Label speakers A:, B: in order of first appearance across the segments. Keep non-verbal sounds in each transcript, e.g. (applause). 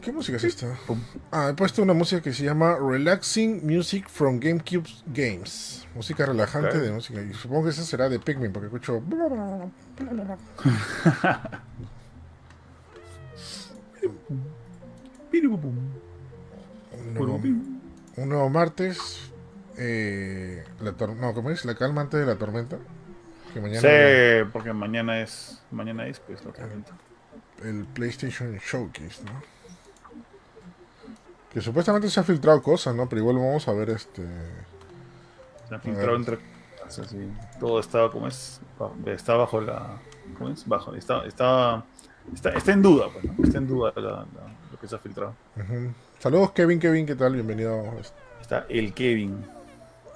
A: ¿Qué música es esta? Ah, he puesto una música que se llama Relaxing Music from GameCube Games. Música relajante de música. Y supongo que esa será de Pikmin, porque escucho. un, nuevo, un nuevo martes. Eh, la no, ¿cómo es? La calma antes de la tormenta.
B: Que mañana sí, porque mañana es. Mañana es pues la tormenta
A: el PlayStation Showcase, ¿no? Que supuestamente se ha filtrado cosas, ¿no? Pero igual vamos a ver este.
B: Se ha filtrado entre. todo estaba como es. Está bajo la. ¿Cómo es? Bajo. Está, está, está, en duda, pues, ¿no? Está en duda lo que se ha filtrado.
A: Saludos, Kevin, Kevin, ¿qué tal? Bienvenido.
B: Está el Kevin.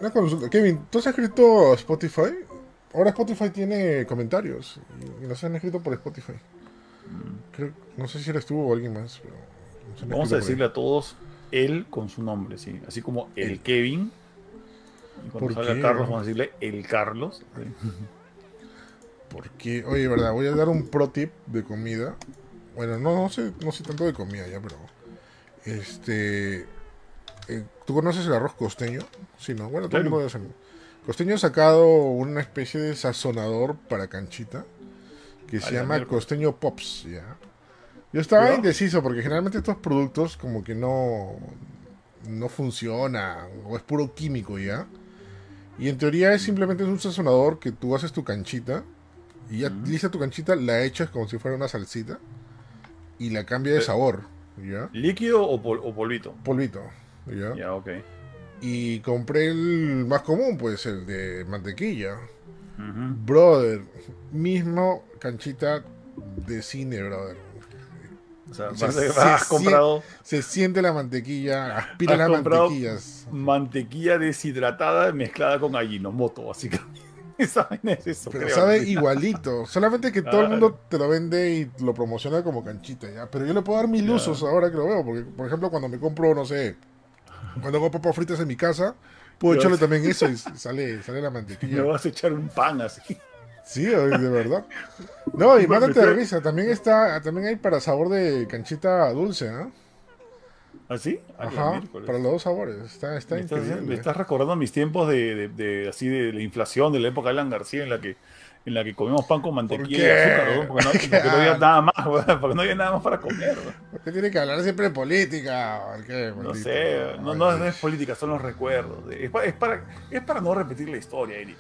A: Una consulta. Kevin, ¿tú has escrito Spotify? Ahora Spotify tiene comentarios y los han escrito por Spotify no sé si eres tú o alguien más.
B: Vamos a decirle a todos él con su nombre, sí. Así como el, Kevin. Y cuando salga Carlos, vamos a decirle el Carlos.
A: Porque, oye, verdad, voy a dar un pro tip de comida. Bueno, no, no sé, no sé tanto de comida ya, pero. Este. Eh, ¿Tú conoces el arroz costeño? Sí, ¿no? Bueno, todo el mundo Costeño ha sacado una especie de sazonador para canchita que se llama Costeño Pops, ¿ya? Yo estaba indeciso porque generalmente estos productos como que no, no funcionan o es puro químico, ¿ya? Y en teoría es simplemente un sazonador que tú haces tu canchita y ya lista tu canchita, la echas como si fuera una salsita y la cambia de sabor, ¿ya?
B: ¿Líquido o, polvito?
A: Polvito, ¿ya?
B: Ya, ok.
A: Y compré el más común, pues el de mantequilla. Brother, mismo canchita de cine, brother.
B: O sea, se, has comprado.
A: Se siente la mantequilla, aspira las mantequillas.
B: Mantequilla deshidratada mezclada con moto básicamente. (laughs)
A: es eso, Pero sabe igualito. Solamente que todo el mundo te lo vende y lo promociona como canchita, ¿ya? Pero yo le puedo dar mil usos ahora que lo veo. Porque, por ejemplo, cuando me compro, no sé, cuando hago papas fritas en mi casa, puedo echarle también eso y sale, sale la mantequilla. (laughs)
B: Me vas a echar un pan así.
A: Sí, de verdad. No, y (laughs) mándate de risa. También está, también hay para sabor de canchita dulce, ¿no?
B: ¿Ah, sí?
A: Ajá, para los dos sabores. Está, está
B: me
A: increíble.
B: Estás, me estás recordando mis tiempos de, de, así de la inflación de la época de Alan García en la que en la que comíamos pan con mantequilla y azúcar, porque, no, había (laughs) nada más, porque no había nada más para comer.
A: ¿Por qué tiene que hablar siempre de política?
B: no sé, no, no, es política, son los recuerdos. Es para, es para, es para no repetir la historia, Eric.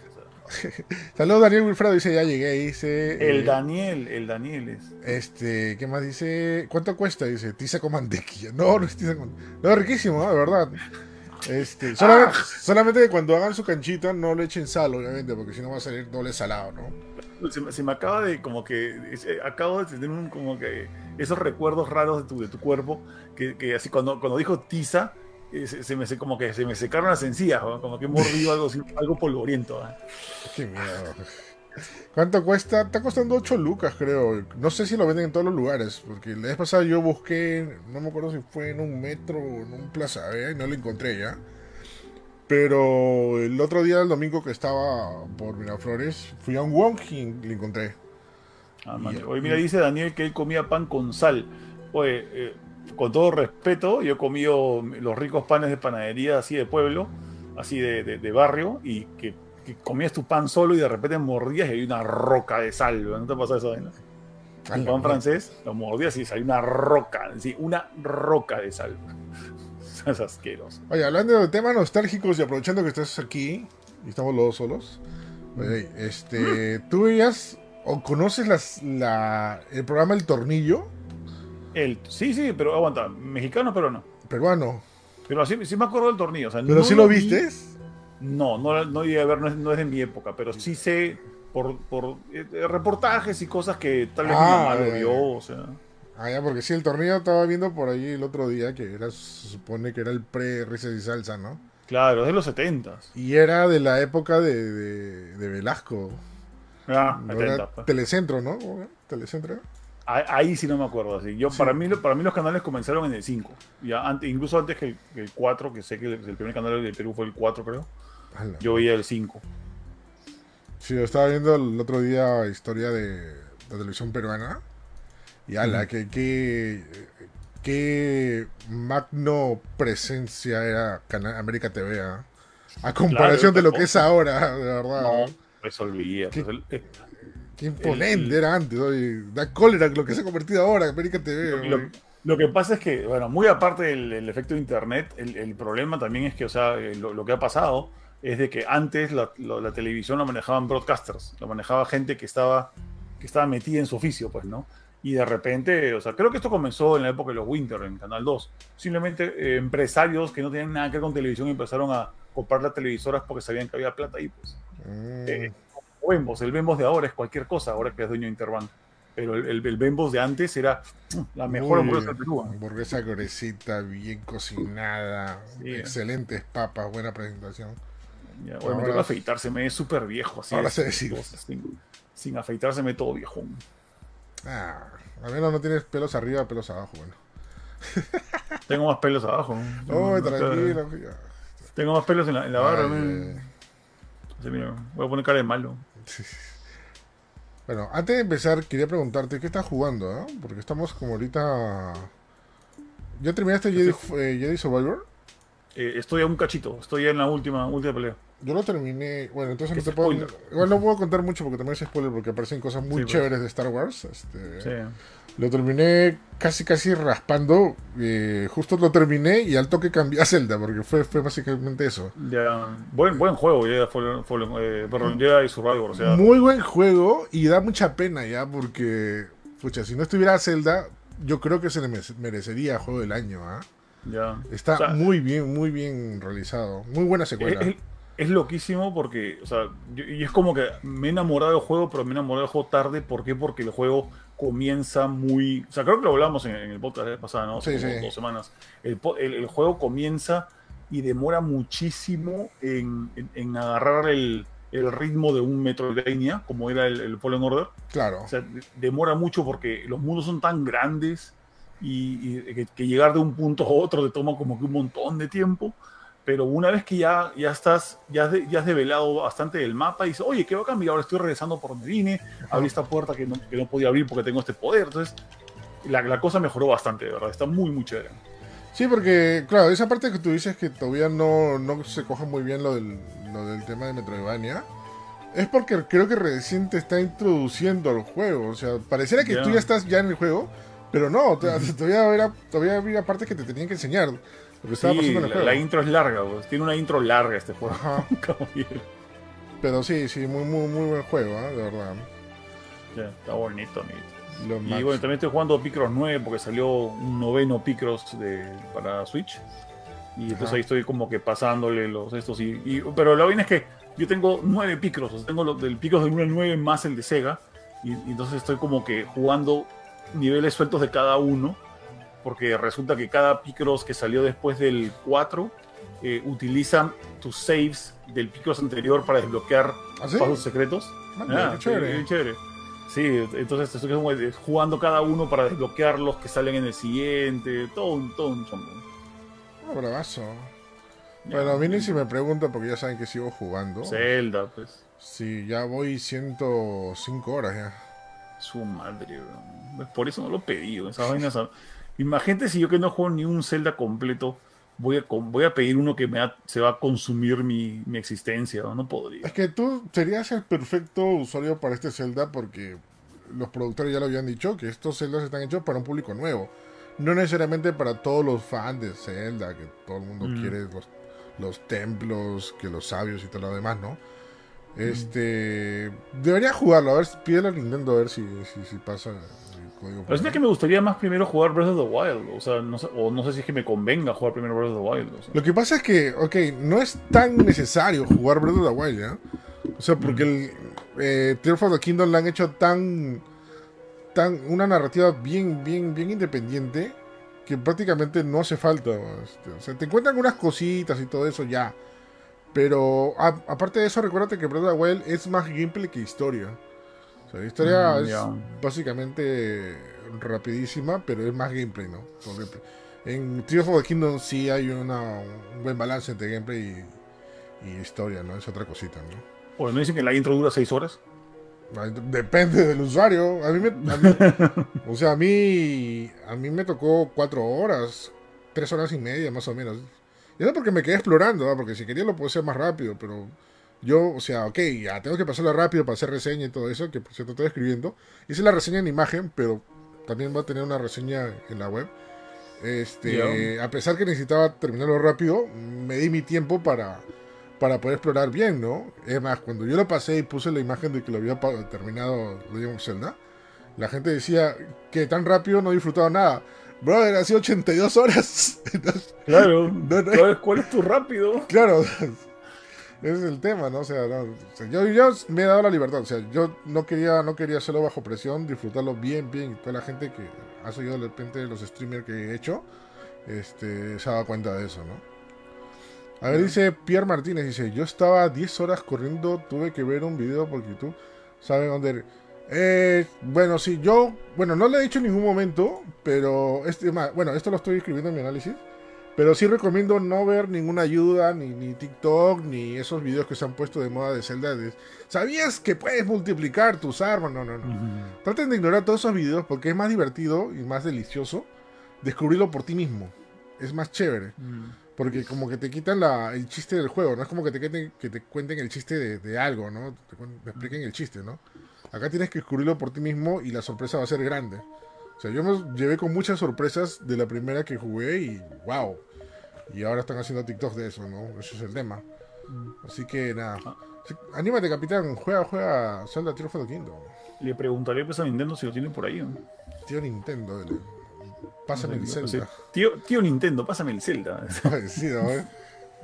B: (laughs)
A: Saludos Daniel Wilfredo, dice ya llegué, dice.
B: El eh, Daniel, el Daniel es.
A: Este, ¿qué más dice? ¿Cuánto cuesta? Dice, tiza con mantequilla. No, no es tiza con No, riquísimo, de verdad. Este, solamente, ah. solamente, que cuando hagan su canchita no le echen sal, obviamente, porque si no va a salir doble salado, ¿no?
B: Se, me acaba de, como que, acabo de tener un, como que, esos recuerdos raros de tu, de tu cuerpo, que, que así cuando, cuando dijo tiza, se, me, como que se me secaron las encías, como que he mordido (laughs) algo, algo polvoriento.
A: Qué miedo. ¿Cuánto cuesta? Está costando 8 lucas, creo. No sé si lo venden en todos los lugares, porque la vez pasada yo busqué, no me acuerdo si fue en un metro o en un plaza, ¿eh? no lo encontré ya. Pero el otro día, el domingo que estaba por Miraflores, fui a un Wong y lo encontré.
B: Ah, Oye, mira, dice Daniel que él comía pan con sal. Oye, eh, con todo respeto, yo he comido los ricos panes de panadería así de pueblo, así de, barrio, y que, comías tu pan solo y de repente mordías y hay una roca de sal. ¿No te pasa eso? El pan francés lo mordías y hay una roca, sí, una roca de sal. (laughs) es asqueroso.
A: Oye, hablando de temas nostálgicos y aprovechando que estás aquí y estamos los dos solos, este, ¿tú veías o conoces las, la, el programa El Tornillo?
B: El, sí, sí, pero aguanta. Mexicano, pero no.
A: Peruano.
B: Pero sí, sí me acuerdo del tornillo.
A: ¿Pero sí lo, viste?
B: No, no, no llegué a ver, no es, de mi época, pero sí sé por, por eh, reportajes y cosas que tal vez mi ah, mamá lo vio, o sea.
A: Ah, ya, porque sí, el tornillo estaba viendo por ahí el otro día que era, se supone que era el pre-Risas y Salsa, ¿no?
B: Claro, es de los 70
A: Y era de la época de, de, Velasco.
B: Ah, 70,
A: pues. Telecentro, ¿no? Telecentro.
B: Ahí sí no me acuerdo así. Yo, para, mí, para mí los canales comenzaron en el 5. Ya antes, incluso antes que el, 4, que sé que el, primer canal de Perú fue el 4, creo. Yo veía el 5.
A: Sí, yo estaba viendo el otro día historia de la televisión peruana. Y ala, que, que, qué magno presencia era Canal América TV, ¿ah? a comparación de lo que es ahora, de verdad. No,
B: pues olvidé.
A: Qué, pues, eh, qué imponente era antes, da cólera lo que se ha convertido ahora, América TV.
B: Lo, que pasa es que, bueno, muy aparte del, efecto de internet, el, problema también es que, o sea, eh, lo, que ha pasado es de que antes la, la, televisión la manejaban broadcasters, lo manejaba gente que estaba, que estaba metida en su oficio, pues, ¿no? y de repente, o sea, creo que esto comenzó en la época de los Winter, en Canal 2. Simplemente eh, empresarios que no tenían nada que ver con televisión empezaron a comprar las televisoras porque sabían que había plata ahí, pues. Mm. Eh, Bembos, el Bembos de ahora es cualquier cosa, ahora que es dueño de Interbank. Pero el, el, Bembos de antes era (clears throat) la mejor hamburguesa del Perú.
A: Hamburguesa gruesita, bien cocinada, excelentes papas, buena presentación.
B: Ya, obviamente afeitarse me es súper viejo, así.
A: Ahora se decide.
B: Sin, sin afeitarse me todo viejo.
A: Ah, al menos no tienes pelos arriba, pelos abajo, bueno. (laughs)
B: Tengo más pelos abajo.
A: Oh, tranquilo.
B: Tengo más pelos en la, en la barra. voy a poner cara de malo.
A: Bueno, antes de empezar, quería preguntarte, ¿qué estás jugando? Eh? Porque estamos como ahorita... ¿Ya terminaste Jedi, eh, Jedi Survivor?
B: Eh, estoy a un cachito, estoy en la última, última pelea.
A: Yo lo terminé. Bueno, entonces no te puedo. Igual no puedo contar mucho porque también es spoiler porque aparecen cosas muy pues. chéveres de Star Wars. Este, sí. Lo terminé casi casi raspando. Eh, justo lo terminé y al toque cambié a Zelda porque fue, fue básicamente eso.
B: Ya. Buen, buen juego, ya fue, fue eh, perdón, ya Survivor. O sea.
A: Muy buen juego y da mucha pena ya porque. Pucha, si no estuviera Zelda, yo creo que se le merecería juego del año. ¿ah?
B: Ya.
A: Está muy bien, muy bien realizado. Muy buena secuela
B: es loquísimo porque, o sea, y es como que me he enamorado del juego, pero me he enamorado del juego tarde. ¿Por qué? Porque el juego comienza muy. O sea, creo que lo hablamos en, el podcast pasado, ¿no?
A: Sí,
B: Dos semanas. El, el, juego comienza y demora muchísimo en, en, agarrar el, el, ritmo de un Metroidvania, como era el, el Fallen Order.
A: Claro.
B: O sea, demora mucho porque los mundos son tan grandes y, que, que, llegar de un punto a otro te toma como que un montón de tiempo pero una vez que ya, ya estás, ya, ya has develado bastante del mapa, y dices, oye, ¿qué va a cambiar? Ahora estoy regresando por donde vine, abrí esta puerta que no, que no podía abrir porque tengo este poder. Entonces, la, la, cosa mejoró bastante, de verdad. Está muy, muy chévere.
A: Sí, porque, claro, esa parte que tú dices que todavía no, no se coja muy bien lo del, lo del tema de Metroidvania. Es porque creo que recién te está introduciendo al juego. O sea, pareciera que tú ya estás ya en el juego, pero no, todavía había, todavía había partes que te tenían que enseñar
B: la, intro es larga, tiene una intro larga este juego. (laughs)
A: Pero sí, sí, muy, muy, muy buen juego, ¿eh? de verdad.
B: está bonito, y bueno, también estoy jugando Picross 9 porque salió un noveno Picross de, para Switch. Y entonces ahí estoy como que pasándole los estos. Y, pero la vaina es que yo tengo nueve Picross. tengo los del Picross del 1 al 9 más el de Sega. Y, y, entonces estoy como que jugando niveles sueltos de cada uno porque resulta que cada Picross que salió después del 4 eh, utiliza tus saves del Picross anterior para desbloquear
A: ¿Ah,
B: pasos secretos.
A: Ah, chévere.
B: chévere. Sí, entonces estoy jugando cada uno para desbloquear los que salen en el siguiente, todo un, todo un chongo.
A: Un bravazo. Bueno, miren si me preguntan, porque ya saben que sigo jugando.
B: Zelda, pues.
A: Sí, ya voy 105 horas ya.
B: Su madre, bro. Por eso no lo pedí, esas vainas. Imagínate si yo que no juego ni un Zelda completo, voy a, voy a pedir uno que me se va a consumir mi, existencia, ¿no? podría.
A: Es que tú serías el perfecto usuario para este Zelda porque los productores ya lo habían dicho, que estos Zeldas están hechos para un público nuevo. No necesariamente para todos los fans de Zelda, que todo el mundo mm. quiere los, los templos, que los sabios y todo lo demás, ¿no? Este. Debería jugarlo, a ver, pídele a Nintendo a ver si, si, si pasa
B: pero es que me gustaría más primero jugar Breath of the Wild. O sea, no sé, o no sé si es que me convenga jugar primero Breath of the Wild.
A: Lo que pasa es que, ok, no es tan necesario jugar Breath of the Wild, ¿ya? O sea, porque el eh, Tears of the Kingdom la han hecho tan. tan una narrativa bien, bien, bien independiente que prácticamente no hace falta. Este, o sea, te encuentran unas cositas y todo eso ya. Pero aparte de eso, recuérdate que Breath of the Wild es más gameplay que historia la historia mm, es básicamente rapidísima, pero es más gameplay, ¿no? En Triumph of the Kingdom sí hay una, un buen balance entre gameplay y, historia, ¿no? Es otra cosita, ¿no?
B: Pues no dicen que la intro dura 6 horas.
A: Depende del usuario. A mí me, (laughs) o sea, a mí, a mí me tocó cuatro horas, tres horas y media más o menos. Y eso porque me quedé explorando, porque si quería lo puedo hacer más rápido, pero yo, o sea, ok, ya tengo que pasarlo rápido para hacer reseña y todo eso, que por cierto estoy escribiendo. Hice la reseña en imagen, pero también va a tener una reseña en la web. Este, a pesar que necesitaba terminarlo rápido, me di mi tiempo para, para poder explorar bien, ¿no? Es más, cuando yo lo pasé y puse la imagen de que lo había terminado Legend of Zelda, la gente decía que tan rápido no he disfrutado nada. Brother, ha sido 82 horas. (laughs)
B: claro. ¿Cuál es tu rápido?
A: Claro. Ese es el tema, ¿no? O sea, yo, yo, me he dado la libertad. O sea, yo no quería, no quería hacerlo bajo presión, disfrutarlo bien, bien. Y toda la gente que ha seguido de repente los streamers que he hecho, este, se ha dado cuenta de eso, ¿no? A ver, dice Pierre Martínez, dice, yo estaba 10 horas corriendo, tuve que ver un video por YouTube. ¿Saben dónde? Eh, bueno, sí, yo, bueno, no lo he dicho en ningún momento, pero, este, bueno, esto lo estoy escribiendo en mi análisis. Pero sí recomiendo no ver ninguna ayuda, ni, ni TikTok, ni esos videos que se han puesto de moda de Zelda. ¿Sabías que puedes multiplicar tus armas? No, no, no. Traten de ignorar todos esos videos porque es más divertido y más delicioso descubrirlo por ti mismo. Es más chévere. Porque como que te quitan la, el chiste del juego, no es como que te, cuenten, que te cuenten el chiste de, algo, ¿no? Te, expliquen el chiste, ¿no? Acá tienes que descubrirlo por ti mismo y la sorpresa va a ser grande. O sea, yo me llevé con muchas sorpresas de la primera que jugué y wow. Y ahora están haciendo TikTok de eso, ¿no? Ese es el tema. Así que nada. Anímate, capitán. Juega, juega Zelda Tears of the Kingdom.
B: Le preguntaré pues a Nintendo si lo tienen por ahí. ¿no?
A: Tío Nintendo, pásame el Zelda.
B: tío, tío Nintendo, pásame el Zelda. (laughs)
A: sí, ¿no? Es,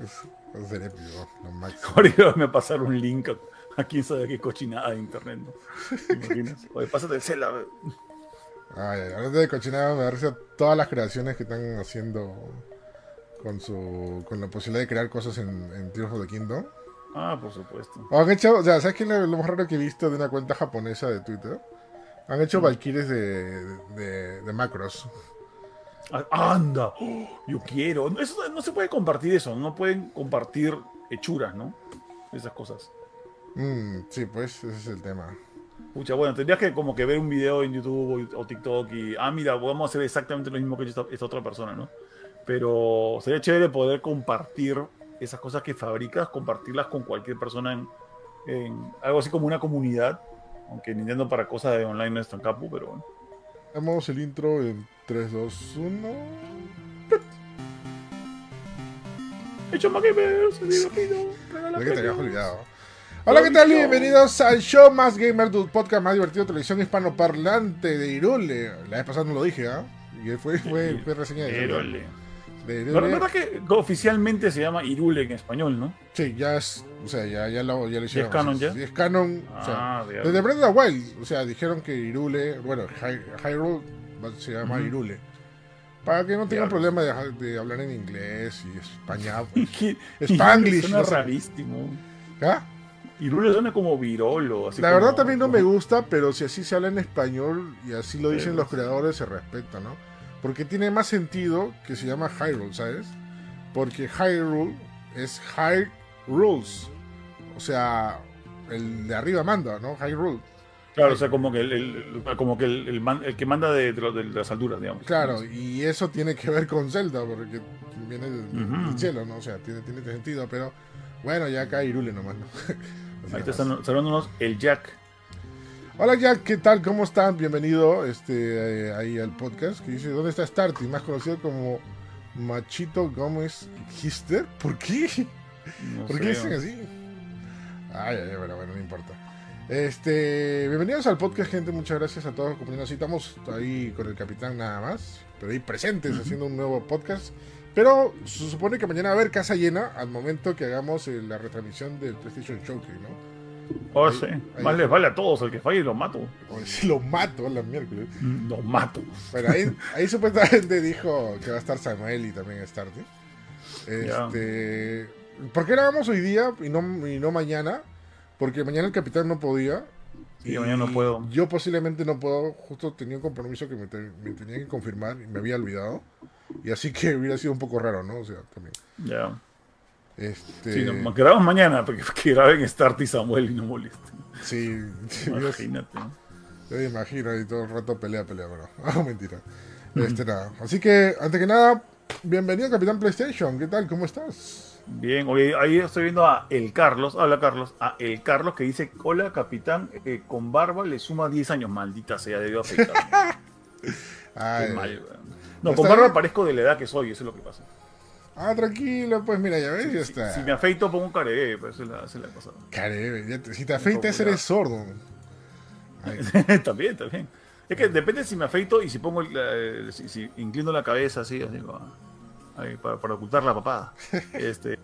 A: es ser épico, lo máximo.
B: Ahora me a pasar un link a, quién sabe qué cochinada de internet. ¿no? ¿Te imaginas? Oye, pásate el Zelda.
A: Ay, hablando de cochinada, me da todas las creaciones que están haciendo con su con la posibilidad de crear cosas en, en Tears of the Kingdom.
B: Ah, por supuesto.
A: Han hecho, o sea, ¿sabes qué es lo, más raro que he visto de una cuenta japonesa de Twitter? Han hecho valkyries de, de, macros.
B: Ah, ¡Anda! (gasps) yo quiero. Eso, no se puede compartir eso. No pueden compartir hechuras, ¿no? Esas cosas.
A: Mm, sí, pues ese es el tema.
B: Pucha, bueno, tendrías que como que ver un video en YouTube o, TikTok y, ah, mira, vamos a hacer exactamente lo mismo que esta, esta otra persona, ¿no? Pero sería chévere poder compartir esas cosas que fabricas, compartirlas con cualquier persona en, algo así como una comunidad. Aunque Nintendo para cosas de online no es tan capo, pero bueno.
A: Vamos el intro en 3, 2, 1.
B: Hecho más que ver, se
A: divertido. que te habías olvidado. Hola, ¿qué tal? Bienvenidos al show más gamer, tu podcast más divertido de televisión hispanoparlante de Irule. La vez pasada no lo dije, ¿ah? Y fue, fue, fue reseña de
B: Irule. De Irule. La verdad que oficialmente se llama Irule en español, ¿no?
A: Sí, ya es, o sea, ya, ya, lo, ya lo hicieron.
B: ¿Es canon ya?
A: Es canon. o sea, ah, desde Breath of the Wild, o sea, dijeron que Irule, bueno, Hyrule se llama Irule. Para que no tengan problema de, de, hablar en inglés y español. Pues. (laughs) Spanglish.
B: Suena rarísimo.
A: ¿Ah?
B: Irule suena como virolo.
A: la verdad también no me gusta, pero si así se habla en español y así lo dicen los creadores, se respeta, ¿no? Porque tiene más sentido que se llama Hyrule, ¿sabes? Porque Hyrule es High Rules. O sea, el de arriba manda, ¿no? Hyrule.
B: Claro, o sea, como que el, como que el, el, que manda de, de, las alturas, digamos.
A: Claro, y eso tiene que ver con Zelda, porque viene del, cielo, ¿no? O sea, tiene, tiene sentido, pero bueno, ya acá Irule nomás, ¿no? (laughs)
B: Ahí está saludándonos el Jack.
A: Hola Jack, ¿qué tal? ¿Cómo están? Bienvenido este, eh, ahí al podcast que dice, ¿dónde está Starty? Más conocido como Machito Gómez Hister. ¿Por qué? (laughs) ¿Por qué dicen así? Ay, ay, bueno, bueno, no importa. Este, bienvenidos al podcast, gente. Muchas gracias a todos los Estamos ahí con el capitán nada más, pero ahí presentes haciendo un nuevo podcast. Pero se supone que mañana va a haber casa llena al momento que hagamos eh, la retransmisión del PlayStation Showcase, ¿no?
B: Oh, sí. Más les vale a todos, el que falle lo mato.
A: Si lo mato la miércoles.
B: Lo mato.
A: Pero ahí, ahí (laughs) supuestamente dijo que va a estar Samuel y también Starty. Este. ¿Por qué grabamos hoy día y no, y no mañana? Porque mañana el capitán no podía.
B: Y, mañana no puedo.
A: Yo posiblemente no puedo. Justo tenía un compromiso que me, me tenía que confirmar y me había olvidado. Y así que (laughs) hubiera sido un poco raro, ¿no? O sea, también.
B: Ya.
A: Este...
B: Sí, no, grabamos mañana, porque (laughs) que graben Start y Samuel y no molesten.
A: Sí, (laughs)
B: imagínate.
A: Yo me imagino y todo el rato pelea, pelea, pero no, mentira. Este, nada. Así que, antes que nada, bienvenido Capitán PlayStation. ¿Qué tal? ¿Cómo estás?
B: Bien, hoy ahí estoy viendo a El Carlos, habla Carlos, a El Carlos que dice, hola capitán, eh, con barba le suma 10 años, maldita sea, debió afectar. Ay, mal, no, con barba parezco de la edad que soy, eso es lo que pasa.
A: Ah, tranquilo, pues mira, ya ves, ya está.
B: Si, me afeito, pongo un carebe, pues eso es la, cosa.
A: Carebe, si te afeitas eres sordo. (laughs)
B: también, también. Es que depende si me afeito y si pongo, si, inclino la cabeza así, así para, para, ocultar la papada. (laughs) Este,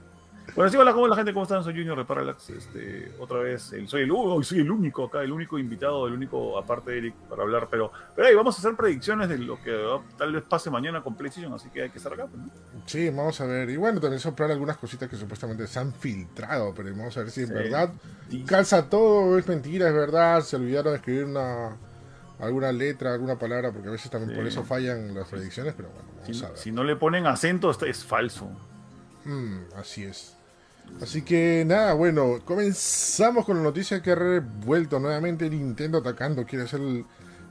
B: bueno, sí, hola, ¿cómo la gente? ¿Cómo están? Soy Junior Reparallax. Este, otra vez, el, soy, el, soy el único acá, el único invitado, el único, aparte de Eric, para hablar. Pero, pero ahí vamos a hacer predicciones de lo que tal vez pase mañana con PlayStation, así que hay que estar acá. Pues,
A: sí, vamos a ver. Y bueno, también soplar algunas cositas que supuestamente se han filtrado, pero vamos a ver si es verdad calza todo, es mentira, es verdad. Se olvidaron de escribir una alguna letra, alguna palabra, porque a veces también por eso fallan las predicciones, pero bueno,
B: vamos si, a ver. Si no le ponen acento, es falso.
A: Mm, así es. Así que nada, bueno, comenzamos con la noticia que ha revuelto nuevamente Nintendo atacando, quiere ser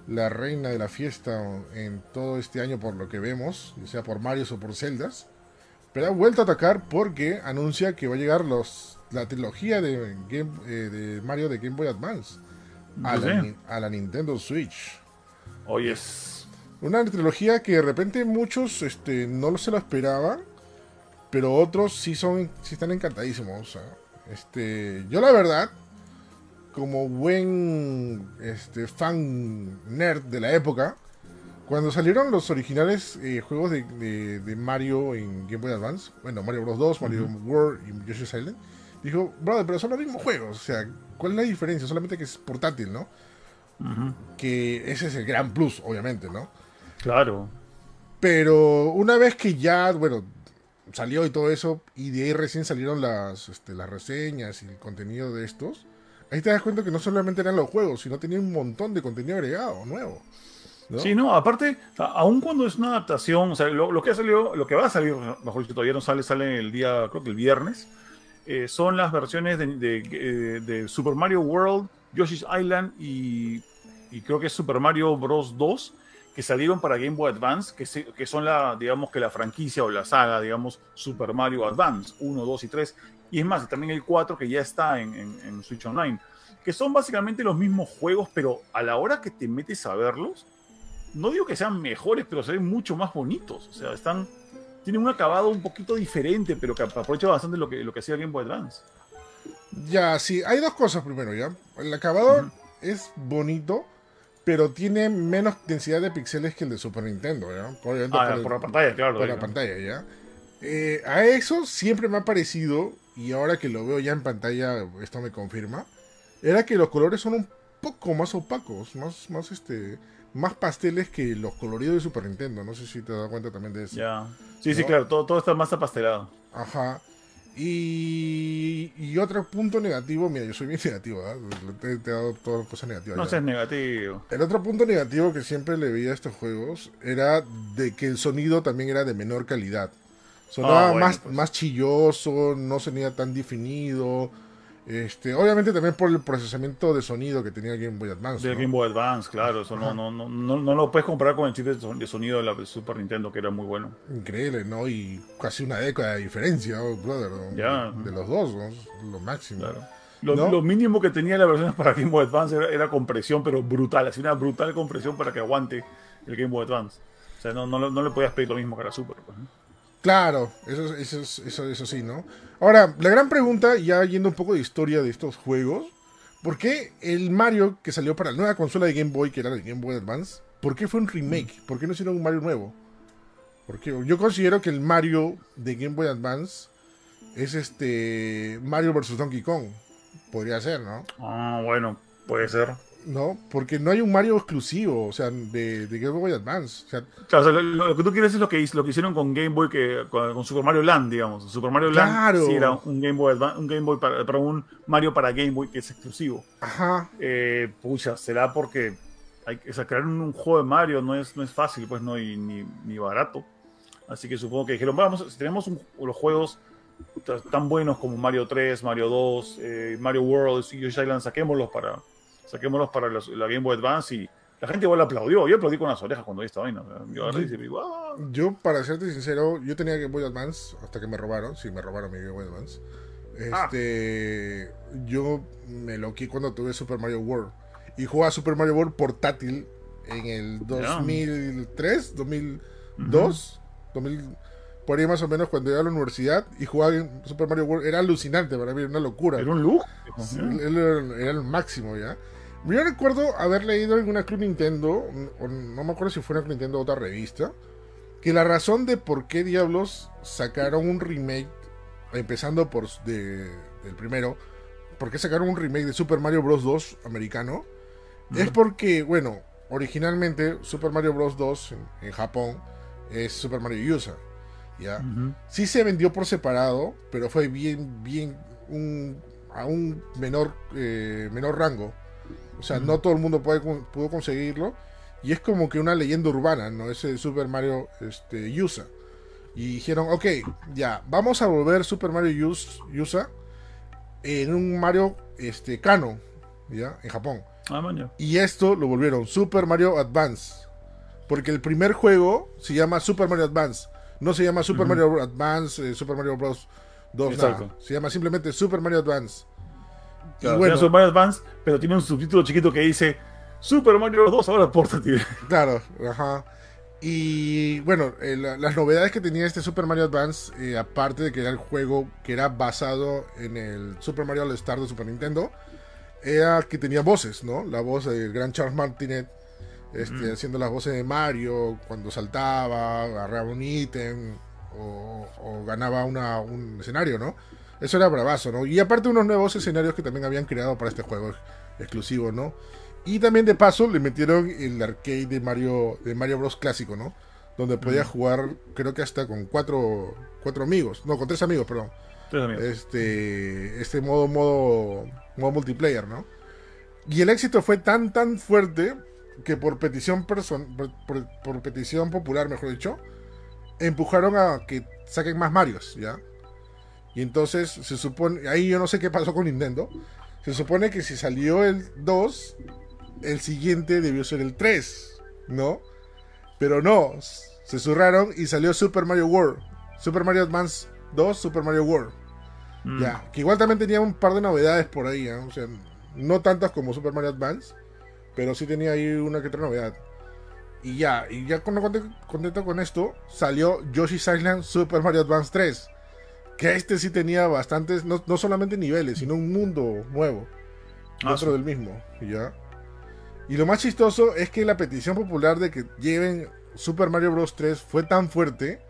A: la reina de la fiesta en todo este año por lo que vemos, ya sea por Mario o por Zeldas. Pero ha vuelto a atacar porque anuncia que va a llegar los, la trilogía de, eh, de Mario de Game Boy Advance a, la, Nintendo Switch.
B: Hoy es
A: una trilogía que de repente muchos este, no se lo esperaban pero otros sí son sí están encantadísimos. este, yo la verdad, como buen este, fan nerd de la época, cuando salieron los originales eh, juegos de, Mario en Game Boy Advance, bueno, Mario Bros. 2, Mario World y Yoshi's Island, dijo, brother, pero son los mismos juegos, o sea, ¿cuál es la diferencia? Solamente que es portátil, ¿no? Que ese es el gran plus, obviamente, ¿no?
B: Claro.
A: Pero una vez que ya, bueno, salió y todo eso, y de ahí recién salieron las, este, las reseñas y el contenido de estos, ahí te das cuenta que no solamente eran los juegos, sino tenía un montón de contenido agregado, nuevo.
B: Sí, no, aparte, aun cuando es una adaptación, o sea, lo, que ha salido, lo que va a salir, mejor que todavía no sale, sale el día, creo que el viernes, eh, son las versiones de, de, de, Super Mario World, Yoshi's Island y, y creo que es Super Mario Bros. 2, que salieron para Game Boy Advance, que, que son la, digamos que la franquicia o la saga, digamos, Super Mario Advance 1, 2 y 3. Y es más, también el 4 que ya está en, en, Switch Online. Que son básicamente los mismos juegos, pero a la hora que te metes a verlos, no digo que sean mejores, pero se ven mucho más bonitos. O sea, están. Tienen un acabado un poquito diferente, pero que aprovecha bastante lo que, lo que hacía Game Boy Advance.
A: Ya, sí, hay dos cosas primero, ¿ya? El acabado es bonito, pero tiene menos densidad de píxeles que el de Super Nintendo, ¿ya?
B: ah, por, la pantalla, claro.
A: Por la pantalla, ¿ya? Eh, a eso siempre me ha parecido, y ahora que lo veo ya en pantalla, esto me confirma, era que los colores son un poco más opacos, más, más este, más pasteles que los coloridos de Super Nintendo. No sé si te das cuenta también de eso.
B: Ya. Sí, sí, claro, todo, todo está más apastelado.
A: Ajá. Y, otro punto negativo, mira, yo soy bien (laughs) negativo, te, he dado todas cosas negativas.
B: No seas negativo.
A: El otro punto negativo que siempre le veía a estos juegos era de que el sonido también era de menor calidad. Sonaba ah, más, pues. más chilloso, no sonía tan definido. Este, obviamente también por el procesamiento de sonido que tenía Game Boy Advance.
B: De Game Boy Advance, claro, eso no, no, no, no, lo puedes comparar con el chip de sonido de la Super Nintendo, que era muy bueno.
A: Increíble, ¿no? Y casi una década de diferencia, brother, de los dos, lo máximo.
B: Lo, mínimo que tenía la versión para Game Boy Advance era, compresión, pero brutal, así una brutal compresión para que aguante el Game Boy Advance. O sea, no, no, le podías pedir lo mismo que la Super. Pues,
A: Claro, eso, eso, eso, eso sí, ¿no? Ahora, la gran pregunta, ya yendo un poco de historia de estos juegos, ¿por qué el Mario que salió para la nueva consola de Game Boy, que era el Game Boy Advance, ¿por qué fue un remake? ¿Por qué no hicieron un Mario nuevo? Porque yo considero que el Mario de Game Boy Advance es este Mario vs Donkey Kong. Podría ser, ¿no?
B: Ah, bueno, puede ser.
A: ¿No? Porque no hay un Mario exclusivo, o sea, de, Game Boy Advance.
B: lo, que tú quieres es lo que, lo que hicieron con Game Boy, que, con, Super Mario Land, digamos. Super Mario Land sí era un Game Boy, un Game Boy para, un Mario para Game Boy que es exclusivo.
A: Ajá.
B: Eh, pucha, será porque hay crear un, juego de Mario no es, no es fácil, pues no, y, ni, ni barato. Así que supongo que dijeron, vamos, si tenemos los juegos tan buenos como Mario 3, Mario 2, eh, Mario World y Yoshi Island, saquémoslos para, saquémoslos para la Game Boy Advance y la gente igual aplaudió. Yo aplaudí con las orejas cuando vi esta vaina. Yo,
A: yo, para serte sincero, yo tenía Game Boy Advance hasta que me robaron. Sí, me robaron mi Game Boy Advance. Ah. Este, Yo me loqué cuando tuve Super Mario World. Y jugaba Super Mario World portátil en el 2003, 2002, 2000 por ahí más o menos cuando iba a la universidad y jugaba en Super Mario World, era alucinante para mí, era una locura.
B: Era un look.
A: Era, el máximo ya. Yo recuerdo haber leído en una Club Nintendo, o no me acuerdo si fue una Club Nintendo o otra revista, que la razón de por qué diablos sacaron un remake, empezando por de, del primero, por qué sacaron un remake de Super Mario Bros. 2 americano, es porque, bueno, originalmente Super Mario Bros. 2 en, Japón es Super Mario USA. ¿ya? Sí se vendió por separado, pero fue bien, bien, a un menor, eh, menor rango. O sea, no todo el mundo puede, pudo conseguirlo. Y es como que una leyenda urbana, ¿no? Ese Super Mario este, USA. Y dijeron, ok, ya, vamos a volver Super Mario USA en un Mario este, Kano, ¿ya? En Japón.
B: Ah,
A: y esto lo volvieron Super Mario Advance. Porque el primer juego se llama Super Mario Advance. No se llama Super Mario Advance, eh, Super Mario Bros. 2, Se llama simplemente Super Mario Advance.
B: Bueno, Super Mario Advance, pero tiene un subtítulo chiquito que dice Super Mario Bros. 2 ahora portátil. (laughs)
A: Claro, ajá. Y bueno, eh, las novedades que tenía este Super Mario Advance, eh, aparte de que era el juego que era basado en el Super Mario All Star de Super Nintendo, era que tenía voces, ¿no? La voz del gran Charles Martinet este, haciendo las voces de Mario cuando saltaba, agarraba un ítem o, ganaba un escenario, ¿no? Eso era bravazo, ¿no? Y aparte unos nuevos escenarios que también habían creado para este juego exclusivo, ¿no? Y también de paso le metieron el arcade de Mario, de Mario Bros. clásico, ¿no? Donde podía jugar, creo que hasta con cuatro, cuatro amigos, no, con tres amigos, perdón.
B: Tres amigos.
A: Este, este modo, modo, modo multiplayer, ¿no? Y el éxito fue tan, tan fuerte que por petición, por, petición popular, mejor dicho, empujaron a que saquen más Marios, ¿ya? Y entonces se supone, ahí yo no sé qué pasó con Nintendo, se supone que si salió el 2, el siguiente debió ser el 3, ¿no? Pero no, se zurraron y salió Super Mario World, Super Mario Advance 2, Super Mario World. Mm. Ya, que igual también tenía un par de novedades por ahí, o sea, no tantas como Super Mario Advance, pero sí tenía ahí una que otra novedad. Y ya, y ya contento con esto, salió Yoshi's Island Super Mario Advance 3. Que este sí tenía bastantes, no, solamente niveles, sino un mundo nuevo. Ah, dentro del mismo. Y ya. Y lo más chistoso es que la petición popular de que lleven Super Mario Bros. 3 fue tan fuerte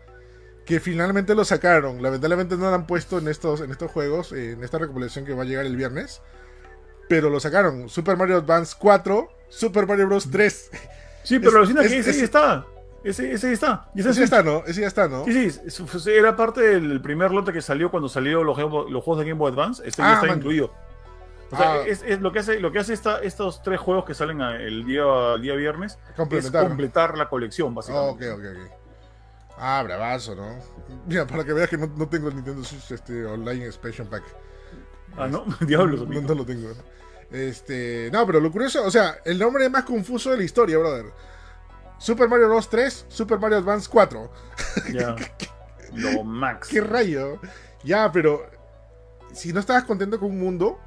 A: que finalmente lo sacaron. Lamentablemente no lo han puesto en estos, en estos juegos, en esta recopilación que va a llegar el viernes pero lo sacaron. Super Mario Advance 4, Super Mario Bros. 3.
B: Sí, pero lo que está. Ese, ese está.
A: ese, sí está, ¿no? Ese ya está, ¿no?
B: Sí, sí. Era parte del primer lote que salió cuando salieron los, los juegos de Game Boy Advance. Este ya ah, está incluido. O sea, ah. es, lo que hace, lo que hace esta, estos tres juegos que salen el día, día viernes es completar la colección, básicamente.
A: ok, ok, ok. Ah, bravazo, ¿no? Mira, para que veas que no, no tengo el Nintendo Switch este, Online Expansion Pack.
B: Ah, no, (laughs) diablos.
A: No, no, lo tengo. Este, no, pero lo curioso, o sea, el nombre es más confuso de la historia, brother. Super Mario Bros 3, Super Mario Advance 4. (laughs)
B: Ya. (laughs) lo max.
A: ¿Qué rayo? Ya, pero si no estabas contento con un mundo,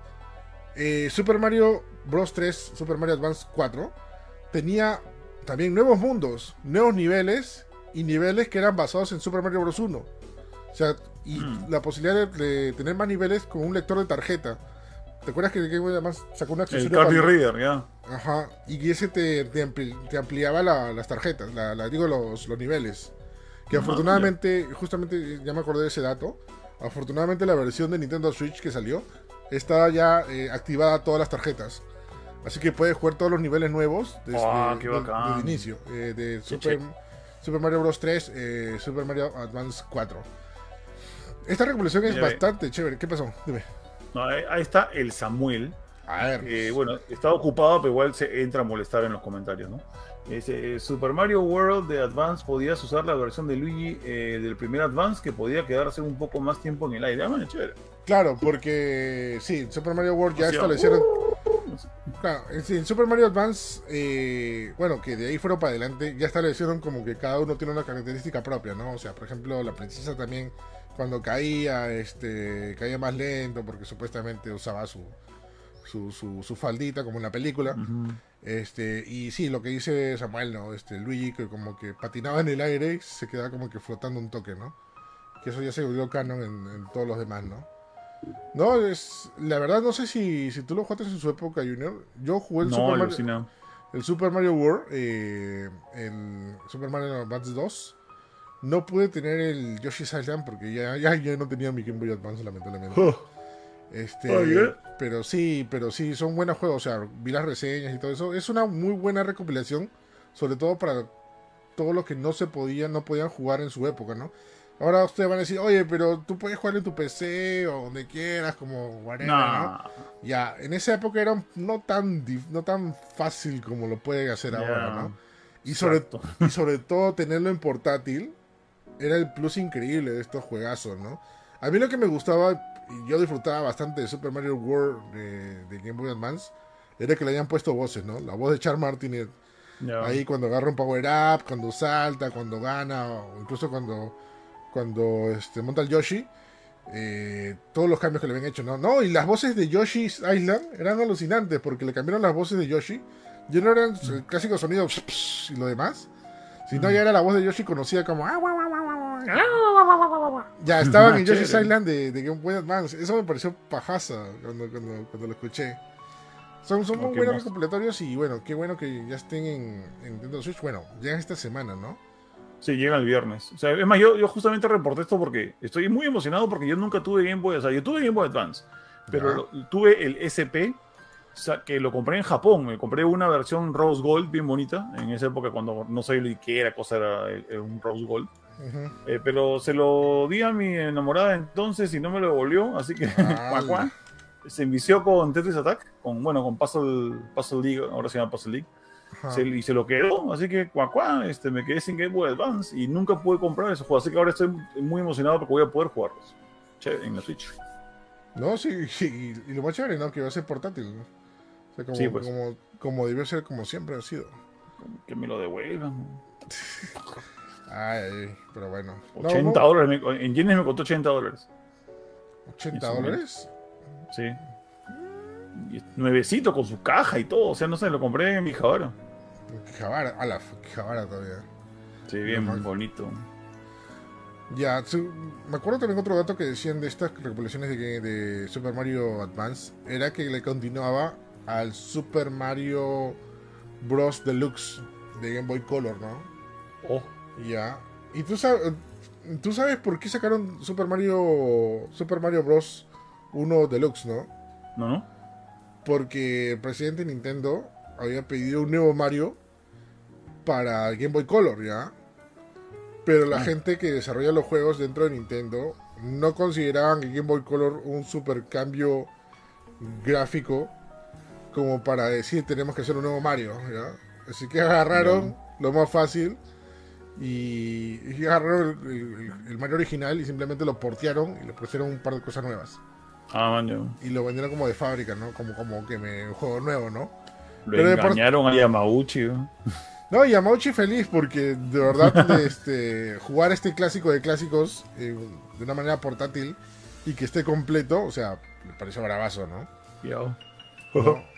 A: eh, Super Mario Bros 3, Super Mario Advance 4 tenía también nuevos mundos, nuevos niveles y niveles que eran basados en Super Mario Bros 1. O sea, y mm. la posibilidad de, tener más niveles con un lector de tarjeta. ¿Te acuerdas que Game Boy además sacó una
B: accesorio? El Card Reader, ya.
A: Ajá. Y ese te, te, ampliaba las tarjetas, la, digo los, los niveles. Que afortunadamente, justamente ya me acordé de ese dato. Afortunadamente la versión de Nintendo Switch que salió está ya eh, activada todas las tarjetas. Así que puedes jugar todos los niveles nuevos desde,
B: oh,
A: el inicio. Eh, de Super, Super, Mario Bros. 3, eh, Super Mario Advance 4. Esta recopilación es bastante chévere. ¿Qué pasó? Dime.
B: Ahí está el Samuel.
A: A ver.
B: bueno, está ocupado, pero igual se entra a molestar en los comentarios, ¿no? Ese, Super Mario World de Advance podías usar la versión de Luigi eh, del primer Advance que podía quedarse un poco más tiempo en el aire. Ah, chévere.
A: Claro, porque sí, Super Mario World ya establecieron. Claro, en Super Mario Advance, eh, bueno, que de ahí fueron para adelante, ya establecieron como que cada uno tiene una característica propia, ¿no? O sea, por ejemplo, la princesa también, cuando caía, este, caía más lento porque supuestamente usaba su, su, su, faldita como en la película. Este, y sí, lo que dice Samuel, ¿no? Este, Luigi que como que patinaba en el aire y se quedaba como que flotando un toque, ¿no? Que eso ya se volvió canon en, todos los demás, ¿no? No, es. La verdad, no sé si, si tú lo jugaste en su época, Junior. Yo jugué el Super Mario. El Super Mario World, eh, el Super Mario Advance 2. No pude tener el Yoshi's Island porque ya, ya, ya no tenía mi Game Boy Advance, lamentablemente. Este, pero sí, pero sí, son buenos juegos. O sea, vi las reseñas y todo eso. Es una muy buena recopilación, sobre todo para todos los que no se podían, no podían jugar en su época, ¿no? Ahora ustedes van a decir, oye, pero tú puedes jugar en tu PC o donde quieras, como whatever, ¿no? Ya, en esa época era no tan, no tan fácil como lo pueden hacer ahora, ¿no? Y sobre, y sobre todo tenerlo en portátil era el plus increíble de estos juegazos, ¿no? A mí lo que me gustaba, y yo disfrutaba bastante de Super Mario World de, Game Boy Advance, era que le hayan puesto voces, ¿no? La voz de Char Martinet. Ahí cuando agarra un power up, cuando salta, cuando gana, o incluso cuando, cuando este, monta el Yoshi. Eh, todos los cambios que le habían hecho, ¿no? No, y las voces de Yoshi's Island eran alucinantes porque le cambiaron las voces de Yoshi. Ya no eran el clásico sonido (laughs) y lo demás, sino ya era la voz de Yoshi conocida como. Ah, ya, estaban en Yoshi's Island de, de, Game Boy Advance. Eso me pareció pajaza cuando, cuando, lo escuché. Son, son muy buenos recopilatorios y bueno, qué bueno que ya estén en, Nintendo Switch. Bueno, llegan esta semana, ¿no?
B: Sí, llega el viernes. O sea, es más, yo, yo justamente reporté esto porque estoy muy emocionado porque yo nunca tuve Game Boy. O sea, yo tuve Game Boy Advance, pero tuve el SP, que lo compré en Japón. Me compré una versión Rose Gold bien bonita. En esa época, cuando no sabía qué era cosa, era un Rose Gold. Eh, pero se lo di a mi enamorada entonces y no me lo devolvió, así que (laughs) se envició con Tetris Attack, con bueno, con Puzzle, Puzzle League, ahora se llama Puzzle League. y se lo quedó, así que cuacuá, este, me quedé sin Game Boy Advance y nunca pude comprar ese juego, así que ahora estoy muy emocionado porque voy a poder jugarlos en la Switch.
A: No, sí, (laughs) sí, y lo más chévere, ¿no? Que va a ser portátil, como, sí, pues. como, como debió ser, como siempre ha sido.
B: Que me lo devuelvan. (laughs)
A: Ay, pero bueno.
B: 80 dólares. En yenes me costó 80 dólares.
A: ¿80 dólares?
B: Sí. nuevecito con su caja y todo. O sea, no sé, lo compré en mi Quijabara.
A: Quijabara, a la Quijabara todavía.
B: Sí, bien bonito.
A: Ya, me acuerdo también otro dato que decían de estas recopilaciones de, de Super Mario Advance. Era que le continuaba al Super Mario Bros. Deluxe de Game Boy Color, ¿no?
B: Oh.
A: Ya. ¿Y tú sabes, tú sabes por qué sacaron Super Mario Super Mario Bros. 1 Deluxe, no?
B: No, no.
A: Porque el presidente de Nintendo había pedido un nuevo Mario para Game Boy Color, ¿ya? Pero la ah. gente que desarrolla los juegos dentro de Nintendo no consideraban que Game Boy Color un super cambio gráfico como para decir tenemos que hacer un nuevo Mario, ¿ya? Así que agarraron lo más fácil y, agarraron el, Mario original y simplemente lo portearon y le pusieron un par de cosas nuevas.
B: Ah,
A: Y lo vendieron como de fábrica, ¿no? Como, como que me, un juego nuevo, ¿no?
B: Lo engañaron a Yamauchi. ¿no? (laughs)
A: no, Yamauchi feliz porque de verdad (laughs) este, jugar este clásico de clásicos eh, de una manera portátil y que esté completo, o sea, me pareció bravazo, ¿no?
B: Yo. (laughs)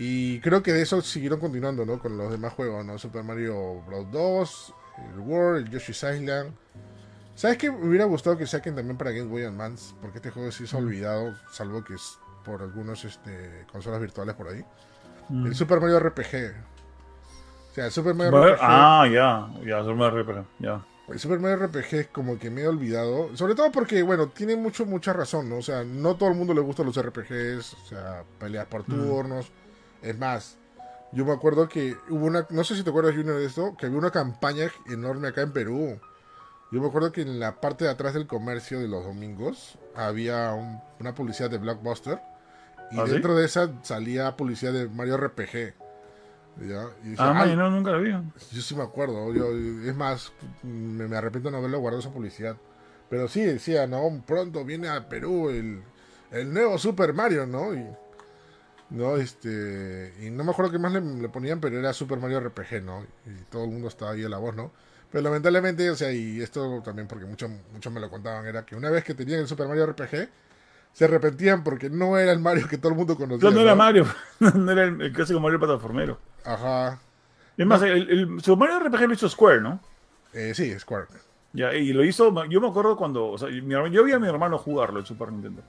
A: Y creo que de eso siguieron continuando, ¿no? Con los demás juegos, ¿no? Super Mario Bros. 2, el World, el Yoshi's Island. ¿Sabes qué? Me hubiera gustado que saquen también para Game Boy Advance, porque este juego sí se ha olvidado, salvo que es por algunos este, consolas virtuales por ahí. El Super Mario RPG. O sea, el Super Mario
B: RPG. Ah, ya, ya, Super Mario RPG, ya.
A: El Super Mario RPG es como que me he olvidado. Sobre todo porque, bueno, tiene mucho, mucha razón, ¿no? O sea, no todo el mundo le gustan los RPGs, o sea, peleas por turnos. Es más, yo me acuerdo que hubo una, no sé si te acuerdas Junior de esto, que había una campaña enorme acá en Perú. Yo me acuerdo que en la parte de atrás del comercio de los domingos había una publicidad de Blockbuster y ¿Ah, dentro de esa salía publicidad de Mario RPG. ¿ya?
B: Y ah, no, nunca lo vi.
A: Yo sí me acuerdo. Yo, es más, me, me arrepiento de no haberlo guardado esa publicidad. Pero sí decía, ¿no? Pronto viene a Perú el, el nuevo Super Mario, ¿no? Y, no, este. Y no me acuerdo qué más le, ponían, pero era Super Mario RPG, ¿no? Y todo el mundo estaba ahí a la voz, ¿no? Pero lamentablemente, o sea, y esto también porque muchos muchos me lo contaban, era que una vez que tenían el Super Mario RPG, se arrepentían porque no era el Mario que todo el mundo conocía.
B: No, no, era Mario, (laughs) no era el, clásico Mario plataformero.
A: Ajá.
B: Es más, el, Super Mario RPG lo hizo Square, ¿no?
A: Eh, sí, Square.
B: Ya, y lo hizo, yo me acuerdo cuando, o sea, yo vi a mi hermano jugarlo, el Super Nintendo.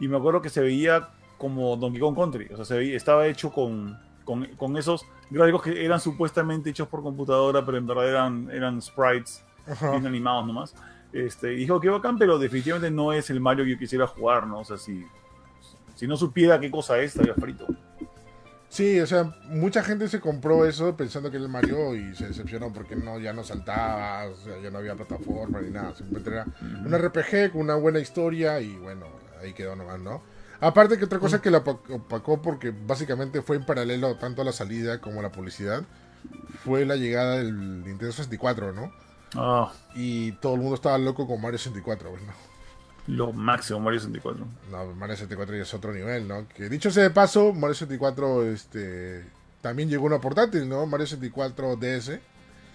B: Y me acuerdo que se veía como Donkey Kong Country, o sea, se veía, estaba hecho con, con, con, esos gráficos que eran supuestamente hechos por computadora, pero en verdad eran, eran sprites bien animados nomás. Este, dijo que bacán, pero definitivamente no es el Mario que yo quisiera jugar, ¿no? O sea, si, si no supiera qué cosa es, estaría frito.
A: Sí, o sea, mucha gente se compró eso pensando que era el Mario y se decepcionó porque no, ya no saltaba, o sea, ya no había plataforma ni nada. Simplemente era un RPG con una buena historia y bueno, ahí quedó nomás, ¿no? Aparte que otra cosa que la opacó porque básicamente fue en paralelo tanto a la salida como a la publicidad, fue la llegada del Nintendo 64, ¿no? Ah. Y todo el mundo estaba loco con Mario 64, ¿no?
B: Lo máximo, Mario 64.
A: No, Mario 64 ya es otro nivel, ¿no? Que dicho sea de paso, Mario 64 este, también llegó una portátil, ¿no? Mario 64 DS.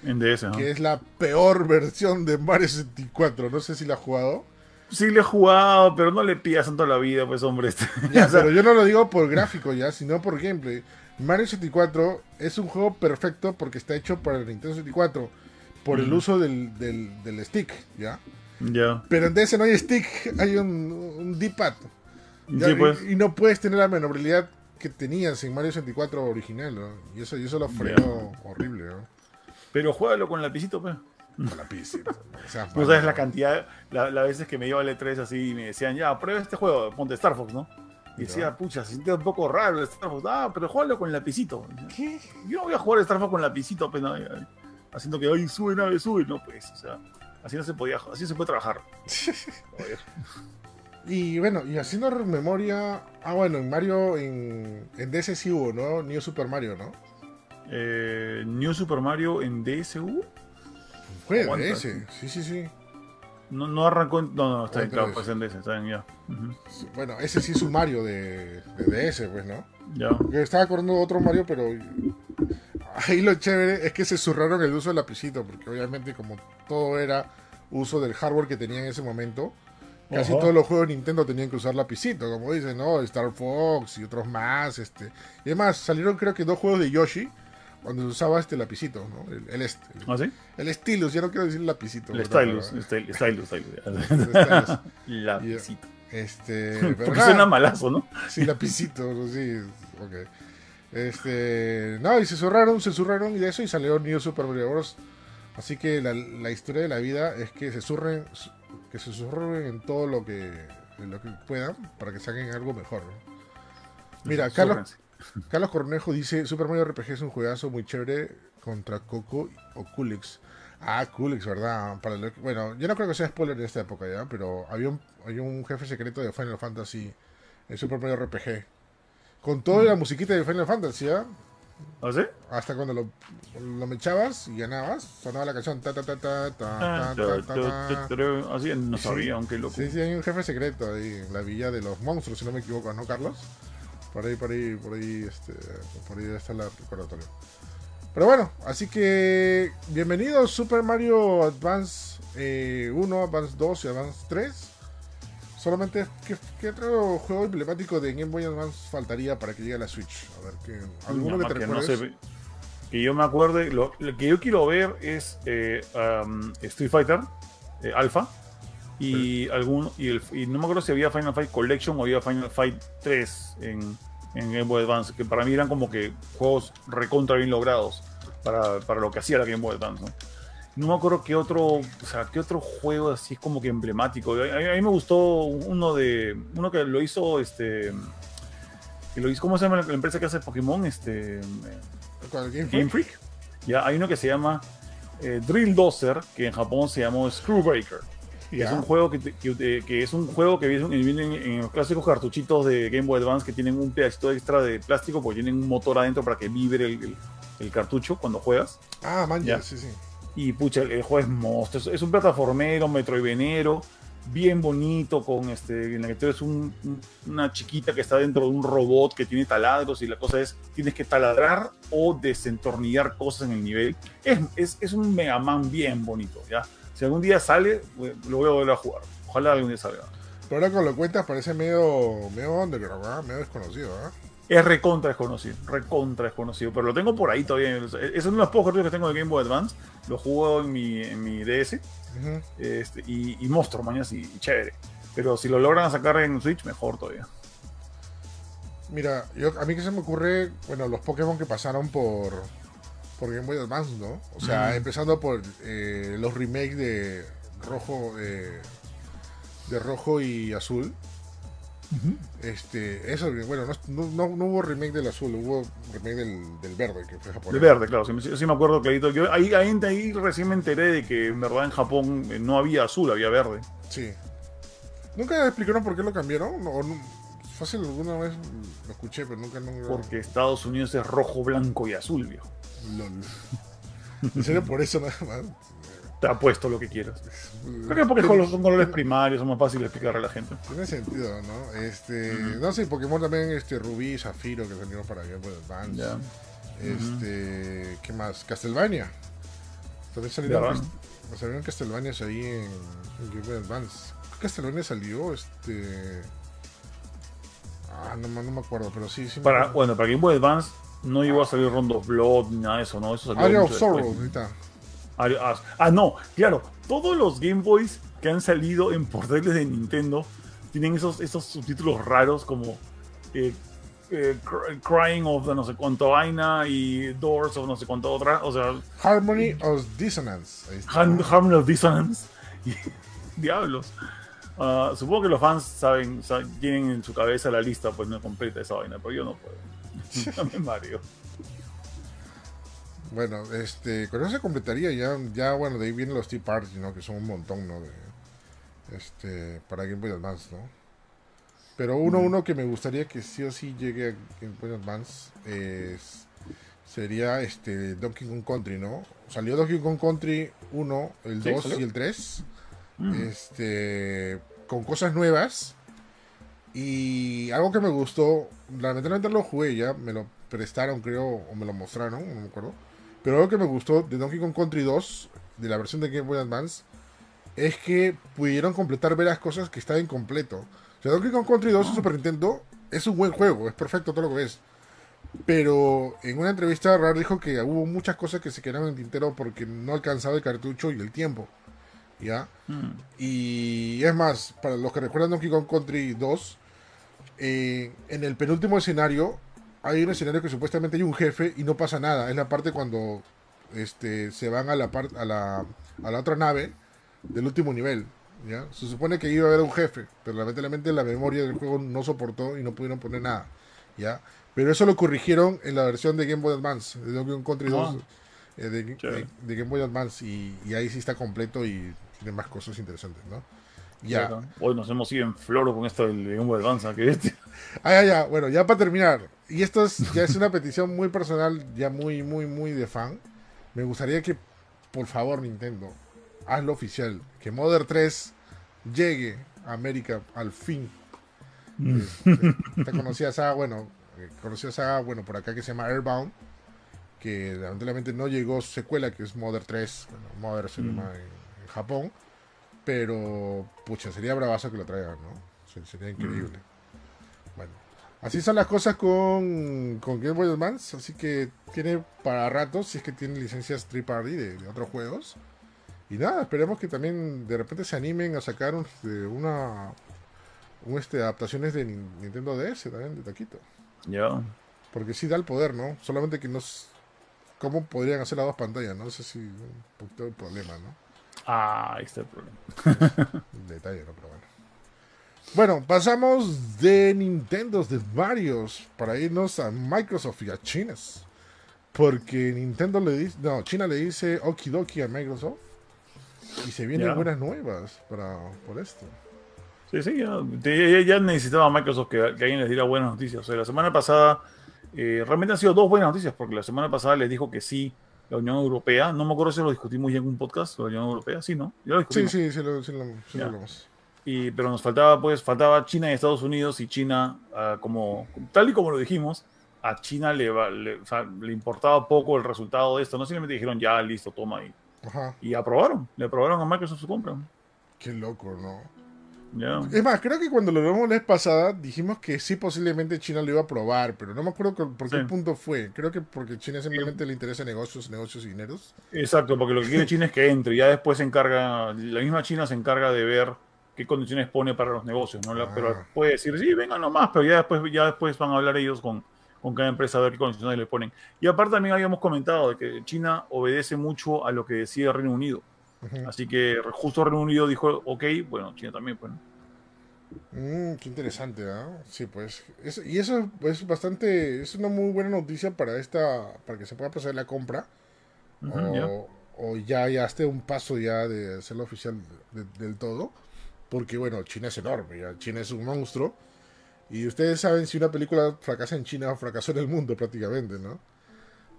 B: En DS, ¿no?
A: Que es la peor versión de Mario 64. No sé si la has jugado.
B: Sí le he jugado, pero no le pidas tanto la vida, pues hombre. (laughs)
A: Ya, pero yo no lo digo por gráfico ya, sino por gameplay. Mario 64 es un juego perfecto porque está hecho para el Nintendo 64 por el uso del, del stick, ¿ya? Pero en DS no hay stick, (laughs) hay un, un D-pad. Pues. y, no puedes tener la manobrabilidad que tenías en Mario 64 original, Y eso, y eso lo fregó horrible,
B: Pero juégalo con lapicito, pues.
A: Con lapicito.
B: no sabes la cantidad, las la veces que me iba al E3 así y me decían, ya, prueba este juego, ponte Star Fox, ¿no? Y decía, pucha, se siente un poco raro el Star Fox. Ah, pero juégalo con lapicito. ¿Qué? Yo no voy a jugar Star Fox con lapicito, pues, haciendo que, ay, sube nave, sube. No, pues, o sea. Así no se podía, así se puede trabajar. (laughs)
A: y bueno, y haciendo memoria. Ah, bueno, en Mario, en, en DS sí hubo, ¿no? New Super Mario, ¿no?
B: Eh, New Super Mario en DS
A: Fue DS, sí, sí, sí.
B: No, no arrancó en. No, no, está en, claro, pues en DS, está en ya.
A: Bueno, ese sí es un Mario de, de DS, pues, ¿no?
B: Ya.
A: estaba acordando de otro Mario, pero. Ahí lo chévere es que se zurraron el uso del lapicito, porque obviamente, como todo era uso del hardware que tenía en ese momento. Casi todos los juegos de Nintendo tenían que usar lapicito, como dicen, ¿no? Star Fox y otros más, este. Y además, salieron creo que dos juegos de Yoshi cuando usaba este lapicito, ¿no? El, el, este,
B: ¿Ah, sí?
A: el stylus, ya no quiero decir lapicito.
B: El stylus, (laughs) el stylus, stylus. (laughs) lapicito.
A: Este, (laughs)
B: Porque suena malazo, ¿no?
A: Sí, lapicito, sí, ok. Este, no, y se zurraron, se zurraron y de eso y salió New Super Mario Bros. Así que la, historia de la vida es que se surren, que se surren en todo lo que, lo que puedan para que saquen algo mejor. Mira, Carlos, Carlos Cornejo dice, Super Mario RPG es un juegazo muy chévere contra Coco o Kulix. Ah, Kulix, ¿verdad? Para bueno, yo no creo que sea spoiler de esta época ya, pero había un, había un jefe secreto de Final Fantasy en Super Mario RPG. Con toda la musiquita de Final Fantasy, ¿ah?
B: ¿Ah, sí?
A: Hasta cuando lo, lo echabas y ganabas, sonaba la canción ta ta ta ta ta
B: ta Así no sabía, aunque loco.
A: Sí, sí, hay un jefe secreto ahí en la villa de los monstruos, si no me equivoco, ¿no, Carlos? Por ahí, por ahí, por ahí, este, por ahí está el recordatorio. Pero bueno, así que bienvenidos Super Mario Advance 1, eh, Advance 2 y Advance 3. Solamente, ¿qué, otro juego emblemático de Game Boy Advance faltaría para que llegue a la Switch? A ver, que, ¿alguno que te recuerdes?
B: que yo me acuerde, lo, que yo quiero ver es eh, Street Fighter eh, Alpha y algún y, el, y, no me acuerdo si había Final Fight Collection o había Final Fight 3 en, en Game Boy Advance, que para mí eran como que juegos recontra bien logrados para, para lo que hacía la Game Boy Advance. ¿no? No me acuerdo qué otro, o sea, qué otro juego así es como que emblemático. A, mí me gustó uno de, uno que lo hizo, este, que lo hizo, ¿cómo se llama la empresa que hace Pokémon? Este,
A: Game, Freak.
B: Ya, hay uno que se llama eh, Drill Dozer, que en Japón se llamó Screwbreaker. Es un juego que, que, es un juego que viene en, los clásicos cartuchitos de Game Boy Advance que tienen un pedacito extra de plástico porque tienen un motor adentro para que vibre el, el cartucho cuando juegas.
A: Ah, man, ya, sí, sí.
B: Y pucha, el, juego es monstruo. Es, un plataformero, metroidvenero, bien bonito, con este, en la que tú eres una chiquita que está dentro de un robot que tiene taladros y la cosa es, tienes que taladrar o desentornillar cosas en el nivel. Es, es, es un Mega Man bien bonito, ¿ya? Si algún día sale, lo voy a volver a jugar. Ojalá algún día salga.
A: Pero ahora que lo cuentas parece medio, medio underground, medio desconocido, ¿eh?
B: Es recontra desconocido, recontra desconocido, pero lo tengo por ahí todavía. Es uno de los pocos que tengo de Game Boy Advance. Lo juego en mi, en mi DS. este, y, y monstruo, mañana y, chévere. Pero si lo logran sacar en Switch, mejor todavía.
A: Mira, yo, a mí que se me ocurre, bueno, los Pokémon que pasaron por, por Game Boy Advance, ¿no? O sea, empezando por eh, los remakes de rojo, eh, de rojo y azul. Este, eso, bueno, no, no, hubo remake del azul, hubo remake del, verde, que fue japonés.
B: Del verde, claro, sí, me acuerdo clarito. Yo ahí, ahí, ahí, recién me enteré de que en verdad en Japón eh, no había azul, había verde.
A: Sí. ¿Nunca explicaron por qué lo cambiaron? No, fácil, alguna vez lo escuché, pero nunca, nunca...
B: Porque Estados Unidos es rojo, blanco y azul, viejo.
A: En serio, por eso nada más
B: te apuesto lo que quieras. Creo que porque son colores primarios, son más fáciles de explicarle a la gente.
A: Tiene sentido, ¿no? Este, No sé, Pokémon también, este, Rubí, Zafiro, que salieron para Game Boy Advance. Este, ¿qué más? Castlevania. También salieron, salieron Castlevania ahí en, Game Boy Advance. Castlevania salió, este... Ah, no, no me acuerdo, pero sí, sí.
B: Para, bueno, para Game Boy Advance no llegó a salir Rondo Blood ni nada de eso, ¿no? Eso
A: salió Area of Sorrow, ahorita.
B: Ah, no, claro, todos los Game Boys que han salido en portátiles de Nintendo tienen esos, esos subtítulos raros como eh, eh, Crying of no sé cuánto vaina y Doors of no sé cuánto otra. O sea,
A: Harmony of Dissonance.
B: Harmony of Dissonance. (laughs) Diablos. Ah, supongo que los fans saben, tienen en su cabeza la lista, pues no completa esa vaina, pero yo no puedo. (laughs) me mario.
A: Bueno, este, con eso se completaría ya, ya bueno, de ahí vienen los Tea Party, ¿no? Que son un montón, ¿no? De, este, para Game Boy Advance, ¿no? Pero uno, uno que me gustaría que sí o sí llegue a Game Boy Advance es, sería este Donkey Kong Country, ¿no? Salió Donkey Kong Country 1, el 2 y el 3. Este, con cosas nuevas. Y algo que me gustó, lamentablemente lo jugué ya, me lo prestaron creo, o me lo mostraron, no me acuerdo pero algo que me gustó de Donkey Kong Country 2, de la versión de Game Boy Advance, es que pudieron completar varias cosas que estaban incompleto. O sea, Donkey Kong Country 2 en Super Nintendo es un buen juego, es perfecto todo lo que es. Pero en una entrevista Rare dijo que hubo muchas cosas que se quedaron en tintero porque no alcanzaba el cartucho y el tiempo. ¿Ya? Hmm. Y es más, para los que recuerdan Donkey Kong Country 2, eh, en el penúltimo escenario hay un escenario que supuestamente hay un jefe y no pasa nada. Es la parte cuando este, se van a la, a, la, a la otra nave del último nivel. ¿ya? Se supone que iba a haber un jefe, pero lamentablemente la memoria del juego no soportó y no pudieron poner nada. ¿ya? Pero eso lo corrigieron en la versión de Game Boy Advance, de Donkey Country 2 ah. eh, de, Game Boy Advance. Y, y, ahí sí está completo y tiene más cosas interesantes. ¿no?
B: Ya. Hoy nos hemos ido en floro con esto del Game Boy Advance. ¿qué este.
A: Ah, ya, ya. Bueno, ya para terminar y esto es, ya es una (laughs) petición muy personal, ya muy, muy, muy de fan. Me gustaría que, por favor, Nintendo, hazlo oficial. Que Mother 3 llegue a América al fin. Mm. Esta conocida saga, bueno, eh, conocida saga, bueno, por acá que se llama Airbound. Que lamentablemente no llegó su secuela, que es Mother 3. Bueno, Mother se llama mm. Japón. Pero, pucha, sería bravazo que lo traigan, ¿no? Sería increíble. Bueno, Así son las cosas con, con Game Boy Advance. Así que tiene para ratos, si es que tiene licencias Trip party de, otros juegos. Y nada, esperemos que también de repente se animen a sacar este, una un, este, adaptaciones de Nintendo DS también, de Taquito.
B: Ya.
A: Porque sí da el poder, ¿no? Solamente que no. ¿Cómo podrían hacer las dos pantallas? No sé si un poquito de problema, ¿no?
B: Ah, ahí está el problema. (laughs)
A: Detalle, ¿no? Pero bueno. Bueno, pasamos de Nintendo, de varios, para irnos a Microsoft y a China. Porque Nintendo le dice, no, China le dice okidoki a Microsoft y se vienen buenas nuevas para, por esto.
B: Sí, sí, ya, ya, necesitaba Microsoft que, alguien les diera buenas noticias. O sea, la semana pasada eh, realmente han sido dos buenas noticias, porque la semana pasada les dijo que sí la Unión Europea, no me acuerdo si lo discutimos ya en un podcast, la Unión Europea, sí, ¿no?
A: sí, sí, sí, lo, sí, lo, hablamos.
B: Y, pero nos faltaba, pues, faltaba China y Estados Unidos, y China, ah, como, tal y como lo dijimos, a China le, le, le, importaba poco el resultado de esto, no simplemente dijeron, ya, listo, toma ahí. Y aprobaron, le aprobaron a Microsoft su compra.
A: Qué loco, ¿no? Es más, creo que cuando lo vimos la vez pasada dijimos que sí posiblemente China lo iba a probar, pero no me acuerdo por qué punto fue. Creo que porque China simplemente le interesa negocios, negocios y dineros.
B: Exacto, porque lo que quiere China es que entre y ya después se encarga, la misma China se encarga de ver qué condiciones pone para los negocios, ¿no? Pero ah. puede decir, sí, vengan nomás, pero ya después, ya después van a hablar ellos con, con cada empresa a ver qué condiciones le ponen. Y aparte también habíamos comentado de que China obedece mucho a lo que decide Reino Unido. Así que justo Reino Unido dijo, ok, bueno, China también, pues.
A: Mm, qué interesante, ¿ah? Sí, pues. y eso es bastante. Es una muy buena noticia para esta. Para que se pueda proceder la compra. o, ya, ya esté un paso ya de hacerlo oficial del todo. Porque, bueno, China es enorme. Ya. China es un monstruo. Y ustedes saben si una película fracasa en China, fracasó en el mundo prácticamente, ¿no?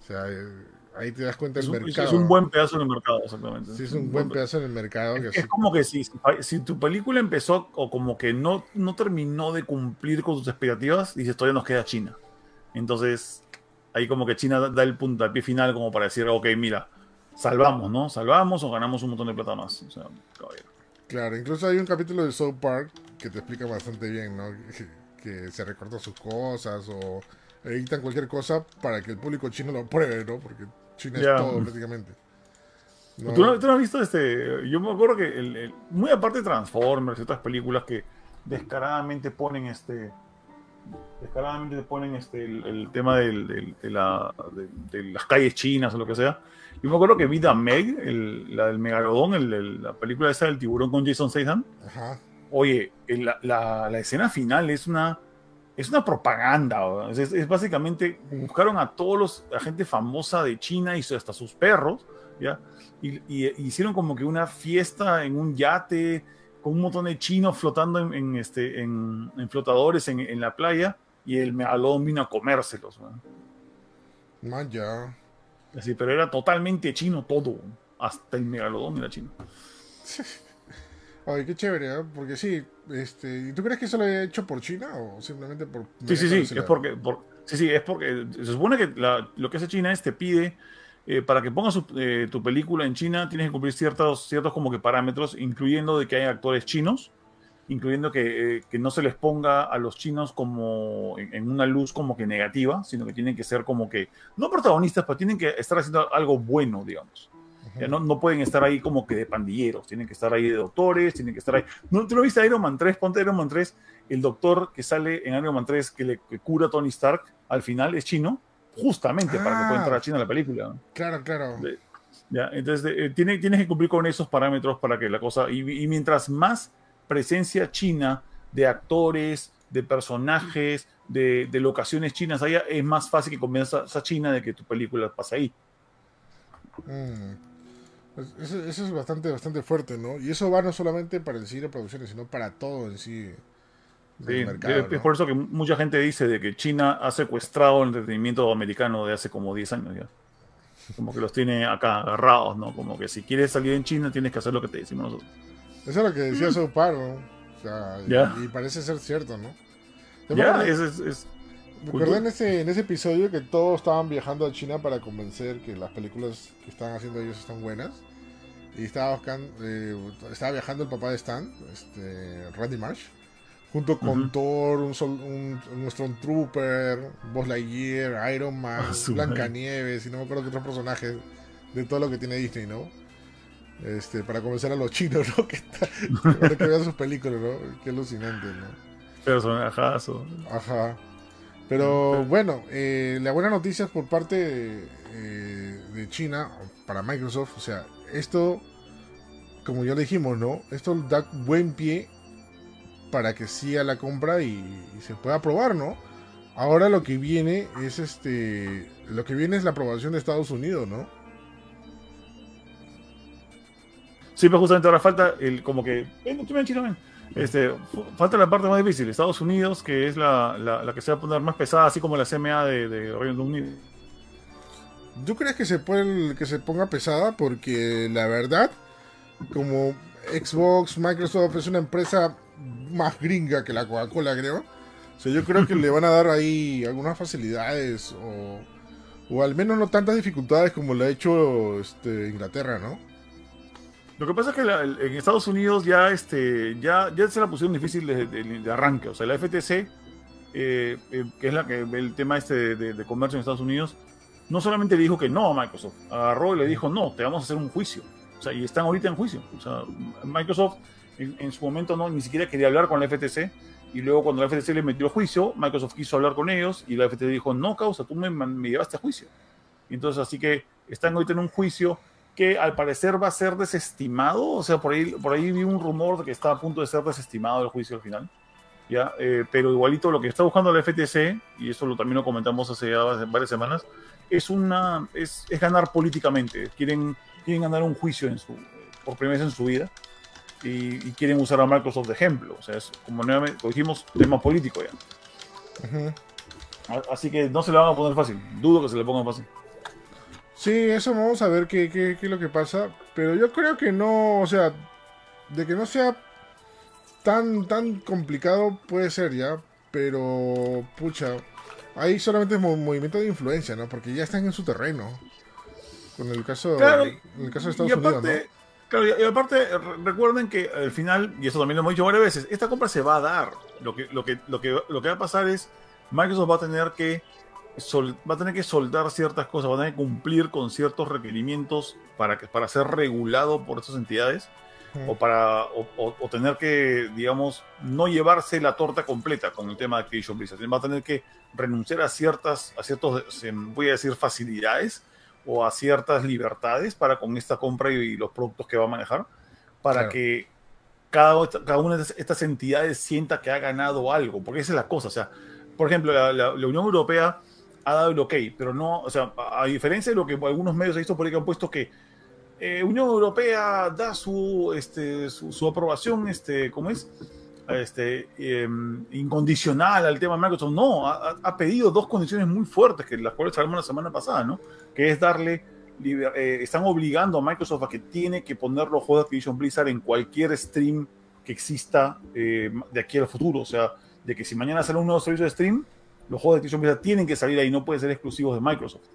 A: O sea, eh, ahí te das cuenta del mercado.
B: Es un buen pedazo en el mercado, exactamente.
A: Sí, es un, buen, pedazo en el mercado.
B: es, como que si, si tu película empezó o como que no, no terminó de cumplir con sus expectativas, dices, todavía nos queda China. Entonces, ahí como que China da el puntapié final como para decir, ok, mira, salvamos, ¿no? Salvamos o ganamos un montón de plata más. O sea,
A: Claro, incluso hay un capítulo de South Park que te explica bastante bien, ¿no? Que se recortan sus cosas o editan cualquier cosa para que el público chino lo pruebe, ¿no? Porque China es todo prácticamente.
B: ¿Tú, no, has visto este? Yo me acuerdo que, muy aparte de Transformers y otras películas que descaradamente ponen este. Descaradamente ponen este el, tema del, de, la, de, las calles chinas o lo que sea. Yo me acuerdo que vi Meg, la del Megalodón, la película esa del tiburón con Jason Statham. Oye, la, la, la escena final es una es una propaganda. Es, básicamente, buscaron a todos los, a gente famosa de China y hasta sus perros, ¿ya? Y, hicieron como que una fiesta en un yate con un montón de chinos flotando en, este, en, flotadores en, la playa y el megalodón vino a comérselos.
A: ¿no? ya.
B: Así, pero era totalmente chino todo. Hasta el megalodón era chino. (laughs)
A: Ay, qué chévere, ¿eh? porque sí, este, ¿tú crees que eso lo he hecho por China o simplemente por...
B: Sí, sí, sí, es porque, sí, sí, es porque se supone que lo que hace China es te pide, eh, para que pongas eh, tu película en China, tienes que cumplir ciertos, ciertos como que parámetros, incluyendo de que hay actores chinos, incluyendo que, que no se les ponga a los chinos como en, una luz como que negativa, sino que tienen que ser como que, no protagonistas, pero tienen que estar haciendo algo bueno, digamos no, no, pueden estar ahí como que de pandilleros, tienen que estar ahí de doctores, tienen que estar ahí. ¿No te lo viste Iron Man 3? Ponte Iron Man 3, el doctor que sale en Iron Man 3 que le cura a Tony Stark al final es chino, justamente para que pueda entrar a China la película.
A: Claro, claro.
B: ya, entonces eh, tiene, tienes que cumplir con esos parámetros para que la cosa. Y, mientras más presencia china de actores, de personajes, de, de locaciones chinas haya, es más fácil que convenzas a China de que tu película pase ahí.
A: Mm. Pues, eso, es bastante, bastante fuerte, ¿no? Y eso va no solamente para el cine de producciones, sino para todo en sí.
B: Sí, es por eso que mucha gente dice de que China ha secuestrado el entretenimiento americano de hace como 10 años ya. Como que los tiene acá agarrados, ¿no? Como que si quieres salir en China tienes que hacer lo que te decimos nosotros.
A: Eso es lo que decía su paro. O sea, y, parece ser cierto, ¿no?
B: Ya, es, es,
A: en ese, en ese episodio que todos estaban viajando a China para convencer que las películas que están haciendo ellos están buenas. Y estaba, buscando, eh, estaba viajando el papá de Stan, este, Randy Marsh, junto con Thor, un, un, un Stormtrooper, Buzz Lightyear, Iron Man, ah, Blancanieves y no me acuerdo qué otros personajes de todo lo que tiene Disney, ¿no? Este, para convencer a los chinos, ¿no? (laughs) Que, para que vean sus películas, ¿no? Qué alucinante, ¿no?
B: Personajazo.
A: Ajá. Pero bueno, eh, la buena noticia es por parte de, eh, de China para Microsoft, o sea, esto, como ya dijimos, ¿no? Esto da buen pie para que siga la compra y, se pueda probar, ¿no? Ahora lo que viene es este. Lo que viene es la aprobación de Estados Unidos, ¿no?
B: Sí, pero justamente ahora falta el como que. Ven. Este, falta la parte más difícil, Estados Unidos, que es la, la, que se va a poner más pesada, así como la CMA de, de Reino Unido.
A: ¿Tú crees que se, puede, que se ponga pesada? Porque la verdad, como Xbox, Microsoft es una empresa más gringa que la Coca-Cola, creo. O sea, yo creo que le van a dar ahí algunas facilidades o, o al menos no tantas dificultades como lo ha hecho este, Inglaterra, ¿no?
B: Lo que pasa es que en Estados Unidos ya, este, ya, ya se la pusieron difícil de, arranque. O sea, la FTC, eh, eh, que es la el tema este de, comercio en Estados Unidos, no solamente le dijo que no a Microsoft, agarró y le dijo no, te vamos a hacer un juicio. O sea, y están ahorita en juicio. O sea, Microsoft en, su momento no ni siquiera quería hablar con la FTC. Y luego cuando la FTC le metió juicio, Microsoft quiso hablar con ellos y la FTC dijo, no, causa, tú me, me llevaste a juicio. Y entonces así que están ahorita en un juicio que al parecer va a ser desestimado, o sea, por ahí, por ahí vi un rumor de que está a punto de ser desestimado el juicio al final, ¿ya? Eh, pero igualito lo que está buscando la FTC, y eso lo, también lo comentamos hace varias semanas, es, una, es, es, ganar políticamente, quieren, quieren ganar un juicio en su, por primera vez en su vida, y, quieren usar a Microsoft de ejemplo, o sea, es como nuevamente, dijimos, tema político ya. Así que no se le van a poner fácil, dudo que se le pongan fácil.
A: Sí, eso vamos a ver qué, qué, qué, es lo que pasa. Pero yo creo que no, o sea, de que no sea tan, tan complicado puede ser ya. Pero, pucha, ahí solamente es movimiento de influencia, ¿no? Porque ya están en su terreno. Con el caso, en el caso de Estados Unidos, ¿no?
B: Claro, y aparte, recuerden que al final, y eso también lo hemos dicho varias veces, esta compra se va a dar. Lo que, lo que, lo que, lo que va a pasar es, Microsoft va a tener que va a tener que soldar ciertas cosas, va a tener que cumplir con ciertos requerimientos para, que, para ser regulado por estas entidades o para o, tener que, digamos, no llevarse la torta completa con el tema de Activision Blizzard. Va a tener que renunciar a ciertas, a ciertos, voy a decir, facilidades o a ciertas libertades para con esta compra y, los productos que va a manejar, para que cada, cada una de estas entidades sienta que ha ganado algo, porque esa es la cosa. O sea, por ejemplo, la Unión Europea ha dado el ok, pero no, o sea, a, diferencia de lo que algunos medios he visto por ahí que han puesto que eh, Unión Europea da su, este, su, aprobación, este, ¿cómo es? Este, em, incondicional al tema de Microsoft. No, ha, pedido dos condiciones muy fuertes, que las cuales hablamos la semana pasada, ¿no? Que es darle, eh, están obligando a Microsoft a que tiene que poner los juegos de Activision Blizzard en cualquier stream que exista eh, de aquí al futuro. O sea, de que si mañana sale un nuevo servicio de stream, los juegos de Activision Blizzard tienen que salir ahí, no pueden ser exclusivos de Microsoft.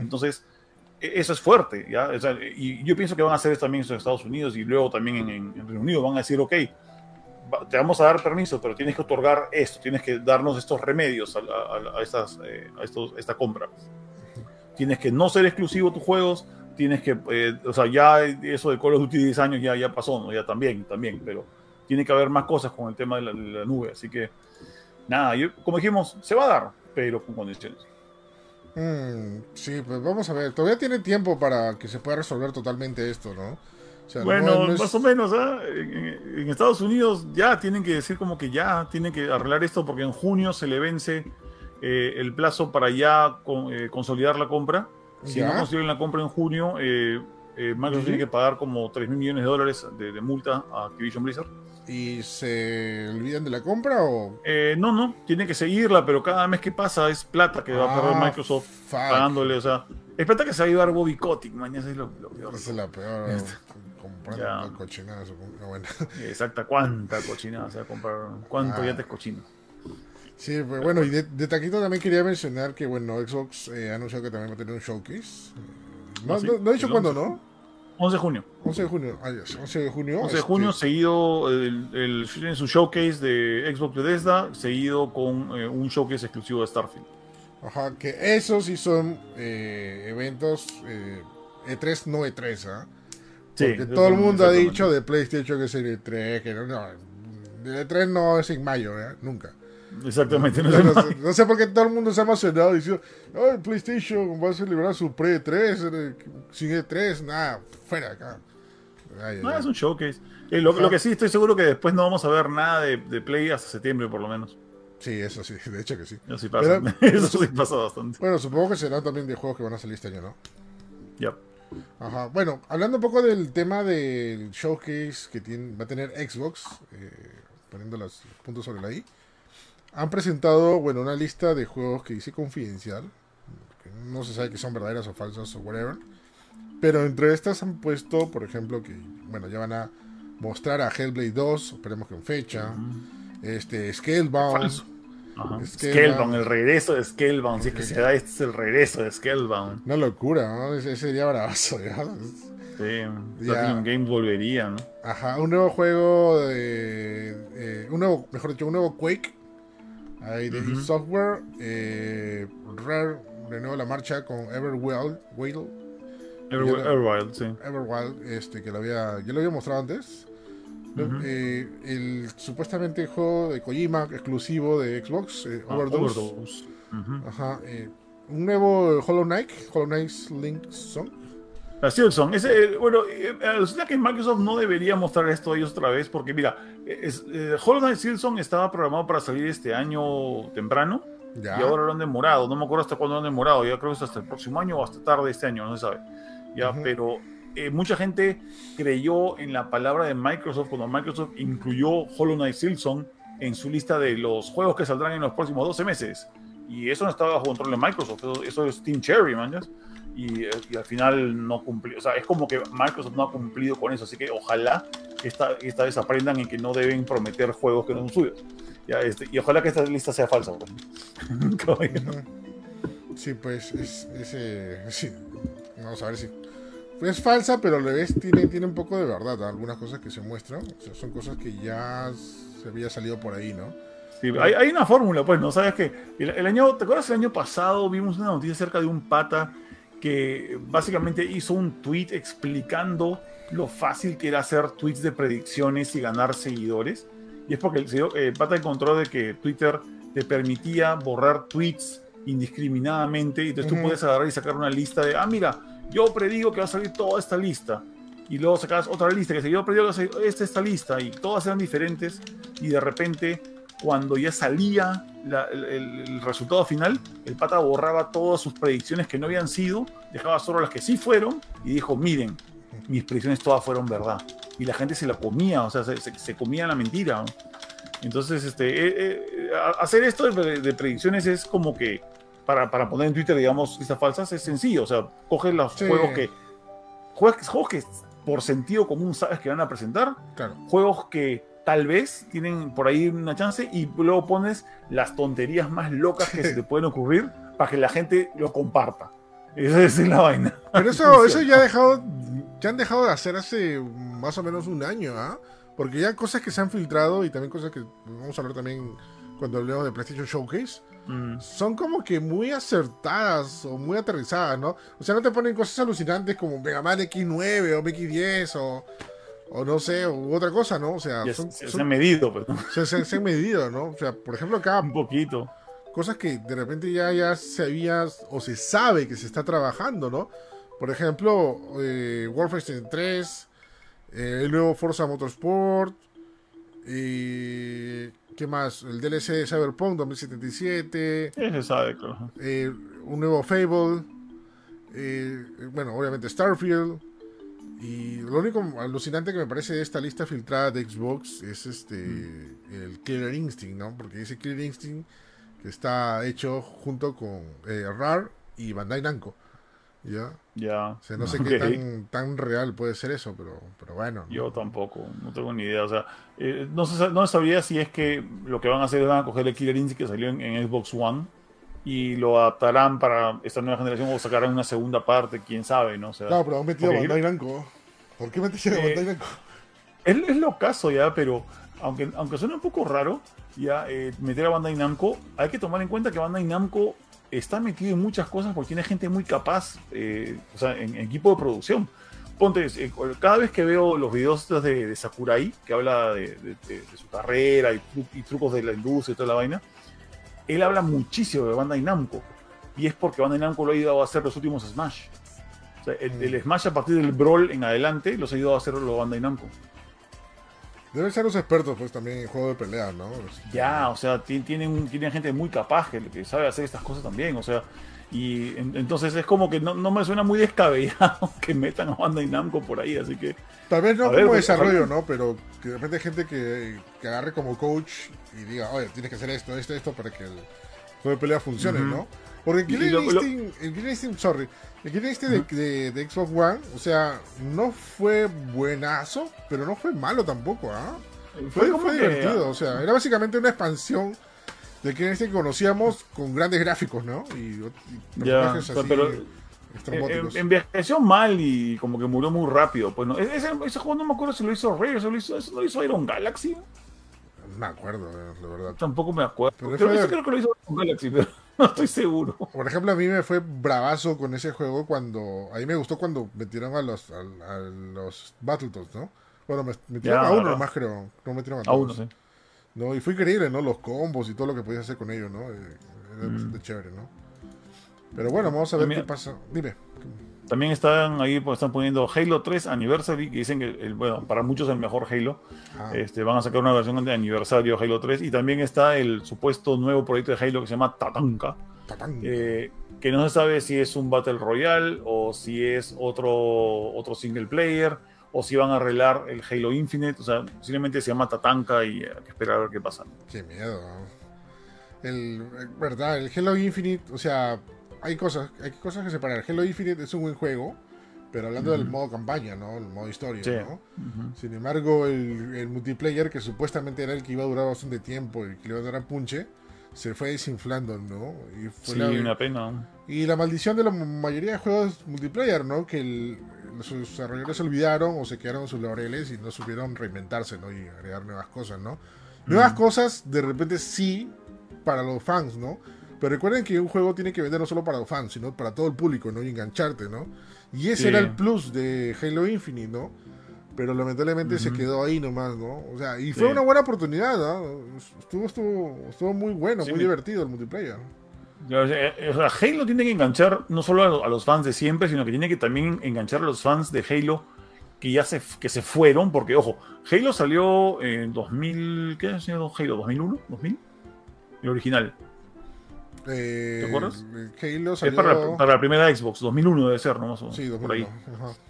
B: Entonces, e, eso es fuerte, ¿ya? y yo pienso que van a hacer esto también en Estados Unidos y luego también en, Reino Unido. Van a decir, ok, te vamos a dar permiso, pero tienes que otorgar esto, tienes que darnos estos remedios a, estas, eh, a estos, esta compra. Tienes que no ser exclusivo tus juegos, tienes que, eh, o sea, ya eso de Call of Duty 10 años ya, ya pasó, ¿no? Ya también, también, pero tiene que haber más cosas con el tema de la nube, así que nada, yo, como dijimos, se va a dar, pero con condiciones.
A: Mm, sí, pues vamos a ver. Todavía tiene tiempo para que se pueda resolver totalmente esto, ¿no?
B: bueno, más o menos, ¿ah? en, Estados Unidos ya tienen que decir como que ya tienen que arreglar esto porque en junio se le vence eh, el plazo para ya eh, consolidar la compra. Si no consiguen la compra en junio, eh, Microsoft tiene que pagar como 3 mil millones de dólares de multa a Activision Blizzard
A: y se olvidan de la compra o
B: eh, no no tiene que seguirla pero cada mes que pasa es plata que va a perder ah, Microsoft pagándole o sea es plata que se va a llevar Bobby Kotick mañana es lo, peor.
A: Esa es la peor (laughs) comprando cochinadas bueno. (laughs)
B: exacta cuánta cochinada se va a comprar cuánto ah. ya te cochino
A: sí pues, bueno y de, taquito también quería mencionar que bueno Xbox eh, ha anunciado que también va a tener un showcase. No, ¿Ah, no, no, ha dicho cuándo no
B: 11 de junio.
A: 11 de junio, 11 de junio.
B: 11 de junio, este, seguido el, el, su showcase de Xbox Bethesda, seguido con eh, un showcase exclusivo de Starfield.
A: Ajá, que esos sí son eh, eventos E3, e no E3, ¿ah? Porque todo el mundo ha dicho de PlayStation que es el E3, que no, no, el E3 no es en mayo, ¿eh? nunca.
B: Exactamente.
A: No, sé, por qué todo el mundo se ha emocionado diciendo, oh, PlayStation va a celebrar su pre-3, sin E3, nada, fuera acá.
B: no, es un showcase. Eh, lo, que sí estoy seguro que después no vamos a ver nada de, Play hasta septiembre por lo menos.
A: Sí, eso sí, de hecho que sí.
B: Eso sí pasa, (laughs) eso sí pasa bastante.
A: Bueno, supongo que será también de juegos que van a salir este año, ¿no?
B: Ya.
A: Ajá, bueno, hablando un poco del tema del showcase que tiene, va a tener Xbox, eh, poniendo los puntos sobre la I, han presentado, bueno, una lista de juegos que dice confidencial, que no se sabe que son verdaderas o falsas o whatever, pero entre estas han puesto, por ejemplo, que, bueno, ya van a mostrar a Hellblade 2, esperemos que en fecha, este, Scalebound,
B: Scalebound, el regreso de Scalebound. Si es que se da, este es el regreso de Scalebound.
A: Una locura, ¿no? Ese, sería bravazo, ¿ya?
B: Sí, ya. Games volvería, ¿no?
A: Ajá, un nuevo juego de. Eh, un nuevo, mejor dicho, un nuevo Quake. Ahí de Software. Eh, Rare renueva la marcha con Everwild.
B: Everwild, sí.
A: Everwild, este, que lo había. Yo lo había mostrado antes. Eh, el supuestamente juego de Kojima exclusivo de Xbox, eh, ah, Overdose. Ajá, eh, un nuevo Hollow Knight, Hollow Knight Link Song.
B: La Silson. Ese, bueno, alucina que Microsoft no debería mostrar esto a ellos otra vez, porque mira, es, Hollow Knight Silson estaba programado para salir este año temprano. Y ahora lo han demorado. No me acuerdo hasta cuándo lo han demorado. Ya creo que es hasta el próximo año o hasta tarde este año, no se sabe. Ya, pero eh, mucha gente creyó en la palabra de Microsoft cuando Microsoft incluyó Hollow Knight Silson en su lista de los juegos que saldrán en los próximos 12 meses. Y eso no estaba bajo control de Microsoft, eso, es Team Cherry, man. Y, y, al final no cumplió. O sea, es como que Microsoft no ha cumplido con eso. Así que ojalá esta, esta vez aprendan en que no deben prometer juegos que no son suyos. Ya, este, y ojalá que esta lista sea falsa. Pues. (laughs)
A: sí, pues es, ese sí. Vamos a ver si es falsa, pero le ves, tiene, tiene un poco de verdad. Algunas cosas que se muestran, son cosas que ya se había salido por ahí, ¿no?
B: Sí, hay, hay, una fórmula, pues, ¿no? Sabes que el, año, ¿te acuerdas el año pasado vimos una noticia acerca de un pata que básicamente hizo un tweet explicando lo fácil que era hacer tweets de predicciones y ganar seguidores? Y es porque el, eh, pata encontró de que Twitter te permitía borrar tweets indiscriminadamente y entonces tú puedes agarrar y sacar una lista de, ah, mira, yo predigo que va a salir toda esta lista. Y luego sacas otra lista que dice, yo predigo que va a salir esta, esta lista. Y todas eran diferentes. Y de repente, cuando ya salía el, resultado final, el pata borraba todas sus predicciones que no habían sido, dejaba solo las que sí fueron. Y dijo, miren, mis predicciones todas fueron verdad. Y la gente se la comía, o sea, se, comía la mentira. Entonces, este, eh, eh, hacer esto de predicciones es como que para, para poner en Twitter, digamos, listas falsas, es sencillo. O sea, coges los juegos que. Juegos, juegos, que por sentido común sabes que van a presentar. Juegos que tal vez tienen por ahí una chance y luego pones las tonterías más locas que se te (laughs) pueden ocurrir para que la gente lo comparta. Esa es la vaina.
A: Pero eso, (laughs) eso ya, ha dejado, ya han dejado de hacer hace más o menos un año, ¿ah? Porque ya cosas que se han filtrado y también cosas que vamos a hablar también cuando hablemos de PlayStation Showcase Mm. son como que muy acertadas o muy aterrizadas, ¿no? O sea, no te ponen cosas alucinantes como Mega Man X9 o X10 o, o no sé, u otra cosa, ¿no? O sea,
B: se, han medido, pues.
A: Se, han medido, ¿no? O sea, por ejemplo, acá.
B: Un poquito.
A: Cosas que de repente ya, ya se había o se sabe que se está trabajando, ¿no? Por ejemplo, eh, Wolfenstein 3, eh, el nuevo Forza Motorsport, y ¿Qué más? El DLC de Cyberpunk 2077.
B: Ese sabe,
A: eh, un nuevo Fable. Eh, bueno, obviamente Starfield. Y lo único alucinante que me parece de esta lista filtrada de Xbox es este el Killer Instinct, ¿no? Porque dice Killer Instinct que está hecho junto con eh, RAR y Bandai Namco. ¿Ya?
B: Ya.
A: O sea, no sé qué tan, tan, real puede ser eso, pero, pero bueno.
B: Yo tampoco, no tengo ni idea. O sea, eh, no, no sabía si es que lo que van a hacer es van a coger el Killer Instinct que salió en, Xbox One y lo adaptarán para esta nueva generación o sacarán una segunda parte, quién sabe, ¿no? O sea,
A: claro, pero han metido a Bandai Namco. ¿Por qué metieron a Bandai Namco?
B: Es, es lo caso ya, pero aunque, aunque suene un poco raro, ya eh, meter a Bandai Namco, hay que tomar en cuenta que Bandai Namco está metido en muchas cosas porque tiene gente muy capaz, eh, o sea, en, equipo de producción. Ponte, eh, cada vez que veo los videos de, Sakurai, que habla de, su carrera y, trucos de la industria y toda la vaina, él habla muchísimo de Bandai Namco. Y es porque Bandai Namco lo ha ayudado a hacer los últimos Smash. O sea, el, Smash a partir del Brawl en adelante los ha ayudado a hacer los Bandai Namco.
A: Deben ser los expertos, pues, también en juego de pelea, ¿no?
B: Ya, o sea, tienen, tienen gente muy capaz que, que sabe hacer estas cosas también, o sea, y entonces es como que no, no, me suena muy descabellado (laughs) que metan a Bandai Namco por ahí, así que...
A: Tal vez no como pues, desarrollo, ¿no? Pero que de repente hay gente que, que, agarre como coach y diga, oye, tienes que hacer esto, esto, esto para que el juego de pelea funcione, ¿no? Porque el Killer, Instinct, el Killer Instinct, sorry, el Killer Instinct de, de, Xbox One, o sea, no fue buenazo, pero no fue malo tampoco, ¿ah? Fue, fue, divertido, o sea, era básicamente una expansión de que este que conocíamos con grandes gráficos, ¿no? Y,
B: personajes así. Pero, envejeció mal y como que murió muy rápido. Pues no, ese, ese, juego no me acuerdo si lo hizo o si lo hizo, lo hizo Iron Galaxy.
A: No me acuerdo, la verdad.
B: Tampoco me acuerdo. Pero creo, creo que lo hizo Iron Galaxy, (laughs) pero no estoy seguro.
A: Por ejemplo, a mí me fue bravazo con ese juego cuando. A mí me gustó cuando metieron a los, a, los Battletoads, ¿no? Bueno, me metieron a uno más, creo. No metieron a,
B: todos. a uno, sí.
A: ¿No? Y fue increíble, ¿no? Los combos y todo lo que podías hacer con ellos, ¿no? Eh, era bastante mm. chévere, ¿no? Pero bueno, vamos a ver qué pasa. Dime.
B: También están ahí, pues están poniendo Halo 3 Anniversary, que dicen que, el, bueno, para muchos el mejor Halo. Ah. Este, van a sacar una versión de aniversario Halo 3. Y también está el supuesto nuevo proyecto de Halo que se llama Tatanka. Eh, que no se sabe si es un Battle Royale o si es otro, otro single player o si van a arreglar el Halo Infinite. O sea, posiblemente se llama Tatanka y hay que esperar a ver qué pasa.
A: Qué miedo. El, verdad, el Halo Infinite, o sea, hay cosas, hay cosas que separar. Halo Infinite es un buen juego, pero hablando del modo campaña, ¿no? El modo historia, ¿no? Sin embargo, el, multiplayer, que supuestamente era el que iba a durar bastante tiempo y que le iba a dar a punche, se fue desinflando, ¿no?
B: Y fue sí, una pena.
A: Y la maldición de la mayoría de juegos multiplayer, ¿no? Que el, los desarrolladores se olvidaron o se quedaron en sus laureles y no supieron reinventarse, ¿no? Y agregar nuevas cosas, ¿no? Nuevas cosas, de repente sí, para los fans, ¿no? Pero recuerden que un juego tiene que vender no solo para los fans, sino para todo el público, ¿no? Y engancharte, ¿no? Y ese era el plus de Halo Infinite, ¿no? Pero lamentablemente se quedó ahí nomás, ¿no? O sea, y fue una buena oportunidad, ¿no? Estuvo, estuvo, estuvo muy bueno, muy divertido el multiplayer.
B: O sea, Halo tiene que enganchar no solo a los fans de siempre, sino que tiene que también enganchar a los fans de Halo que ya se, que se fueron, porque ojo, Halo salió en 2000, ¿qué es Halo? ¿2001? ¿2000? El original.
A: Eh, ¿Te acuerdas?
B: Halo salió... Es para, la primera Xbox, 2001 debe ser, ¿no?
A: Sí, 2001. Por ahí.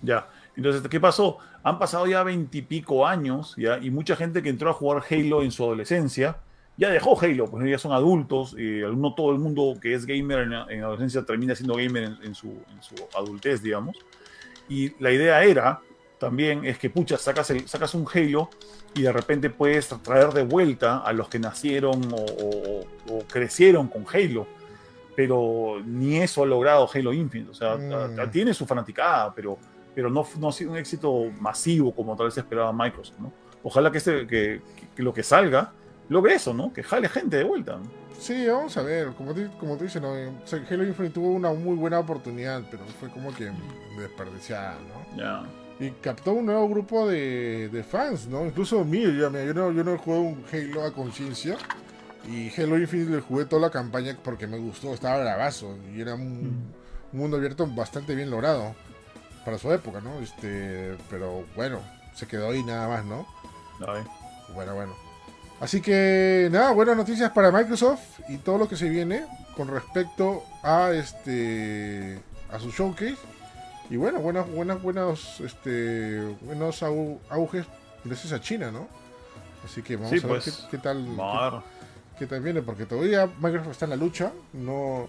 B: Ya. Entonces, ¿qué pasó? Han pasado ya veintipico años, ¿ya? Y mucha gente que entró a jugar Halo en su adolescencia, ya dejó Halo, pues ya son adultos, y no todo el mundo que es gamer en, adolescencia termina siendo gamer en, su, adultez, digamos. Y la idea era también es que, pucha, sacas, el, sacas un Halo y de repente puedes traer de vuelta a los que nacieron o, crecieron con Halo. Pero ni eso ha logrado Halo Infinite. O sea, mm. tiene su fanaticada, pero, pero no, no ha sido un éxito masivo como tal vez esperaba Microsoft. ¿no? Ojalá que, este, que lo que salga logre eso, ¿no? Que jale gente de vuelta.
A: Sí, vamos a ver, como te, como te dicen, ¿no? Halo Infinite tuvo una muy buena oportunidad, pero fue como que desperdiciada, ¿no?
B: Ya.
A: Y captó un nuevo grupo de, de fans, ¿no? Incluso mío, yo, yo, no, yo no jugué un Halo a conciencia. Y Halo Infinite le jugué toda la campaña porque me gustó, estaba bravazo. Y era un, mm. mundo abierto bastante bien logrado para su época, ¿no? Este, pero bueno, se quedó ahí nada más, ¿no? Bueno, bueno. Así que nada, buenas noticias para Microsoft y todo lo que se viene con respecto a este a su showcase. Y bueno, buenas, buenas, buenos, este, buenos auges gracias a China, ¿no? Así que vamos a ver pues, qué, tal, qué, tal viene, porque todavía Microsoft está en la lucha, no,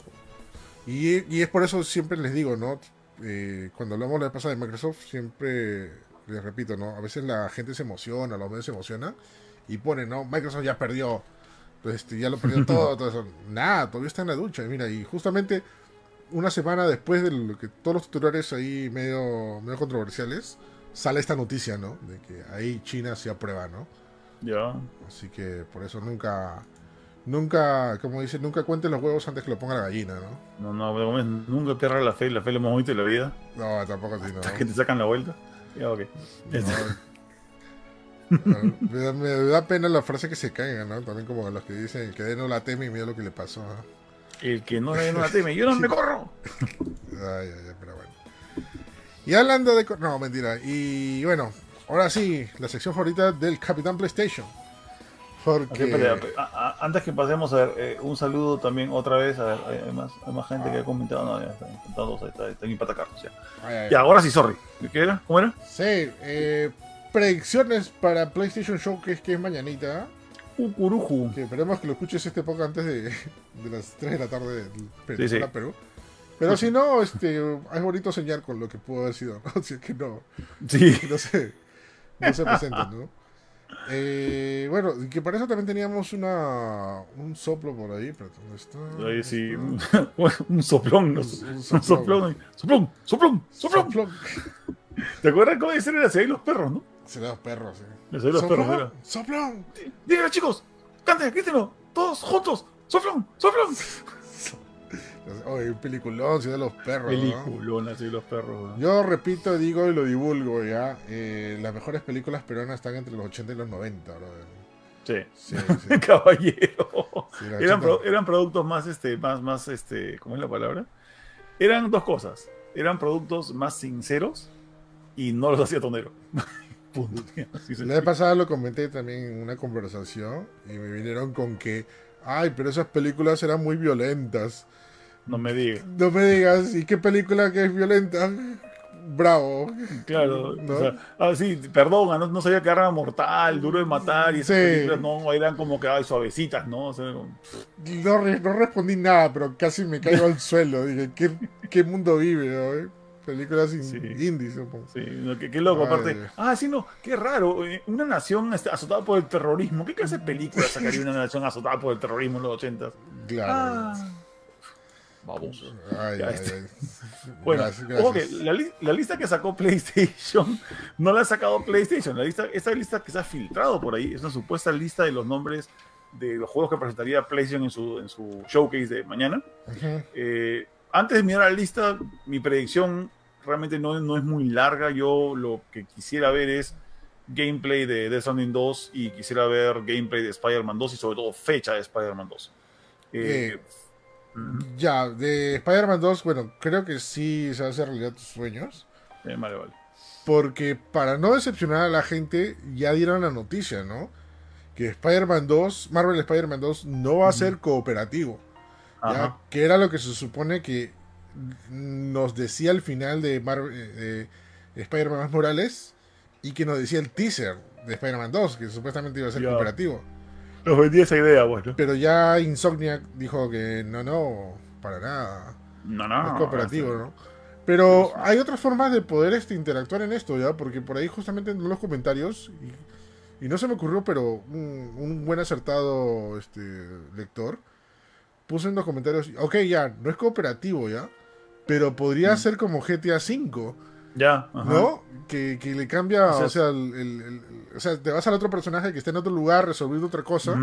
A: y, es por eso siempre les digo, ¿no? Eh, cuando hablamos la pasada de Microsoft, siempre les repito, ¿no? A veces la gente se emociona, los medios se emocionan y pone, ¿no? Microsoft ya perdió, este, ya lo perdió (laughs) todo, todo eso. Nada, todavía está en la ducha. Y mira, y justamente una semana después de lo que todos los tutoriales ahí medio, medio controversiales, sale esta noticia, ¿no? De que ahí China se aprueba, ¿no?
B: Ya.
A: Así que por eso nunca, nunca, como dice, nunca cuenten los huevos antes que lo ponga la gallina,
B: ¿no? No, no, nunca pierda la fe, la fe lo hemos visto en la vida.
A: No, tampoco así, ¿no?
B: que te sacan la vuelta. Ya, ok.
A: Me, da, pena la frase que se caiga, ¿no? También como los que dicen, el que no la teme y mira lo que le pasó.
B: El que no, no la teme, yo no me corro. (laughs)
A: ay, ay, pero bueno. Y hablando de... No, mentira. Y bueno, ahora sí, la sección favorita del Capitán PlayStation.
B: Porque... antes que pasemos a ver, eh, un saludo también otra vez. A ver, hay, más, hay más gente que ha comentado. No, ya están todos, está, está, está Ya. ya, ahora sí, sorry. ¿Qué era? ¿Cómo era?
A: Sí, eh, predicciones para PlayStation Show que es mañanita.
B: Cucuruju.
A: Que esperemos que lo escuches este poco antes de, de, las 3 de la tarde de sí, Perú. Pero si no, este, es bonito soñar con lo que pudo haber sido, ¿no? (laughs) Si es que no.
B: Sí. (laughs)
A: No sé. No se presenten, ¿no? Eh, bueno, que para eso también teníamos una un soplo por ahí, pero ¿dónde está?
B: Ahí sí, (laughs) un, soplón, un, soplón. soplón, soplón, soplón, ¿Te acuerdas cómo decían era ahí los perros, no?
A: Se los perros, sí.
B: Se los perros.
A: ¡Soplón!
B: Díganlo, chicos, canten, grítenlo, todos juntos, soplón, soplón. (laughs)
A: Oye, un peliculón, de los perros.
B: Peliculón, así de los perros.
A: Yo repito, digo y lo divulgo ya. Eh, las mejores películas peruanas están entre los 80 y los 90,
B: Sí. sí, (laughs) Caballero. eran, eran, productos más, este, más, más, este, ¿cómo es la palabra? Eran dos cosas. Eran productos más sinceros y no los hacía tonero. (laughs)
A: La vez pasada lo comenté también en una conversación y me vinieron con que, ay, pero esas películas eran muy violentas.
B: No me digas.
A: No me digas, ¿y qué película que es violenta? Bravo.
B: Claro. ah, sí, perdón, no, sabía que era mortal, duro de matar, y esas películas no eran como que ay, suavecitas, ¿no?
A: no, respondí nada, pero casi me caigo al suelo. Dije, ¿qué, qué mundo vive? ¿no? Películas sí. indies, supongo.
B: Sí, qué, loco, aparte. Ah, sí, no, qué raro. Eh, una nación azotada por el terrorismo. ¿Qué clase de película sacaría una nación azotada por el terrorismo en los 80?
A: Claro. Ah.
B: Vamos. bueno, la, lista que sacó PlayStation (laughs) no la ha sacado PlayStation. La lista, esta lista que se ha filtrado por ahí es una supuesta lista de los nombres de los juegos que presentaría PlayStation en su, en su showcase de mañana. Eh, antes de mirar la lista, mi predicción realmente no, no es muy larga. Yo lo que quisiera ver es gameplay de Death Stranding 2 y quisiera ver gameplay de Spider-Man 2 y sobre todo fecha de Spider-Man 2.
A: Eh, ya, de Spider-Man 2, bueno, creo que sí se va a hacer realidad tus sueños.
B: vale, vale.
A: Porque para no decepcionar a la gente, ya dieron la noticia, ¿no? Que Spider-Man 2, Marvel Spider-Man 2, no va a ser cooperativo. ¿Ya? Que era lo que se supone que nos decía al final de, Marvel, Spider-Man Morales y que nos decía el teaser de Spider-Man 2, que supuestamente iba a ser cooperativo.
B: Nos vendía esa idea, bueno.
A: Pero ya Insomniac dijo que no, no, para nada.
B: No, no.
A: Es cooperativo, ¿no? Pero hay otras formas de poder este, interactuar en esto, ¿ya? Porque por ahí justamente en los comentarios, y, no se me ocurrió, pero un, buen acertado este, lector puso en los comentarios, ok, ya, no es cooperativo, ¿ya? Pero podría mm. ser como GTA V.
B: Ya.
A: ¿No? Que, le cambia, o sea, el, o sea, te vas al otro personaje que está en otro lugar resolviendo otra cosa.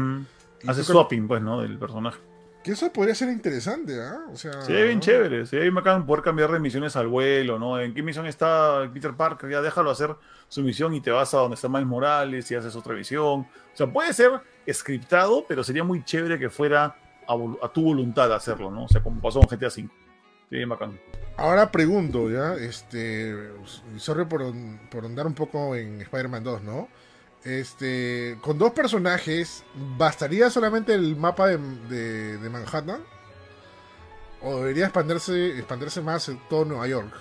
B: Hace swapping, pues, ¿no? Del personaje.
A: Que eso podría ser interesante, ¿ah? O sea,
B: sí, bien chévere. Sí, ahí me acaban poder cambiar de misiones al vuelo, ¿no? ¿En qué misión está Peter Parker? Ya déjalo hacer su misión y te vas a donde está Miles Morales y haces otra misión. O sea, puede ser scriptado, pero sería muy chévere que fuera a, tu voluntad hacerlo, ¿no? O sea, como pasó con GTA V. Sí, bacán.
A: Ahora pregunto, ¿ya? Este. Sorry por, por andar un poco en Spider-Man 2, ¿no? Este, con dos personajes, ¿bastaría solamente el mapa de, de, Manhattan? ¿O debería expandirse, expandirse más en todo Nueva York?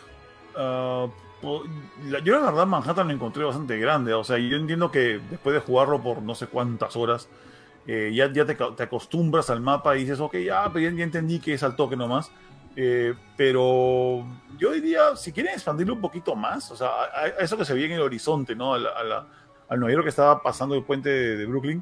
B: Ah, yo la verdad Manhattan lo encontré bastante grande. O sea, yo entiendo que después de jugarlo por no sé cuántas horas, eh, ya, ya te, te, acostumbras al mapa y dices, ok, ya, pero ya, entendí que es al toque nomás. Eh, pero yo diría, si quieren expandirlo un poquito más, o sea, a, eso que se ve en el horizonte, ¿no? a la al Nueva York que estaba pasando el puente de, Brooklyn.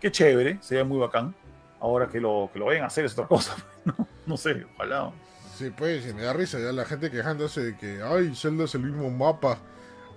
B: Qué chévere, sería muy bacán. Ahora que lo, que lo vayan a hacer es otra cosa. (laughs) no, sé, ojalá.
A: Sí, pues, me da risa ya la gente quejándose de que, ay, Zelda es el mismo mapa.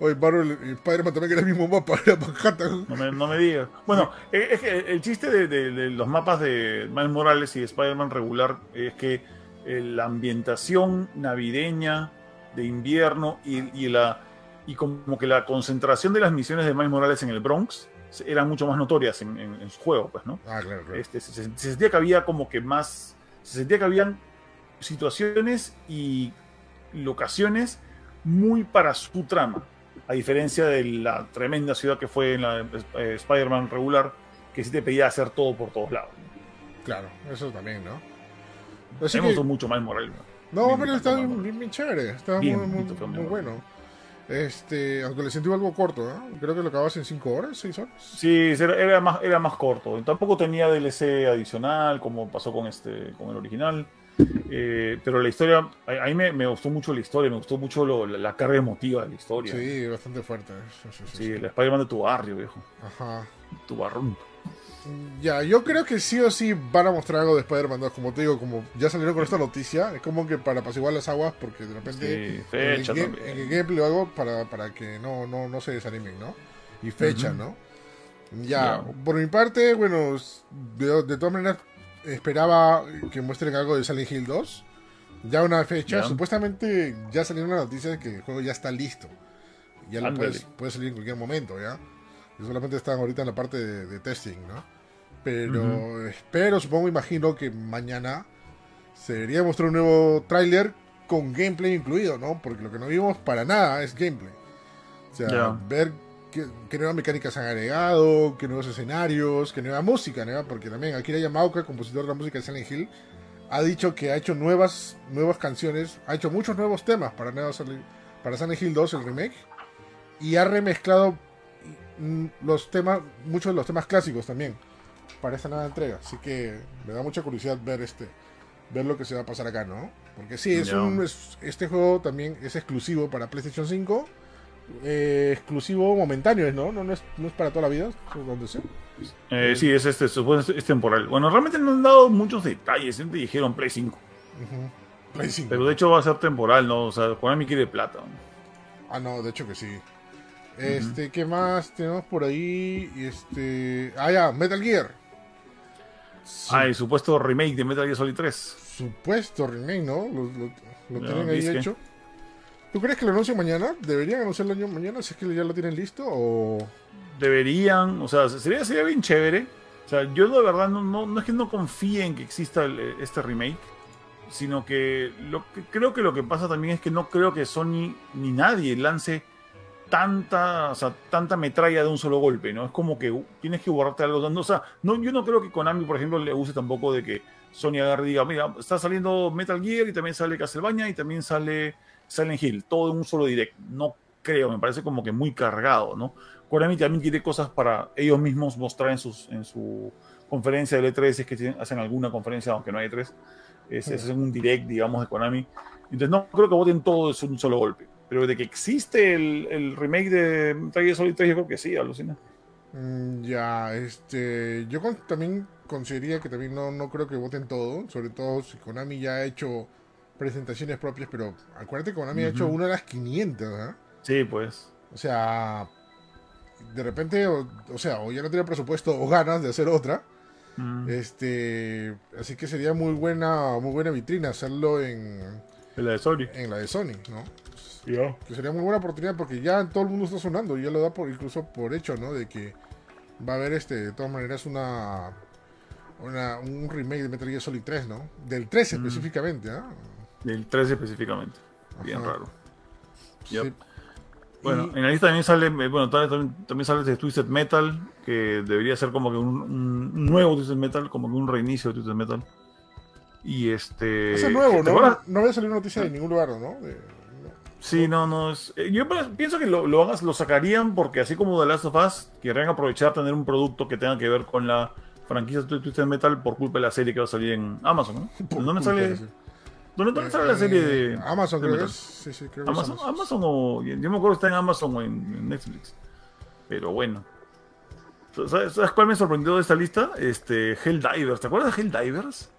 A: Oye, Marvel Spider-Man también era el mismo mapa, (laughs) era Manhattan.
B: No me, no me digas. Bueno, es que el chiste de, los mapas de Miles Morales y Spider-Man regular es que eh, la ambientación navideña de invierno y la y como que la concentración de las misiones de Miles Morales en el Bronx eran mucho más notorias en, su juego, pues, ¿no?
A: Ah, claro, claro.
B: Este, se, sentía que había como que más, se sentía que habían situaciones y locaciones muy para su trama. A diferencia de la tremenda ciudad que fue en la eh, Spider-Man regular, que sí te pedía hacer todo por todos lados.
A: Claro, eso también, ¿no?
B: Así me gustó mucho más Morales.
A: No, pero está bien, chévere, está muy, muy, bueno. Este, aunque le sentí algo corto, ¿no? Creo que lo acabas en 5 horas, 6 horas.
B: Sí, era, más, era más corto. Tampoco tenía DLC adicional, como pasó con este, con el original. Eh, pero la historia, a, mí me, gustó mucho la historia, me gustó mucho la, carga emotiva de la historia.
A: Sí, bastante fuerte.
B: Sí, sí, el Spider-Man de tu barrio, viejo.
A: Ajá.
B: Tu barrón.
A: Ya, yo creo que sí o sí van a mostrar algo de Spider-Man 2. Como te digo, como ya salieron con esta noticia, es como que para apaciguar las aguas, porque de repente
B: fecha
A: en, el gameplay o algo para, para que no, no, no se desanimen, ¿no? Y fecha, ¿no? Ya, por mi parte, bueno, de, todas maneras esperaba que muestren algo de Silent Hill 2. Ya una fecha, supuestamente ya salió una noticia de que el juego ya está listo. Ya lo puedes, puede salir en cualquier momento, ¿ya? Y solamente están ahorita en la parte de testing, ¿no? Pero espero, supongo, imagino que mañana se debería mostrar un nuevo tráiler con gameplay incluido, ¿no? Porque lo que no vimos para nada es gameplay. O sea, ver qué, nuevas mecánicas han agregado, qué nuevos escenarios, qué nueva música, ¿no? Porque también Akira Yamaoka, compositor de la música de Silent Hill, ha dicho que ha hecho nuevas, nuevas canciones, ha hecho muchos nuevos temas para, para Silent Hill 2, el remake, y ha remezclado mm, los temas, muchos de los temas clásicos también para esta nueva entrega. Así que me da mucha curiosidad ver este ver lo que se va a pasar acá, ¿no? Porque sí, es un, este juego también es exclusivo para PlayStation 5. Eh, exclusivo momentáneo, ¿no? ¿no? No, es, no es para toda la vida, donde sea.
B: Eh, sí, es este, es temporal. Bueno, realmente no han dado muchos detalles, siempre dijeron Play 5. Play 5. Pero de hecho va a ser temporal, ¿no? O sea, Konami quiere plata.
A: Ah, no, de hecho que sí. Este, ¿qué más tenemos por ahí? Este, ah, ya, Metal Gear.
B: Ah, el supuesto remake de Metal Gear Solid 3.
A: Supuesto remake, ¿no? Lo, tienen ahí hecho. ¿Tú crees que lo anuncien mañana? ¿Deberían anunciarlo mañana si es que ya lo tienen listo? O...
B: Deberían, o sea, sería, sería bien chévere. O sea, yo de verdad no, no, es que no confíe en que exista este remake, sino que, lo que creo que lo que pasa también es que no creo que Sony ni nadie lance tanta, o sea, tanta metralla de un solo golpe, ¿no? Es como que tienes que borrarte algo. O sea, no, yo no creo que Konami, por ejemplo, le use tampoco de que Sony agarre y diga, mira, está saliendo Metal Gear y también sale Castlevania y también sale Silent Hill, todo en un solo direct. No creo, me parece como que muy cargado, ¿no? Konami también tiene cosas para ellos mismos mostrar en, sus, en su conferencia de E3, es que hacen alguna conferencia, aunque no hay E3, es, es un direct, digamos, de Konami. Entonces no creo que voten todo en un solo golpe. Pero de que existe el, remake de Metal Gear Solid 3, yo creo que sí, alucina.
A: Mm, ya, este. Yo también consideraría que también no, no creo que voten todo. Sobre todo si Konami ya ha hecho presentaciones propias. Pero acuérdate que Konami ha hecho una de las 500, ¿ah?
B: Sí, pues.
A: O sea, de repente, o, sea, o ya no tiene presupuesto o ganas de hacer otra. Este, así que sería muy buena, muy buena vitrina hacerlo en,
B: en la de Sony.
A: En la de Sony, ¿no? Que sería muy buena oportunidad porque ya todo el mundo está sonando, ya lo da por incluso por hecho, ¿no? De que va a haber este, de todas maneras, una, un remake de Metal Gear Solid 3, ¿no? Del 13 mm. específicamente, ¿ah?
B: Del 13 específicamente. Bien raro. Bueno, en la lista también sale, eh, bueno, también, también sale de Twisted Metal, que debería ser como que un, nuevo Twisted Metal, como que un reinicio de Twisted Metal. Y este.
A: Ese nuevo, ¿no? No había salido noticia de ningún lugar, ¿no?
B: Sí, no, no es. Eh, yo pienso que lo, lo, lo sacarían porque, así como The Last of Us, querrían aprovechar tener un producto que tenga que ver con la franquicia de Twisted Metal por culpa de la serie que va a salir en Amazon, ¿no? (laughs) ¿Dónde sale? ¿Dónde, sale la serie de.
A: Amazon, creo que es. Sí, sí, creo
B: Amazon, Amazon. o. Yo me acuerdo que está en Amazon o en, Netflix. Pero bueno. ¿Sabes, ¿Sabes, cuál me sorprendió de esta lista? Este, Helldivers. ¿Te acuerdas de Helldivers?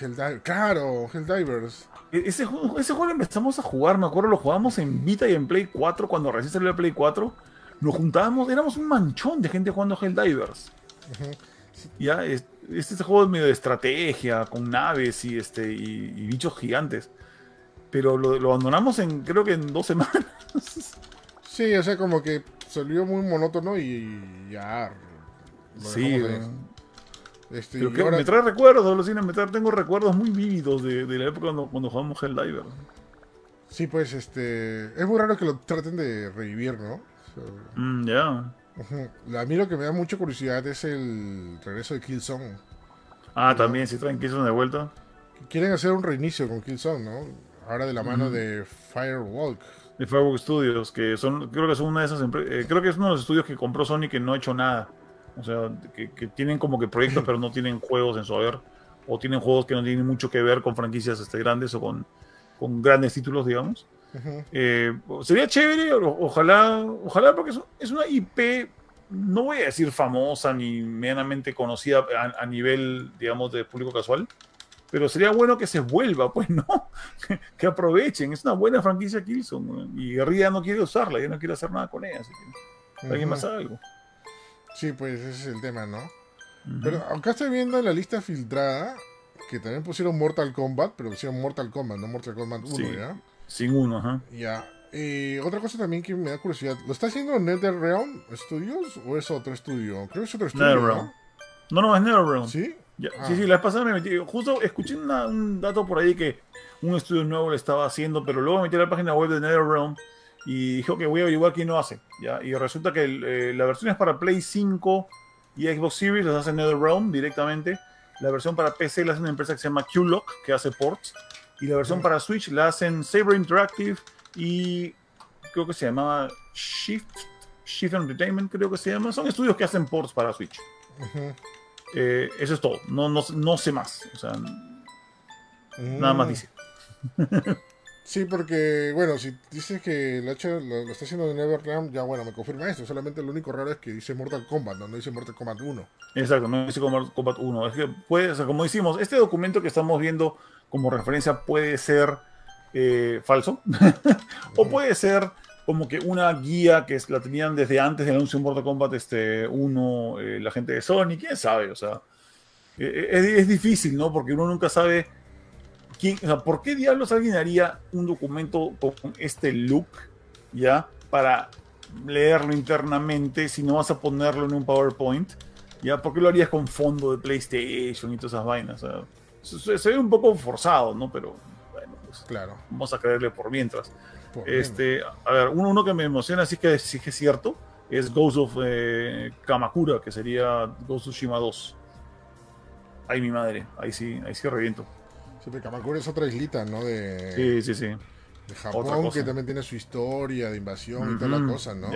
A: Helldivers. Claro, Helldivers.
B: E-, ese juego, ese juego lo empezamos a jugar, me acuerdo, lo jugábamos en Vita y en Play 4 cuando recién salió el Play 4. Nos juntábamos, éramos un manchón de gente jugando Helldivers. Ya, este, este juego es medio de estrategia, con naves y, este, y, bichos gigantes. Pero lo, abandonamos en, creo que en dos (laughs) semanas.
A: Sí, o sea, como que salió muy monótono y ya.
B: Sí, este, me trae recuerdos, me trae, tengo recuerdos muy vívidos de, la época cuando, cuando jugamos Helldiver.
A: Sí, pues este. Es muy raro que lo traten de revivir, ¿no?
B: Mm, ya.
A: A mí lo que me da mucha curiosidad es el regreso de Killzone.
B: Ah, también, si traen Killzone de vuelta.
A: Quieren hacer un reinicio con Killzone, ¿no? Ahora de la mano de Firewalk.
B: De Firewalk Studios, que son, creo que son una de esas empresas, eh, creo que es uno de los estudios que compró Sony que no ha hecho nada. O sea, que, tienen como que proyectos, (laughs) pero no tienen juegos en su haber. O tienen juegos que no tienen mucho que ver con franquicias este, grandes o con, con grandes títulos, digamos. Eh, sería chévere, ojalá, ojalá porque es, una IP, no voy a decir famosa ni medianamente conocida a, nivel, digamos, de público casual, pero sería bueno que se vuelva, pues, ¿no? (laughs) que aprovechen, es una buena franquicia Killzone, y Guerrilla no quiere usarla, ya no quiere hacer nada con ella, así que alguien más haga algo.
A: Sí, pues ese es el tema, ¿no? Pero acá estoy viendo en la lista filtrada que también pusieron Mortal Kombat, pero pusieron Mortal Kombat, no Mortal Kombat 1, ¿ya?
B: Sin uno, ajá.
A: Ya. Eh, otra cosa también que me da curiosidad, ¿lo está haciendo NetherRealm Studios o es otro estudio? Creo que es otro estudio. NetherRealm.
B: ¿no? no, es NetherRealm.
A: ¿Sí?
B: Ah. Sí, sí, la vez pasada me metí. Justo escuché un dato por ahí que un estudio nuevo le estaba haciendo, pero luego me metí a la página web de NetherRealm y dijo que voy a averiguar quién lo hace. ¿ya? Y resulta que eh, la versión es para Play 5 y Xbox Series, las hace NetherRealm directamente. La versión para PC la hace una empresa que se llama Qlock, que hace ports. Y la versión para Switch la hacen Saber Interactive y creo que se llamaba Shift, Shift Entertainment, creo que se llama. Son estudios que hacen ports para Switch. Eh, eso es todo. No, no, no sé más. O sea, nada más mm. dice. (laughs)
A: Sí, porque, bueno, si dices que lo, lo, está haciendo de NetherRealm, ya bueno, me confirma esto. Solamente lo único raro es que dice Mortal Kombat, no, no dice Mortal Kombat 1.
B: Exacto, no dice Mortal Kombat 1. Es que puede, o sea, como decimos, este documento que estamos viendo como referencia puede ser eh, falso. (laughs) o puede ser como que una guía que la tenían desde antes del anuncio de Mortal Kombat este, 1, eh, la gente de Sony, quién sabe, o sea. Eh, es difícil, ¿no? Porque uno nunca sabe ¿por qué diablos alguien haría un documento con este look, ya, para leerlo internamente si no vas a ponerlo en un PowerPoint? ¿Ya? ¿Por qué lo harías con fondo de PlayStation y todas esas vainas? Se, ve un poco forzado, ¿no? Pero bueno, pues
A: claro.
B: vamos a creerle por mientras. este, a ver, uno, que me emociona, sí que, sí que es cierto, es Ghost of eh, Kamakura, que sería Ghost of Tsushima 2. Ay, mi madre, ahí sí, ahí sí reviento.
A: Sí, Kamakura es otra islita, ¿no?
B: De, sí, sí, sí.
A: De Japón, que también tiene su historia de invasión y toda la cosa, ¿no?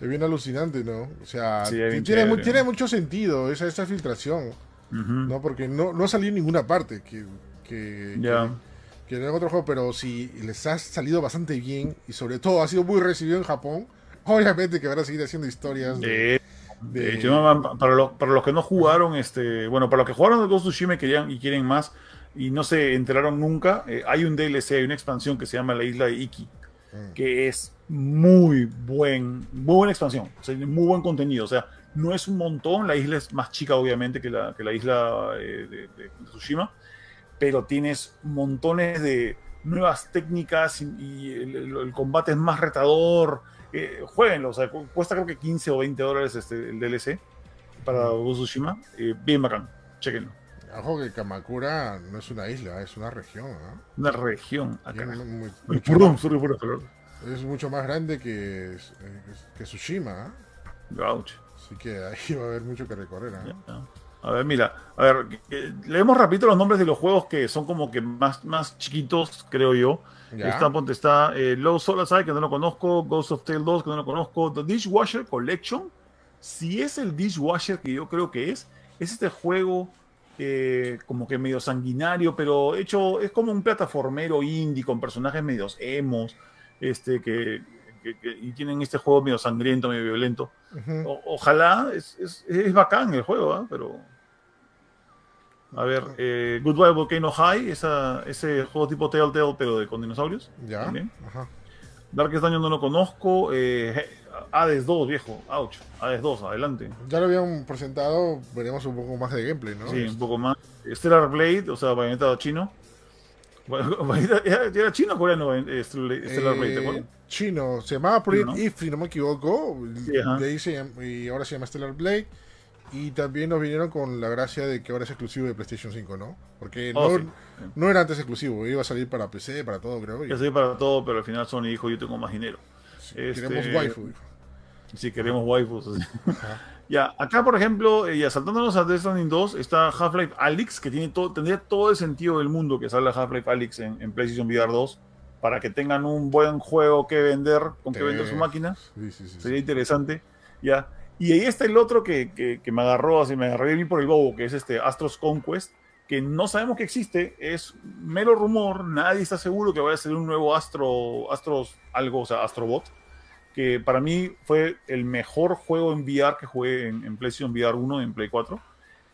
A: Es bien alucinante, ¿no? O sea, tiene, tiene, mucho sentido esa, esa filtración, ¿no? Porque no, no salió en ninguna parte que, que, que, en otro juego, pero si les ha salido bastante bien y sobre todo ha sido muy recibido en Japón, obviamente que van a seguir haciendo historias
B: de... para, los, para los que no jugaron, este, bueno, para los que jugaron de Ghost of Tsushima y, querían, y quieren más, y no se enteraron nunca, eh, hay un DLC, hay una expansión que se llama La Isla de Iki, mm. que es muy buen, muy buena expansión, o muy buen contenido, o sea, no es un montón, la isla es más chica obviamente que la, que la isla eh, de, Tsushima, pero tienes montones de nuevas técnicas y, el, combate es más retador, eh, jueguenlo, o sea, cuesta creo que 15 o 20 dólares este, el DLC para. Tsushima, eh, bien bacán, chequenlo.
A: Ojo que Kamakura no es una isla, es una región. ¿no?
B: Una región. Acá.
A: es mucho más grande que, que Tsushima.
B: Gauch.
A: Así que ahí va a haber mucho que recorrer.
B: A ver, mira, a ver, leemos rápido los nombres de los juegos que son como que más, más chiquitos, creo yo. Está, ponte, está eh, Low Solar que no lo conozco, Ghost of Tale 2, que no lo conozco, The Dishwasher Collection. Si es el Dishwasher que yo creo que es, es este juego eh, como que medio sanguinario, pero hecho, es como un plataformero indie con personajes medios emos, este, que, y tienen este juego medio sangriento, medio violento. ojalá, es, es, bacán el juego, ¿ah? pero... A ver, eh, Goodbye Volcano High, esa, ese juego tipo Telltale, pero de, con dinosaurios.
A: Ya. También.
B: Darkest Dungeon no lo conozco. Eh, Hades 2, viejo. Ouch. Hades 2, adelante.
A: Ya lo habían presentado, veremos un poco más de gameplay, ¿no?
B: Sí, un poco más. Stellar Blade, o sea, bayoneta chino. (laughs) ¿Era chino o coreano eh, Stellar Blade, ¿te acuerdas?
A: Chino, se llamaba Project If, si no me equivoco. y ahora se llama Stellar Blade. Y también nos vinieron con la gracia de que ahora es exclusivo de PlayStation 5, ¿no? Porque oh, no, era antes exclusivo, iba a salir para PC, para todo, creo.
B: Iba a salir para todo, pero al final Sony dijo, yo tengo más dinero.
A: Queremos este, waifu.
B: Si queremos waifus. (laughs) ya, acá por ejemplo, eh, ya saltándonos a Death Stranding 2, está Half-Life Alyx, que tiene todo, tendría todo el sentido del mundo que salga Half-Life Alyx en, PlayStation VR 2, para que tengan un buen juego que vender, con que vender su máquina. Sería interesante. Ya. Y ahí está el otro que, me agarró, así me agarré bien por el bobo, que es este Astros Conquest, que no sabemos que existe, es mero rumor, nadie está seguro que vaya a ser un nuevo Astro, Astros algo, o sea, Astrobot, que para mí fue el mejor juego en VR que jugué en, PlayStation VR 1 en Play 4.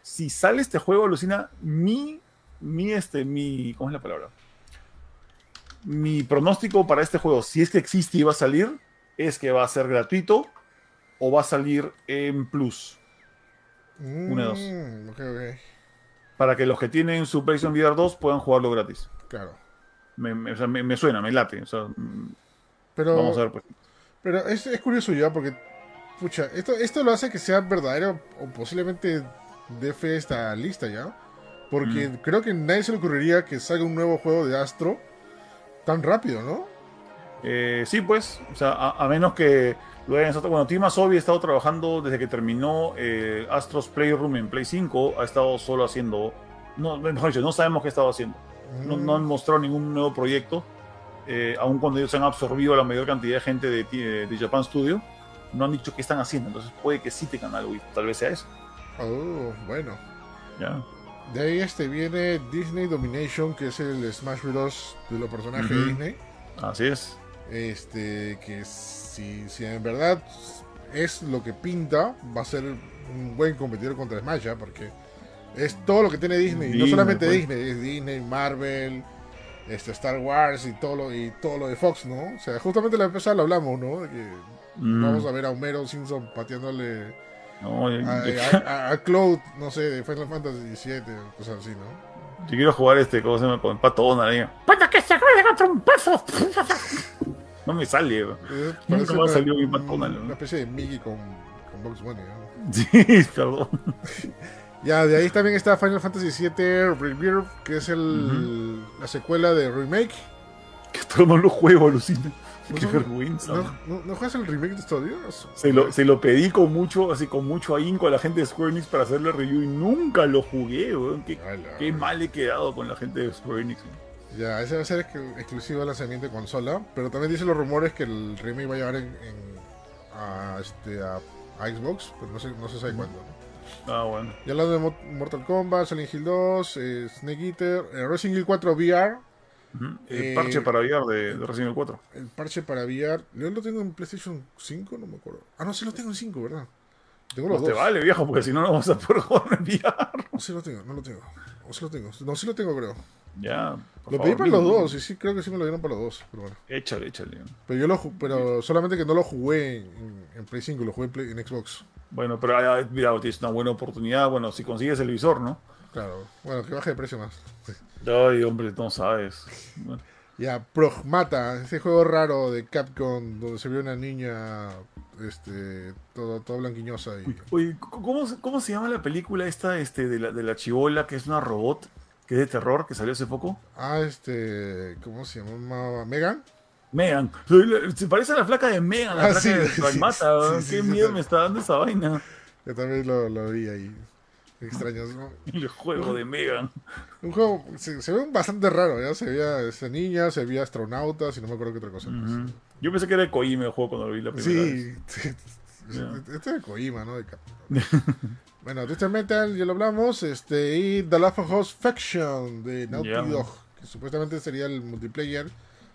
B: Si sale este juego, alucina, mi, mi, este, mi, ¿cómo es la palabra? Mi pronóstico para este juego, si es que existe y va a salir, es que va a ser gratuito o va a salir en Plus. Una de dos. Mm, Para que los que tienen su PlayStation VR 2 puedan jugarlo gratis.
A: Claro.
B: Me, suena, me late. Mm,
A: pero, vamos a ver, pues. Pero es, es curioso ya porque, pucha, esto, esto lo hace que sea verdadero o posiblemente dé fe esta lista ya. Porque mm. creo que nadie se le ocurriría que salga un nuevo juego de Astro tan rápido, ¿no?
B: Eh, sí, pues, o sea, a menos que bueno, Tim Asobi ha estado trabajando desde que terminó eh, Astros Playroom en Play 5. Ha estado solo haciendo. No, mejor dicho, no sabemos qué ha estado haciendo. No, han mm. mostrado ningún nuevo proyecto. Eh, aun cuando ellos han absorbido la mayor cantidad de gente de, de, Japan Studio, no han dicho qué están haciendo. Entonces puede que sí tengan algo y tal vez sea eso.
A: Oh, bueno.
B: Ya.
A: De ahí este viene Disney Domination, que es el Smash Bros. de los personajes de Disney.
B: Así es.
A: Este, que si, si en verdad es lo que pinta, va a ser un buen competidor contra Smash, porque es todo lo que tiene Disney, no solamente pues. Disney, es Disney, Marvel, este, Star Wars y todo lo y todo lo de Fox, ¿no? O sea, justamente la empezada lo hablamos, ¿no? De que mm. vamos a ver a Homero Simpson pateándole a, a, (laughs) Cloud, no sé, de Final Fantasy VII, cosas así, ¿no?
B: Yo quiero jugar este, ¿cómo se llama? Con patona, ¿eh? ¡Para que se contra un paso! No me sale, eh, Nunca me ha salido mi patona.
A: Una especie de Mickey con, con Box Bunny, ¿no? (laughs)
B: Sí, perdón. (laughs)
A: ya, de ahí también está Final Fantasy VII Rebirth, que es el, la secuela de Remake.
B: Que todo no lo juego, alucina. Qué vergüenza.
A: ¿No, ¿No, juegas el remake de estos
B: Se lo, se lo pedí con mucho, así con mucho ahínco a la gente de Square Enix para hacerle review y nunca lo jugué, weón. Qué, qué mal he quedado con la gente de Square Enix.
A: Ya, ese va a ser exclusivo de lanzamiento de consola, pero también dicen los rumores que el remake va a llevar en, a, este, a, Xbox, pero no se, no se sabe cuándo.
B: Ah, bueno.
A: Ya hablando de Mortal Kombat, Silent Hill 2, eh, Snake Eater, eh, Resident Evil 4 VR,
B: el eh, parche para VR de, Resident Evil 4.
A: El parche para VR. Yo lo tengo en PlayStation 5, no me acuerdo. Ah, no, sí lo tengo en 5, ¿verdad?
B: Tengo los no te vale, viejo, porque si no, no vamos a poder jugar en VR.
A: No, sí lo tengo, no lo tengo. O sí lo tengo. No, sí lo tengo, creo.
B: Ya.
A: Lo pedí para los dos, y sí, creo que sí me lo dieron para los dos. Pero bueno.
B: Échale, échale.
A: Pero yo lo pero solamente que no lo jugué en, en Play 5, lo jugué en, en Xbox.
B: Bueno, pero ah, mira, tienes una buena oportunidad. Bueno, si consigues el visor, ¿no?
A: Claro. Bueno, que baje de precio más.
B: Ay, hombre, no sabes.
A: Ya, Progmata, ese juego raro de Capcom donde se vio una niña este todo, todo blanquiñosa. Y...
B: Uy, ¿cómo, ¿cómo, se llama la película esta este, de, la, de la chivola que es una robot, que es de terror, que salió hace poco?
A: Ah, este, ¿cómo se llama? ¿Megan?
B: Megan. Se parece a la flaca de Megan, la ah, flaca de Pragmata. Qué miedo me está dando esa vaina.
A: Yo también lo, lo vi ahí extraños. ¿no?
B: El juego de Megan.
A: Un juego, se, ve bastante raro, ¿ya? Se veía esa niña, se veía astronautas y no me acuerdo qué otra cosa.
B: Yo pensé que era de Koima el juego cuando lo vi la primera vez.
A: Sí, este es de Koima, ¿no? De (laughs) bueno, Twisted Metal, ya lo hablamos. Este, y The Last of Us Faction de Naughty Dog, que supuestamente sería el multiplayer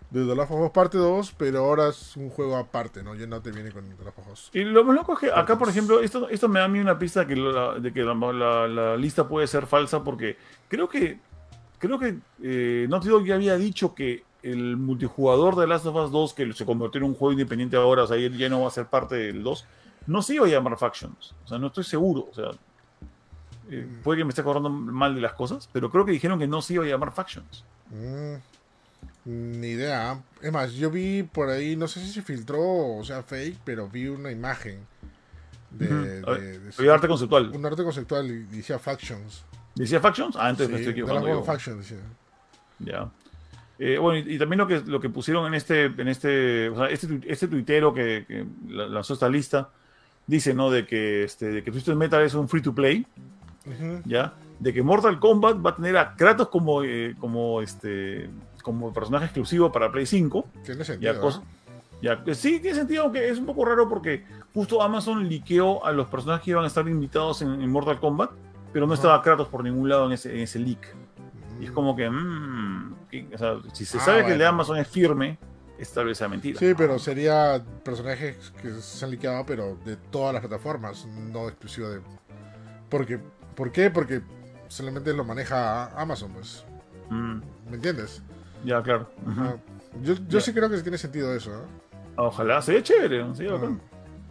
A: de The Last of Us Parte 2, pero ahora es un juego aparte, ¿no? Ya no te viene con The Last of Us.
B: Y lo más loco es que acá, por ejemplo, esto, esto me da a mí una pista que de que la, lista puede ser falsa porque creo que creo que eh, Naughty Dog ya había dicho que el multijugador de The Last of Us 2, que se convirtió en un juego independiente ahora, o sea, ya no va a ser parte del 2, no se iba a llamar Factions. O sea, no estoy seguro. O sea, eh, mm. puede que me esté acordando mal de las cosas, pero creo que dijeron que no se iba a llamar Factions.
A: Mm. Ni idea. Es más, yo vi por ahí, no sé si se filtró o sea fake, pero vi una imagen
B: De, arte conceptual.
A: Un arte conceptual y decía Factions.
B: ¿Decía Factions? Ah, entonces me estoy equivocando. Factions decía. Ya. Eh, bueno, y, también lo que, lo que pusieron en este, en este, o sea, este, este tuitero que, que, lanzó esta lista, dice, ¿no? De que, este, de que Twisted Metal es un free to play, ¿ya? De que Mortal Kombat va a tener a Kratos como, eh, como, este, como personaje exclusivo para Play 5.
A: Tiene sentido.
B: Ya, sí, tiene sentido, aunque es un poco raro porque justo Amazon liqueó a los personajes que iban a estar invitados en, Mortal Kombat, pero no estaba Kratos por ningún lado en ese, en ese leak. Y es como que, mmm, o sea, si se ah, sabe que el de Amazon es firme, esta vez sea mentira.
A: Sí, pero sería personajes que se han liqueado, pero de todas las plataformas, no exclusivo de. Porque, ¿Por qué? Porque solamente lo maneja Amazon, pues. Mm. ¿Me entiendes?
B: Ya, claro.
A: Yo, yo sí creo que tiene sentido eso. ¿eh?
B: Ojalá, sería chévere.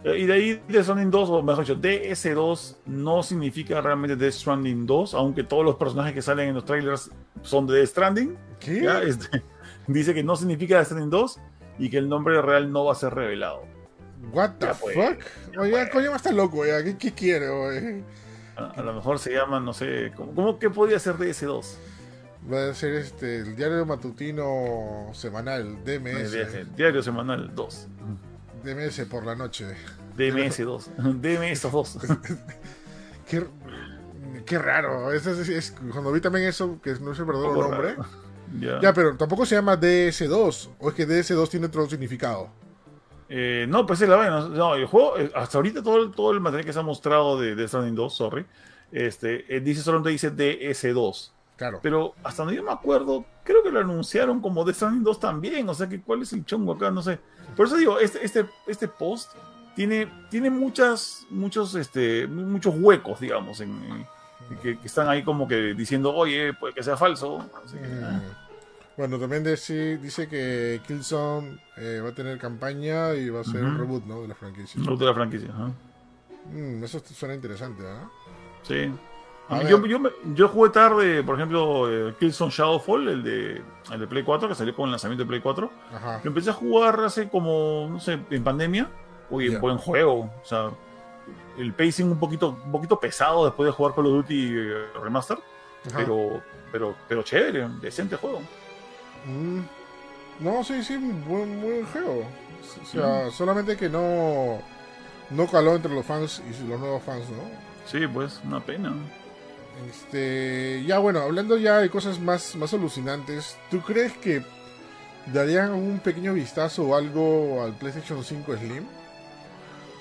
B: Eh, y de ahí Death Stranding 2, o mejor dicho, DS2 no significa realmente Death Stranding 2, aunque todos los personajes que salen en los trailers son de Death Stranding.
A: ¿Qué?
B: Este, dice que no significa Stranding 2 y que el nombre real no va a ser revelado.
A: What the fuck? Oye, coño, está loco, ya. ¿Qué, quiere, oye?
B: A, lo mejor se llama, no sé, ¿cómo, cómo que podría ser DS2?
A: Va a ser este, el diario matutino semanal, DMS.
B: El diario semanal 2.
A: DMS por la noche.
B: DMS 2. DMS 2.
A: qué, qué, raro. Es, es, cuando vi también eso, que no es el verdadero nombre. Ya. pero tampoco se llama DS2. O es que DS2 tiene otro significado.
B: Eh, no, pues es la vaina. No, el juego, eh, hasta ahorita todo, todo el material que se ha mostrado de Death Stranding 2, sorry, este, eh, dice solamente dice DS2. Pero hasta donde yo me acuerdo, creo que lo anunciaron como The Stranding 2 también. O sea que cuál es el chongo acá, no sé. Por eso digo, este, este, este post tiene, tiene muchas, muchos, este, muchos huecos, digamos, en, que, están ahí como que diciendo, oye, puede que sea falso. Mm.
A: Bueno, también dice, dice que Killzone eh, va a tener campaña y va a ser un reboot, ¿no? De la franquicia.
B: Reboot de la franquicia,
A: mm, eso suena interesante, ¿ah?
B: Sí. Yo, yo, yo, jugué tarde, por ejemplo, eh, Killzone Shadowfall, el de, el de Play 4, que salió con el lanzamiento de Play 4. Lo empecé a jugar hace como, no sé, en pandemia. Uy, buen juego. O sea, el pacing un poquito, un poquito pesado después de jugar Call of Duty eh, Remaster. Pero, pero, pero chévere, decente juego.
A: Mm. No, sí, sí, buen, buen juego. O sea, solamente que no, no caló entre los fans y los nuevos fans, ¿no?
B: Sí, pues, una pena.
A: Este, ya bueno, hablando ya de cosas más, más alucinantes, ¿tú crees que darían un pequeño vistazo o algo al PlayStation 5 Slim?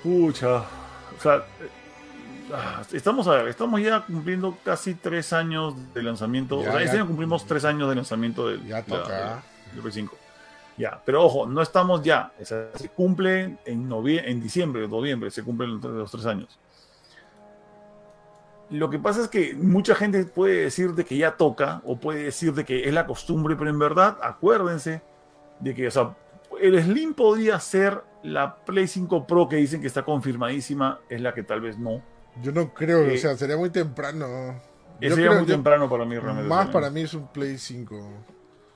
B: Pucha, o sea, ah, estamos a ver, estamos ya cumpliendo casi tres años de lanzamiento. o sea, este año cumplimos tres años de lanzamiento del,
A: ya toca.
B: Play 5. Ya, pero ojo, no estamos ya. se cumple en, en diciembre, noviembre, se cumplen los tres años. Lo que pasa es que mucha gente puede decir de que ya toca o puede decir de que es la costumbre, pero en verdad acuérdense de que, o sea, el Slim podría ser la Play 5 Pro que dicen que está confirmadísima, es la que tal vez no.
A: Yo no creo, o eh, sea, sería muy temprano.
B: sería muy temprano para mí realmente.
A: Más para mí es un Play 5.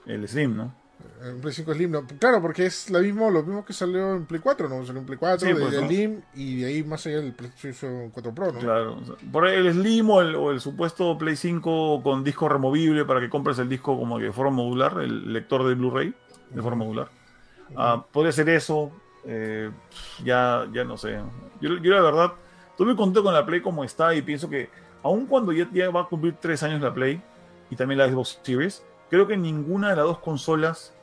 B: El Slim, ¿no?
A: En Play 5 Slim, no. Claro, porque es lo mismo, lo mismo que salió en Play 4, ¿no? Salió en Play 4, sí, pues, Slim y de ahí más allá el PlayStation 4 Pro, ¿no?
B: Claro. por el Slim o el, supuesto Play 5 con disco removible para que compres el disco como que de forma modular, el lector de Blu-ray de forma modular. Ah, puede ser eso. Eh, ya, ya no sé. Yo, yo la verdad, estoy muy contento con la Play como está y pienso que aun cuando ya, ya va a cumplir 3 años la Play y también la Xbox Series, creo que ninguna de las dos consolas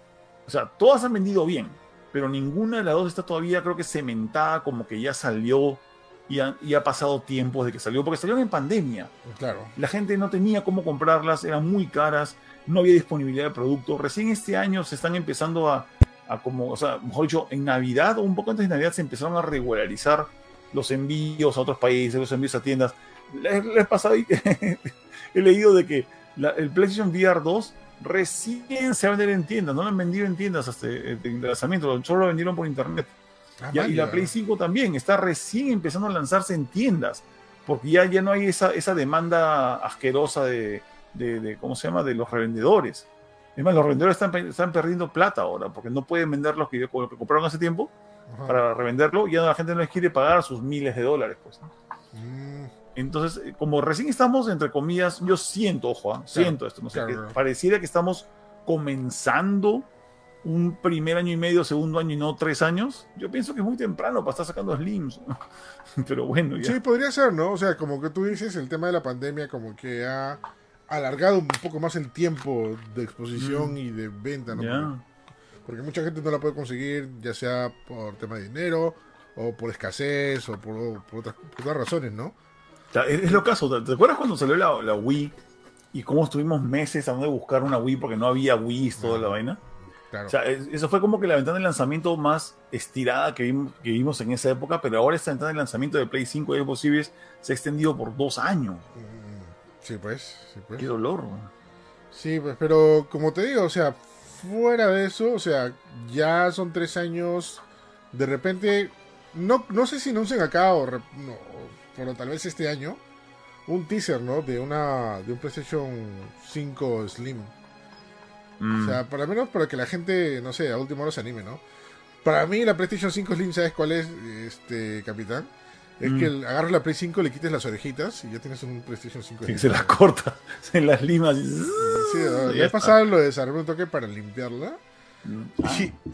B: o sea, todas han vendido bien, pero ninguna de las dos está todavía, creo que cementada, como que ya salió y ha, pasado tiempo desde que salió, porque salieron en pandemia.
A: Claro.
B: La gente no tenía cómo comprarlas, eran muy caras, no había disponibilidad de producto. Recién este año se están empezando a, como, o sea, mejor dicho, en Navidad o un poco antes de Navidad se empezaron a regularizar los envíos a otros países, los envíos a tiendas. Les, pasado (laughs) he leído de que el PlayStation VR 2 recién se va a vender en tiendas, no lo han vendido en tiendas hasta el lanzamiento, solo lo vendieron por internet. Ah, y la Play 5 también está recién empezando a lanzarse en tiendas, porque ya, ya no hay esa, esa demanda asquerosa de, de, ¿cómo se llama?, de los revendedores. Es más, los revendedores están, están perdiendo plata ahora, porque no pueden vender los que, que compraron hace tiempo, para revenderlo, ya la gente no les quiere pagar sus miles de dólares, pues. Mm. Entonces, eh, como recién estamos, entre comillas, yo siento, ojo, ¿ah? siento esto, no sé, pareciera que estamos comenzando un primer año y medio, segundo año y no tres años, yo pienso que es muy temprano para estar sacando slims. (laughs) Pero bueno, ya.
A: Sí, podría ser, ¿no? O sea, como que tú dices, el tema de la pandemia como que ha alargado un poco más el tiempo de exposición mm. y de venta, ¿no? Porque, mucha gente no la puede conseguir, ya sea por tema de dinero, o por escasez, o por, otras, razones, ¿no?
B: Es lo caso. ¿Te acuerdas cuando salió la, la Wii y cómo estuvimos meses a de buscar una Wii porque no había Wii toda la vaina? O sea, eso fue como que la ventana de lanzamiento más estirada que vimos, en esa época, pero ahora esta ventana de lanzamiento de Play 5 y Xbox Series se ha extendido por dos años. Mm,
A: sí, pues. Sí, pues.
B: Qué dolor.
A: Sí, pues, pero como te digo, o sea, fuera de eso, o sea, ya son tres años. De repente, no, no sé si anuncian acá o, no, pero tal vez este año, un teaser, ¿no? De una de un PlayStation 5 Slim. O mm. sea, para menos para que la gente, no sé, a último hora se anime, ¿no? Para mí la PlayStation 5 Slim, ¿sabes cuál es, este capitán? Es que mm. agarras la Play 5, le quites las orejitas y ya tienes un PlayStation 5
B: Slim. se las corta, (laughs) se las limas. Y...
A: Sí, me ha pasado lo de desarrollar un toque para limpiarla. Mm.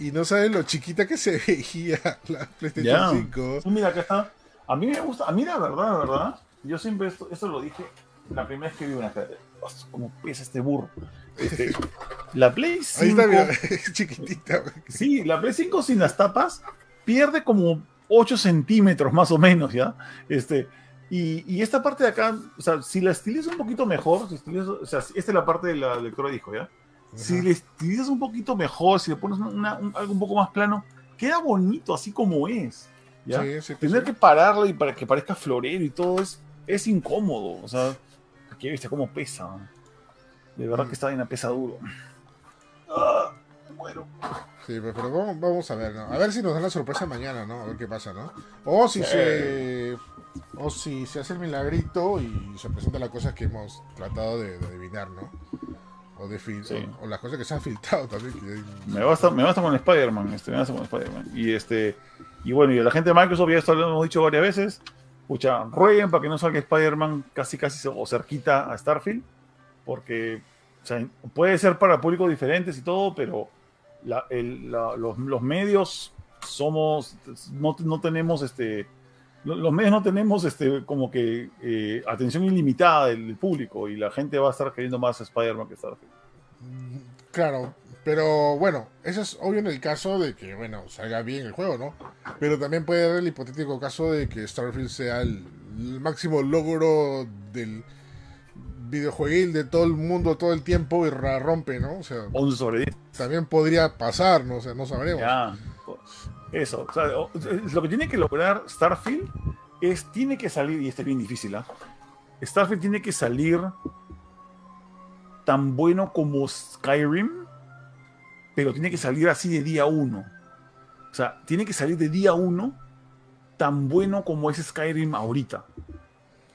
A: Y, no sabes lo chiquita que se (laughs) veía la PlayStation 5.
B: Mira, acá está. A mí me gusta, a mí la verdad, la verdad, yo siempre esto, esto lo dije la primera vez que vi una como pesa este burro. Este, (laughs) la Play 5. Ahí
A: está, chiquitita.
B: Sí, la Play 5 sin las tapas pierde como 8 centímetros más o menos, ¿ya? Este, y, esta parte de acá, o sea, si la estilizas un poquito mejor, si o sea, esta es la parte de la lectura de disco, ¿ya? Si le estilizas un poquito mejor, si le pones algo un poco más plano, queda bonito así como es. ¿ya? Tener que pararlo y para que parezca florero y todo es, es incómodo. O sea, aquí viste cómo pesa. De verdad que esta vaina pesa duro. ¡Ah! muero.
A: Sí, pero vamos, a ver, ¿no? A ver si nos dan la sorpresa mañana, ¿no? A ver qué pasa, ¿no? O si se. O si se hace el milagrito y se presenta la cosa que hemos tratado de, adivinar, ¿no? O, de o, las cosas que se han filtrado también.
B: Me, basta, me basta con Spider-Man, este, me basta con Spider-Man. Y este. Y bueno, y la gente de Microsoft, ya esto lo hemos dicho varias veces. Escucha, rueguen para que no salga Spider-Man casi casi o cerquita a Starfield. Porque o sea, puede ser para públicos diferentes y todo, pero los, medios somos, no, tenemos este, los medios no tenemos este, como que eh, atención ilimitada del, público y la gente va a estar queriendo más Spider-Man que Starfield.
A: Claro, pero bueno, eso es obvio en el caso de que, bueno, salga bien el juego, ¿no? Pero también puede haber el hipotético caso de que Starfield sea el, máximo logro del videojueguil de todo el mundo todo el tiempo y rompe, ¿no? O sea,
B: 11 sobre 10
A: también podría pasar, no, sé, no sabremos.
B: eso, lo que tiene que lograr Starfield es, tiene que salir, y este es bien difícil, ¿ah? Starfield tiene que salir tan bueno como Skyrim, pero tiene que salir así de día uno. O sea, tiene que salir de día uno tan bueno como es Skyrim ahorita.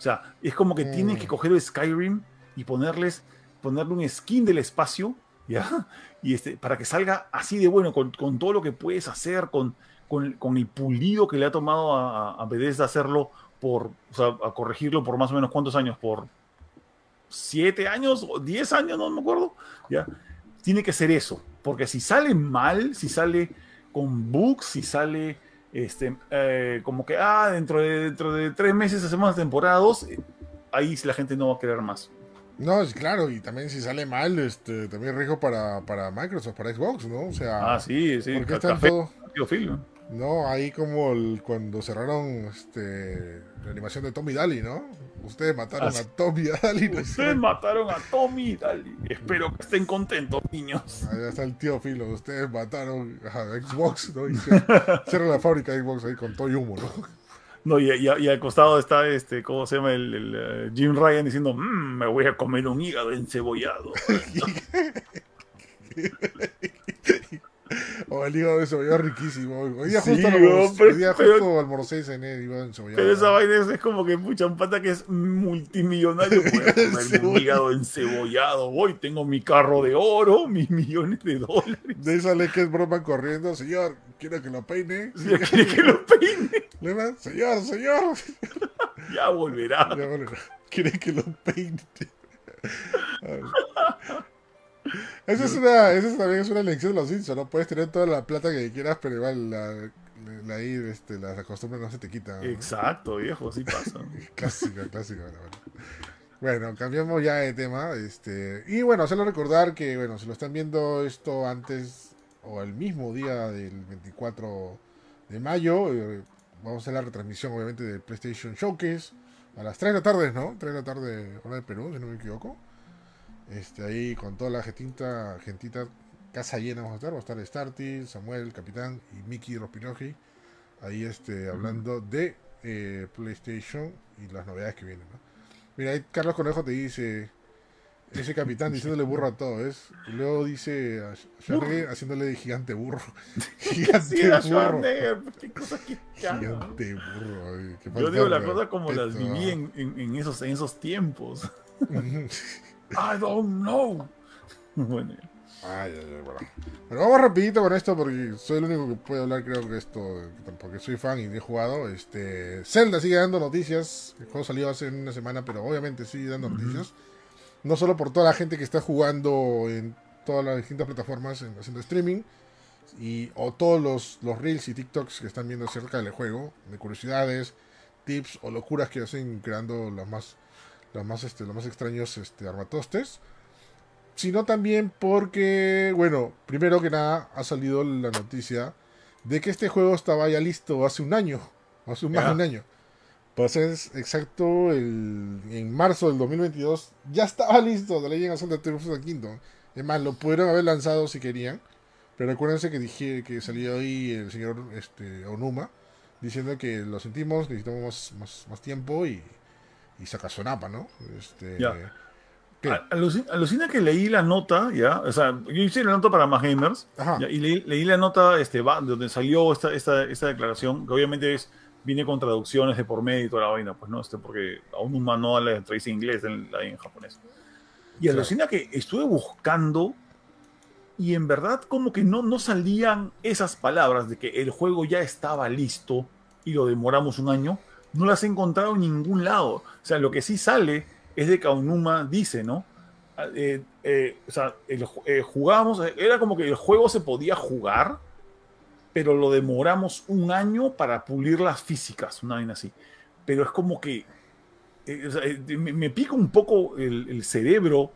B: O sea, es como que tiene que coger el Skyrim y ponerles, ponerle un skin del espacio, ¿ya? (laughs) y este, para que salga así de bueno, con, todo lo que puedes hacer, con, con, el pulido que le ha tomado a, a Bethesda hacerlo por, o sea, a corregirlo por más o menos cuántos años, por siete años o diez años, no me acuerdo, ¿ya? Tiene que ser eso, porque si sale mal, si sale con bugs, si sale este, eh, como que, ah, dentro de, dentro de tres meses hacemos la temporada 2, ahí la gente no va a querer más.
A: No, claro, y también si sale mal, este, también riesgo para, para Microsoft, para Xbox, ¿no? O sea,
B: ah, sí, sí,
A: porque están todo... ¿no? ahí como el, cuando cerraron este, la animación de Tommy Daly, ¿no? Ustedes mataron a Tommy Daly.
B: Ustedes mataron a Tommy Daly. Espero que estén contentos, niños.
A: Ahí está el tío Filo. Ustedes mataron a Xbox, ¿no? Y (laughs) la fábrica de Xbox ahí con todo y humo, ¿no?
B: No, y, y, al costado está este, ¿cómo se llama? El, eh, Jim Ryan diciendo, mmm, me voy a comer un hígado encebollado. (laughs) (laughs)
A: O el hígado de cebollado riquísimo. Hoy día justo, hoy día justo almorcé ese hígado encebollado.
B: Pero esa vaina es, como que mucha un pata que es multimillonario. (laughs) Comer un hígado encebollado. Hoy tengo mi carro de oro, (laughs) mis millones de dólares.
A: De esa ley que es broma corriendo, señor quiero que lo peine.
B: quiere que lo peine. (laughs)
A: señor, señor.
B: ya volverá.
A: Ya volverá. Quiere que lo peine. Esa es una, esa también es una lección de los Simpsons, ¿no? Puedes tener toda la plata que quieras, pero igual la, la, este, las costumbres no se te quitan.
B: Exacto, viejo, así pasa. (laughs)
A: clásica, clásica. Bueno, cambiamos ya de tema. Este, y bueno, hacerlo recordar que, bueno, si lo están viendo esto antes o el mismo día del 24 de mayo, eh, vamos a hacer la retransmisión, obviamente, del PlayStation Showcase a las 3 de la tarde, ¿no? 3 de la tarde, hora de Perú, si no me equivoco. Este, ahí con toda la gentita, gentita, casa llena vamos a estar. Va a estar Starty, Samuel, Capitán y Mickey Rospinoji. Ahí este, hablando de eh, PlayStation y las novedades que vienen. Mira, ahí Carlos Conejo te dice, ese capitán (laughs) diciéndole burro a todo, ¿es? Y luego dice a haciéndole de gigante burro.
B: gigante burro. gigante
A: burro.
B: Yo digo la cosa como las viví en, en, esos, en esos tiempos. (laughs) I don't know. (laughs)
A: bueno. Ay, bueno. Pero vamos rapidito con esto porque soy el único que puede hablar, creo que esto, porque soy fan y he jugado. Este, Zelda sigue dando noticias. El juego salió hace una semana, pero obviamente sigue dando noticias. No solo por toda la gente que está jugando en todas las distintas plataformas en, haciendo streaming. Y, o todos los, los reels y TikToks que están viendo acerca del juego, de curiosidades, tips o locuras que hacen creando las más los más, este, los más extraños este, armatostes, sino también porque, bueno, primero que nada ha salido la noticia de que este juego estaba ya listo hace un año, hace más de un año. Pues es exacto, el, en marzo del 2022 ya estaba listo The Legend of Zelda Tears of the Kingdom. Es más, lo pudieron haber lanzado si querían, pero acuérdense que dije que salió ahí el señor este, Onuma diciendo que lo sentimos, necesitamos más, más tiempo y y Sakazonapa, ¿no? Este,
B: Alucina, que leí la nota, ya, o sea, yo hice la nota para más gamers, y leí, la nota este, va, donde salió esta, esta, esta declaración, que obviamente es, viene con traducciones de por medio y toda la vaina, pues no, este, porque aún un manual la traduce en inglés, en, en japonés. Y alucina que estuve buscando y en verdad como que no, no salían esas palabras de que el juego ya estaba listo y lo demoramos un año no las he encontrado en ningún lado. O sea, lo que sí sale es de que dice, ¿no? Ah, eh, eh, o sea, el, eh, jugábamos, era como que el juego se podía jugar, pero lo demoramos un año para pulir las físicas, una vaina así. Pero es como que me, pica un poco el, cerebro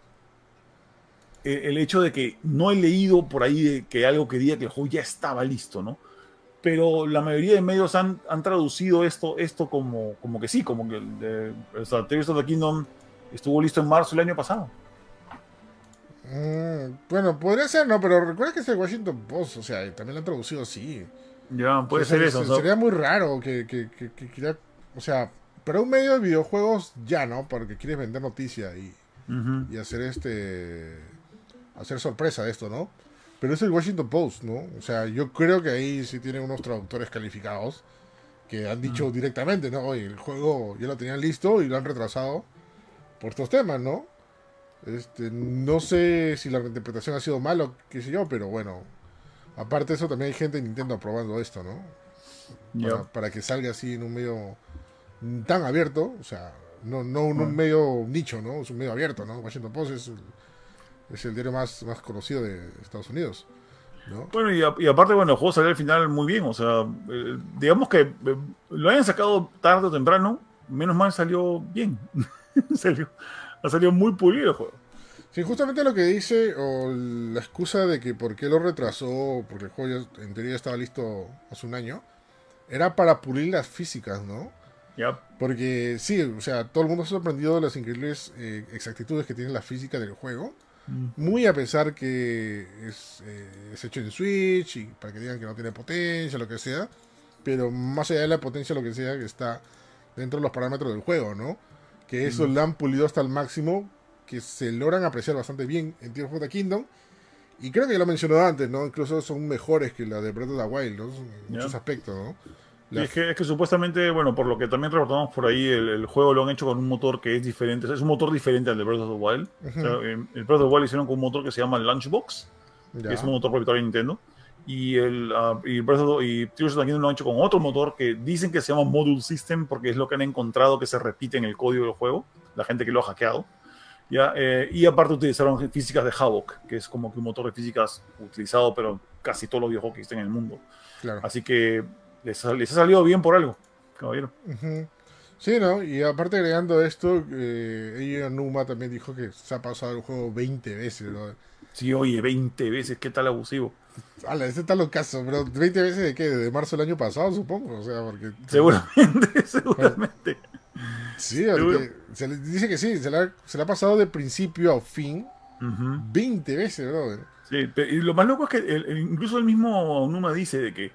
B: el, hecho de que no he leído por ahí que algo que diga que el juego ya estaba listo, ¿no? Pero la mayoría de medios han, han traducido esto, esto como, como que sí, como que el de, o sea, Tears of the Kingdom estuvo listo en marzo el año pasado.
A: Mm, bueno, podría ser, ¿no? Pero recuerda que es el Washington Post, o sea, también lo han traducido así.
B: Ya, puede ser eso.
A: Sería muy raro que, que, que, o sea, pero un medio de videojuegos ya, ¿no? Porque quieres vender noticia y, y hacer este, hacer sorpresa de esto, ¿no? Pero es el Washington Post, ¿no? O sea, yo creo que ahí sí tienen unos traductores calificados que han dicho directamente, ¿no? Oye, el juego ya lo tenían listo y lo han retrasado por estos temas, ¿no? Este, no sé si la reinterpretación ha sido mala o qué sé yo, pero bueno. Aparte de eso, también hay gente en Nintendo aprobando esto, ¿no? Para, para, que salga así en un medio tan abierto, o sea, no, no en un medio nicho, ¿no? Es un medio abierto, ¿no? Washington Post es es el diario más, más conocido de Estados Unidos.
B: Bueno, y, aparte, bueno, el juego salió al final muy bien. O sea, eh, digamos que eh, lo hayan sacado tarde o temprano, menos mal salió bien. (laughs) salió, ha salido muy pulido el juego.
A: Sí, justamente lo que dice, o la excusa de que por qué lo retrasó, porque el juego en teoría estaba listo hace un año, era para pulir las físicas, ¿no?
B: ya
A: Porque sí, o sea, todo el mundo se ha sorprendido de las increíbles eh, exactitudes que tiene la física del juego. Muy a pesar que eh, es, hecho en Switch y para que digan que no tiene potencia, lo que sea. Pero más allá de la potencia, lo que sea, que está dentro de los parámetros del juego, ¿no? Que eso lo han pulido hasta el máximo, que se logran apreciar bastante bien en Tears of the Kingdom. Y creo que ya lo mencionó antes, ¿no? Incluso son mejores que la de Breath of the Wild, ¿no? En muchos aspectos, ¿no?
B: Es, que, es, que, supuestamente, bueno, por lo que también reportamos por ahí, el, juego lo han hecho con un motor que es diferente. es un motor diferente al de Breath of the Wild. el Breath of the Wild hicieron con un motor que se llama Lunchbox, que es un motor propietario de Nintendo. y el uh, y, y Tears of the lo han hecho con otro motor que dicen que se llama Module System porque es lo que han encontrado que se repite en el código del juego, la gente que lo ha hackeado. ¿ya? Eh, y aparte utilizaron físicas de Havoc, que es como que un motor de físicas utilizado, pero casi todos los videojuegos que existen en el mundo. Claro. Así que les, les, ha salido bien por algo, caballero.
A: Sí, ¿no? Y aparte agregando esto, eh, ella Numa también dijo que se ha pasado el juego 20 veces, ¿no?
B: Sí, oye, 20 veces, ¿qué tal abusivo?
A: Ala, ese tal caso, pero 20 veces de qué, de marzo del año pasado, supongo, o sea, porque... (laughs)
B: Seguramente, (laughs) seguramente.
A: Sí, se le dice que sí, se le, ha, pasado de principio a fin 20 veces, brother.
B: Sí, y lo más loco es que incluso el mismo Numa dice de que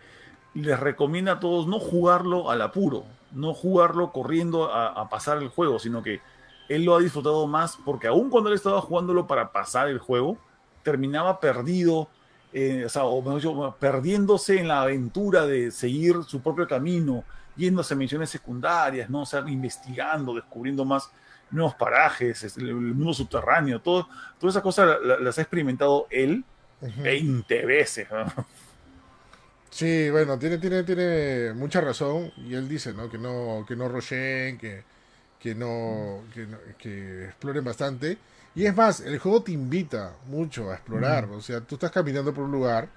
B: les recomienda a todos no jugarlo al apuro, no jugarlo corriendo a, a pasar el juego, sino que él lo ha disfrutado más porque aún cuando él estaba jugándolo para pasar el juego, terminaba perdido, eh, o sea, o mejor perdiéndose en la aventura de seguir su propio camino, yéndose a misiones secundarias, ¿no? O sea, investigando, descubriendo más nuevos parajes, el, mundo subterráneo, todo, todas esas cosas las ha experimentado él 20 veces.
A: Sí, bueno, tiene, tiene, tiene mucha razón y él dice, ¿no? Que no, que no que, que no, que, que exploren bastante. Y es más, el juego te invita mucho a explorar. O sea, tú estás caminando por un lugar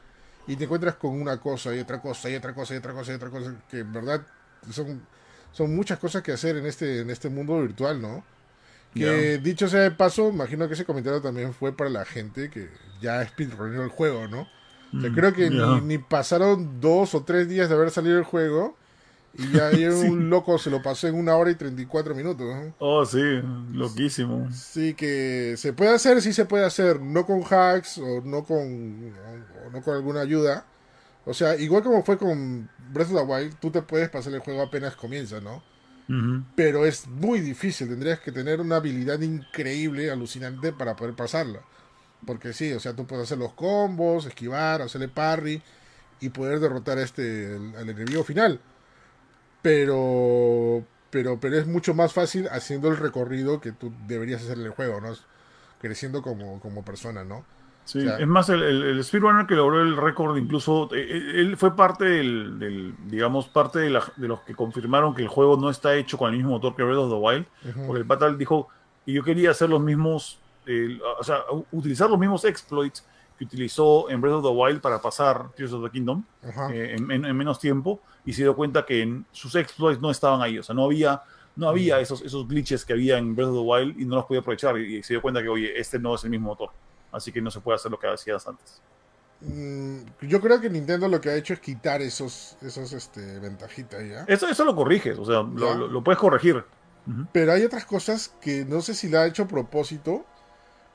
A: y te encuentras con una cosa y otra cosa y otra cosa y otra cosa y otra cosa, que en verdad son, son muchas cosas que hacer en este, en este mundo virtual, ¿no? Que dicho sea de paso, imagino que ese comentario también fue para la gente que ya speedrunner el juego, ¿no? O sea, mm, creo que ni, ni, pasaron dos o tres días de haber salido el juego y ya (laughs) un loco se lo pasó en una hora y 34 minutos.
B: Oh, sí, loquísimo.
A: Sí, que se puede hacer, sí se puede hacer, no con hacks o no con, no con alguna ayuda. O sea, igual como fue con Breath of the Wild, tú te puedes pasar el juego apenas comienza, ¿no? Pero es muy difícil, tendrías que tener una habilidad increíble, alucinante para poder pasarla. Porque sí, o sea, tú puedes hacer los combos, esquivar, hacerle parry y poder derrotar este al enemigo final pero pero pero es mucho más fácil haciendo el recorrido que tú deberías hacer en el juego, ¿no? Creciendo como, como persona, ¿no?
B: Sí, es más, el, el, speedrunner que logró el récord, incluso eh, eh, él fue parte del, digamos, parte de, los que confirmaron que el juego no está hecho con el mismo motor que Breath of the Wild, porque el Patal dijo, y yo quería hacer los mismos, o sea, utilizar los mismos exploits que utilizó en Breath of the Wild para pasar Tears of the Kingdom eh, en, menos tiempo y se dio cuenta que en sus exploits no estaban ahí, o sea, no había, no había esos, esos glitches que había en Breath of the Wild y no los podía aprovechar y, se dio cuenta que, oye, este no es el mismo motor, así que no se puede hacer lo que hacías antes.
A: Mm, yo creo que Nintendo lo que ha hecho es quitar esos, esos este, ventajitas ya.
B: Eso, eso lo corriges, o sea, lo, lo, puedes corregir.
A: Pero hay otras cosas que no sé si la ha hecho a propósito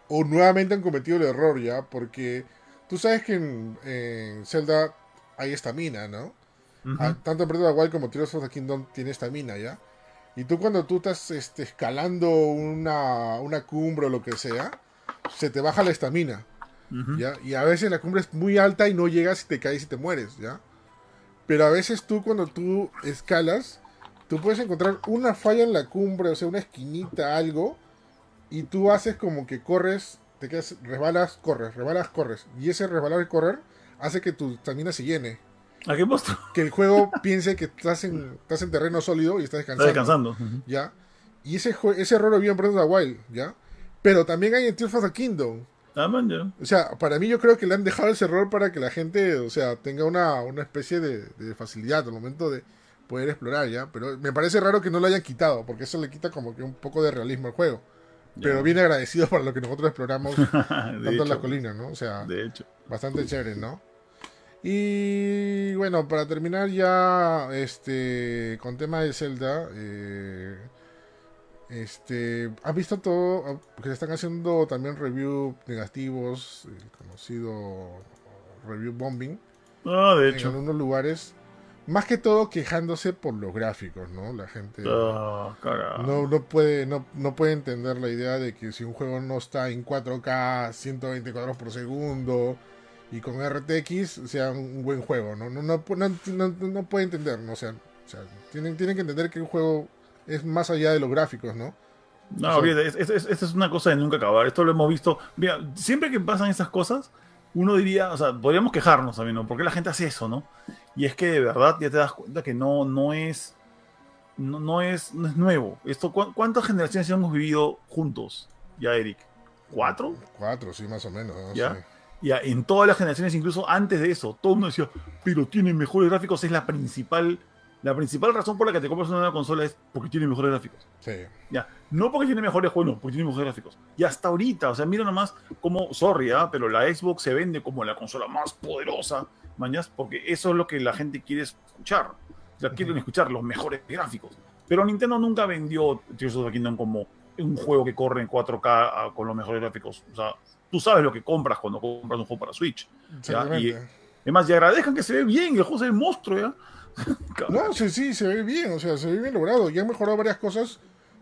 A: o nuevamente han cometido el error ya, porque tú sabes que en, Zelda hay estamina, ¿no? Ah, tanto en Breath of the Wild como Tears of the Kingdom tiene estamina, ¿ya? Y tú cuando tú estás este, escalando una, una cumbre o lo que sea, se te baja la estamina, ¿ya? Y a veces la cumbre es muy alta y no llegas y te caes y te mueres, ¿ya? Pero a veces tú cuando tú escalas, tú puedes encontrar una falla en la cumbre, o sea, una esquinita, algo, y tú haces como que corres, te quedas, resbalas, corres, resbalas, corres. Y ese resbalar y correr hace que tu estamina se llene.
B: ¿A qué puesto?
A: Que el juego (laughs) piense que estás en, estás en terreno sólido y estás descansando.
B: Estás descansando.
A: ¿Ya? Y ese, ese error lo había en Breath of the Wild, ¿ya? Pero también hay en Tears of the Kingdom.
B: Ah, man,
A: O sea, para mí yo creo que le han dejado ese error para que la gente, o sea, tenga una, una especie de, de facilidad al momento de poder explorar, ¿ya? Pero me parece raro que no lo hayan quitado, porque eso le quita como que un poco de realismo al juego pero bien agradecido por lo que nosotros exploramos (laughs) tanto en las colinas, ¿no? O sea,
B: de hecho.
A: bastante chévere, ¿no? Y bueno, para terminar ya este con tema de Zelda, eh, este, ¿has visto todo? Que se están haciendo también review negativos, el conocido review bombing.
B: Ah, de hecho.
A: En algunos lugares. Más que todo quejándose por los gráficos, ¿no? La gente
B: oh,
A: no, no, puede, no, no puede entender la idea de que si un juego no está en 4K, 120 cuadros por segundo y con RTX sea un buen juego, ¿no? No, no, no, no puede entender, ¿no? O sea, o sea, tienen, tienen que entender que un juego es más allá de los gráficos, ¿no?
B: No, esta es, es, una cosa de nunca acabar. Esto lo hemos visto. Mira, siempre que pasan esas cosas, uno diría, o sea, podríamos quejarnos también, ¿no? ¿Por qué la gente hace eso, no? Y es que de verdad ya te das cuenta que no, no es, no, no es, no es nuevo. Esto, ¿Cuántas generaciones hemos vivido juntos, ya, Eric? ¿Cuatro?
A: Cuatro, sí, más o menos.
B: ¿Ya? Ya, en todas las generaciones, incluso antes de eso, todo el mundo decía, pero tiene mejores gráficos, es la principal la principal razón por la que te compras una nueva consola es porque tiene mejores gráficos.
A: Sí.
B: Ya, no porque tiene mejores juegos, no, porque tiene mejores gráficos. Y hasta ahorita, o sea, mira nomás cómo, sorry, ¿ah? pero la Xbox se vende como la consola más poderosa, mañas, porque eso es lo que la gente quiere escuchar. O sea, quieren escuchar los mejores gráficos. Pero Nintendo nunca vendió Tears of the Kingdom como un juego que corre en 4K ah, con los mejores gráficos. O sea, tú sabes lo que compras cuando compras un juego para Switch. ¿ya? Y, además, y agradezcan que se ve bien, el juego se ve monstruo, ¿ya?
A: No, sí, sí, se ve bien, o sea, se ve bien logrado. Ya han mejorado varias cosas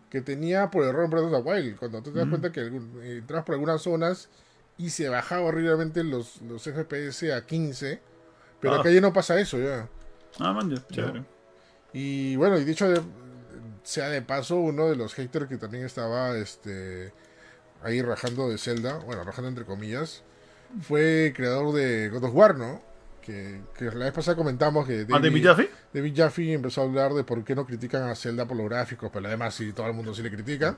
A: que tenía por error en Breath of the Wild. Cuando te das cuenta que eh, entras por algunas zonas y se bajaba horriblemente los, los FPS a 15, pero ah. acá ya no pasa eso ya.
B: Ah, man, chévere.
A: Y bueno, y dicho sea de paso, uno de los haters que también estaba este ahí rajando de Zelda, bueno, rajando entre comillas, fue creador de God of War, ¿no? Que, la vez pasada comentamos que
B: David, Jaffe?
A: David Jaffe empezó a hablar de por qué no critican a Zelda por los gráficos, pero además si todo el mundo sí le critica.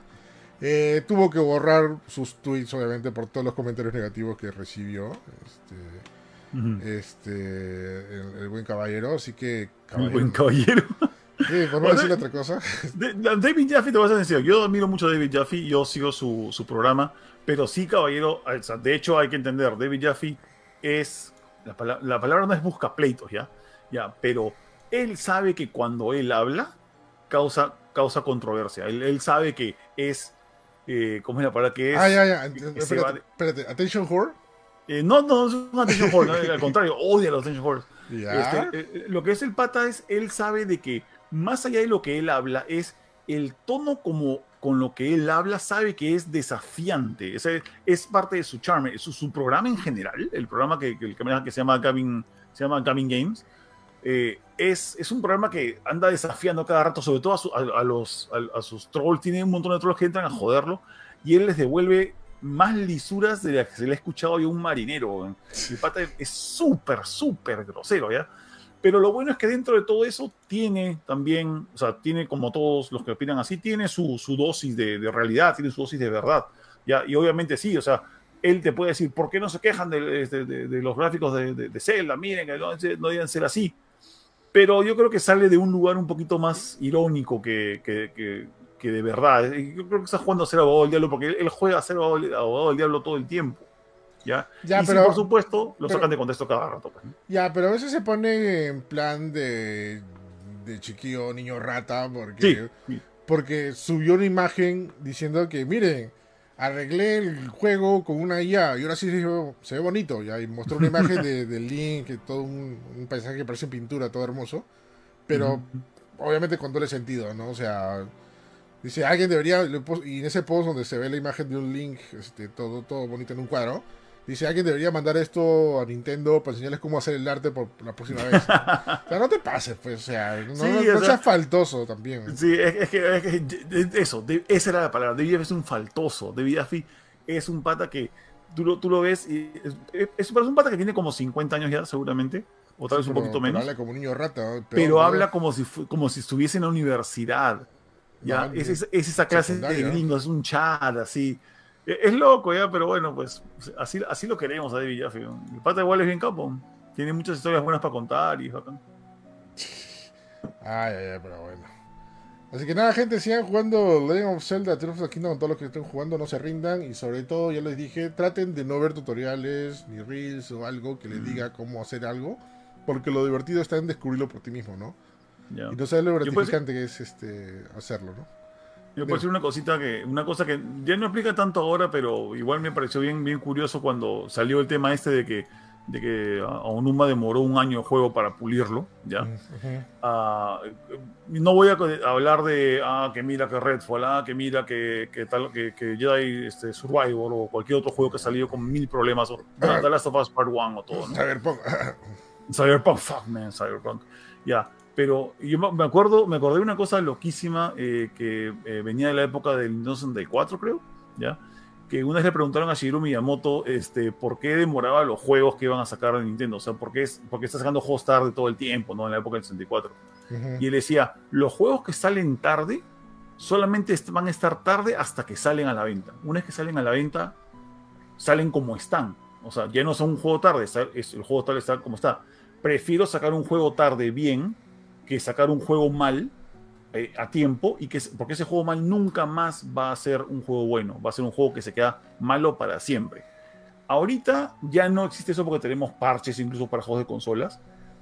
A: Eh, tuvo que borrar sus tweets, obviamente, por todos los comentarios negativos que recibió este, este el, buen caballero. Así que.
B: El buen caballero.
A: Sí, por no decir otra cosa. (laughs)
B: David Jaffe, te voy a decir, yo admiro mucho a David Jaffe, yo sigo su, su programa, pero sí, caballero, de hecho hay que entender, David Jaffe es la, palabra no es busca pleitos, ¿ya? Ya, pero él sabe que cuando él habla, causa, causa controversia. Él, sabe que es. Eh, ¿Cómo es la palabra que es?
A: Ah, ya, ya. Espérate, espérate. ¿Attention whore?
B: Eh, no, no, no es un attention whore. al contrario, (laughs) odia los attention whores. Este, eh, lo que es el pata es, él sabe de que más allá de lo que él habla, es el tono como con lo que él habla sabe que es desafiante. Es, es parte de su charme. Su, su, programa en general, el programa que, que, que se llama Gavin, se llama Gavin Games, eh, es, es, un programa que anda desafiando cada rato, sobre todo a, los, a, sus trolls. Tiene un montón de trolls que entran a joderlo y él les devuelve más lisuras de las que se le ha escuchado a un marinero. El pata es súper, súper grosero, ¿ya? Pero lo bueno es que dentro de todo eso tiene también, o sea, tiene como todos los que opinan así, tiene su, su dosis de, de, realidad, tiene su dosis de verdad. ¿ya? Y obviamente sí, o sea, él te puede decir, ¿por qué no se quejan de, de los gráficos de, Zelda? Miren, no, no deben ser así. Pero yo creo que sale de un lugar un poquito más irónico que, que, que, de verdad. Yo creo que está jugando a ser abogado del diablo porque él, juega a ser abogado del diablo todo el tiempo. ¿Ya? y pero, por supuesto, lo sacan de contexto cada rato. Pues,
A: ya, pero a veces se pone en plan de, de chiquillo, niño rata, porque, porque subió una imagen diciendo que, miren, arreglé el juego con una IA y ahora sí se ve bonito, ya, y mostró una imagen de, (laughs) del Link, todo un, paisaje que parece pintura, todo hermoso, pero obviamente con doble sentido, ¿no? O sea... Dice, alguien debería, y en ese post donde se ve la imagen de un link, este, todo, todo bonito en un cuadro, Dice, alguien debería mandar esto a Nintendo para enseñarles cómo hacer el arte por la próxima vez. (laughs) o sea, no te pases, pues, o sea, no, seas faltoso también.
B: Sí, es, que, eso, esa era la palabra. David es un faltoso. David Affi es un pata que tú lo, tú lo ves y es, un pata que tiene como 50 años ya, seguramente. O tal vez un poquito menos.
A: Habla como un niño rata.
B: pero habla como si, como si estuviese en la universidad. Ya, es, esa clase de gringo, es un chat así. E-, es loco ya, pero bueno, pues así, así lo queremos a David Jaffe. El pata igual es bien capo. Tiene muchas historias buenas para contar y bacán.
A: Ay, ay, ay, pero bueno. Así que nada, gente, sigan jugando Legend of Zelda, Tears of the Kingdom, todos los que estén jugando, no se rindan. Y sobre todo, ya les dije, traten de no ver tutoriales, ni reels o algo que les diga cómo hacer algo. Porque lo divertido está en descubrirlo por ti mismo, ¿no? Y no sabes lo gratificante que es este hacerlo, ¿no?
B: Yo puedo decir una cosita que, una cosa que ya no explica tanto ahora, pero igual me pareció bien, bien curioso cuando salió el tema este de que, de que a Onuma demoró un año de juego para pulirlo, ¿ya? Ah, no voy a hablar de, ah, que mira que Redfall, ah, que mira que, que tal, que, que Jedi este, Survivor o cualquier otro juego que ha salido con mil problemas, o The Last of Us Part 1 o todo, ¿no?
A: Cyberpunk.
B: Cyberpunk, fuck man, Cyberpunk. Ya. Pero yo me acuerdo, me acordé de una cosa loquísima eh, que eh, venía de la época del 1964, creo, ¿ya? que una vez le preguntaron a Shigeru Miyamoto este, por qué demoraba los juegos que iban a sacar de Nintendo. O sea, por qué, es, está sacando juegos tarde todo el tiempo, ¿no? En la época del 64. Y él decía, los juegos que salen tarde solamente van a estar tarde hasta que salen a la venta. Una vez que salen a la venta, salen como están. O sea, ya no son un juego tarde, el juego tarde está como está. Prefiero sacar un juego tarde bien que sacar un juego mal eh, a tiempo y que porque ese juego mal nunca más va a ser un juego bueno, va a ser un juego que se queda malo para siempre. Ahorita ya no existe eso porque tenemos parches incluso para juegos de consolas,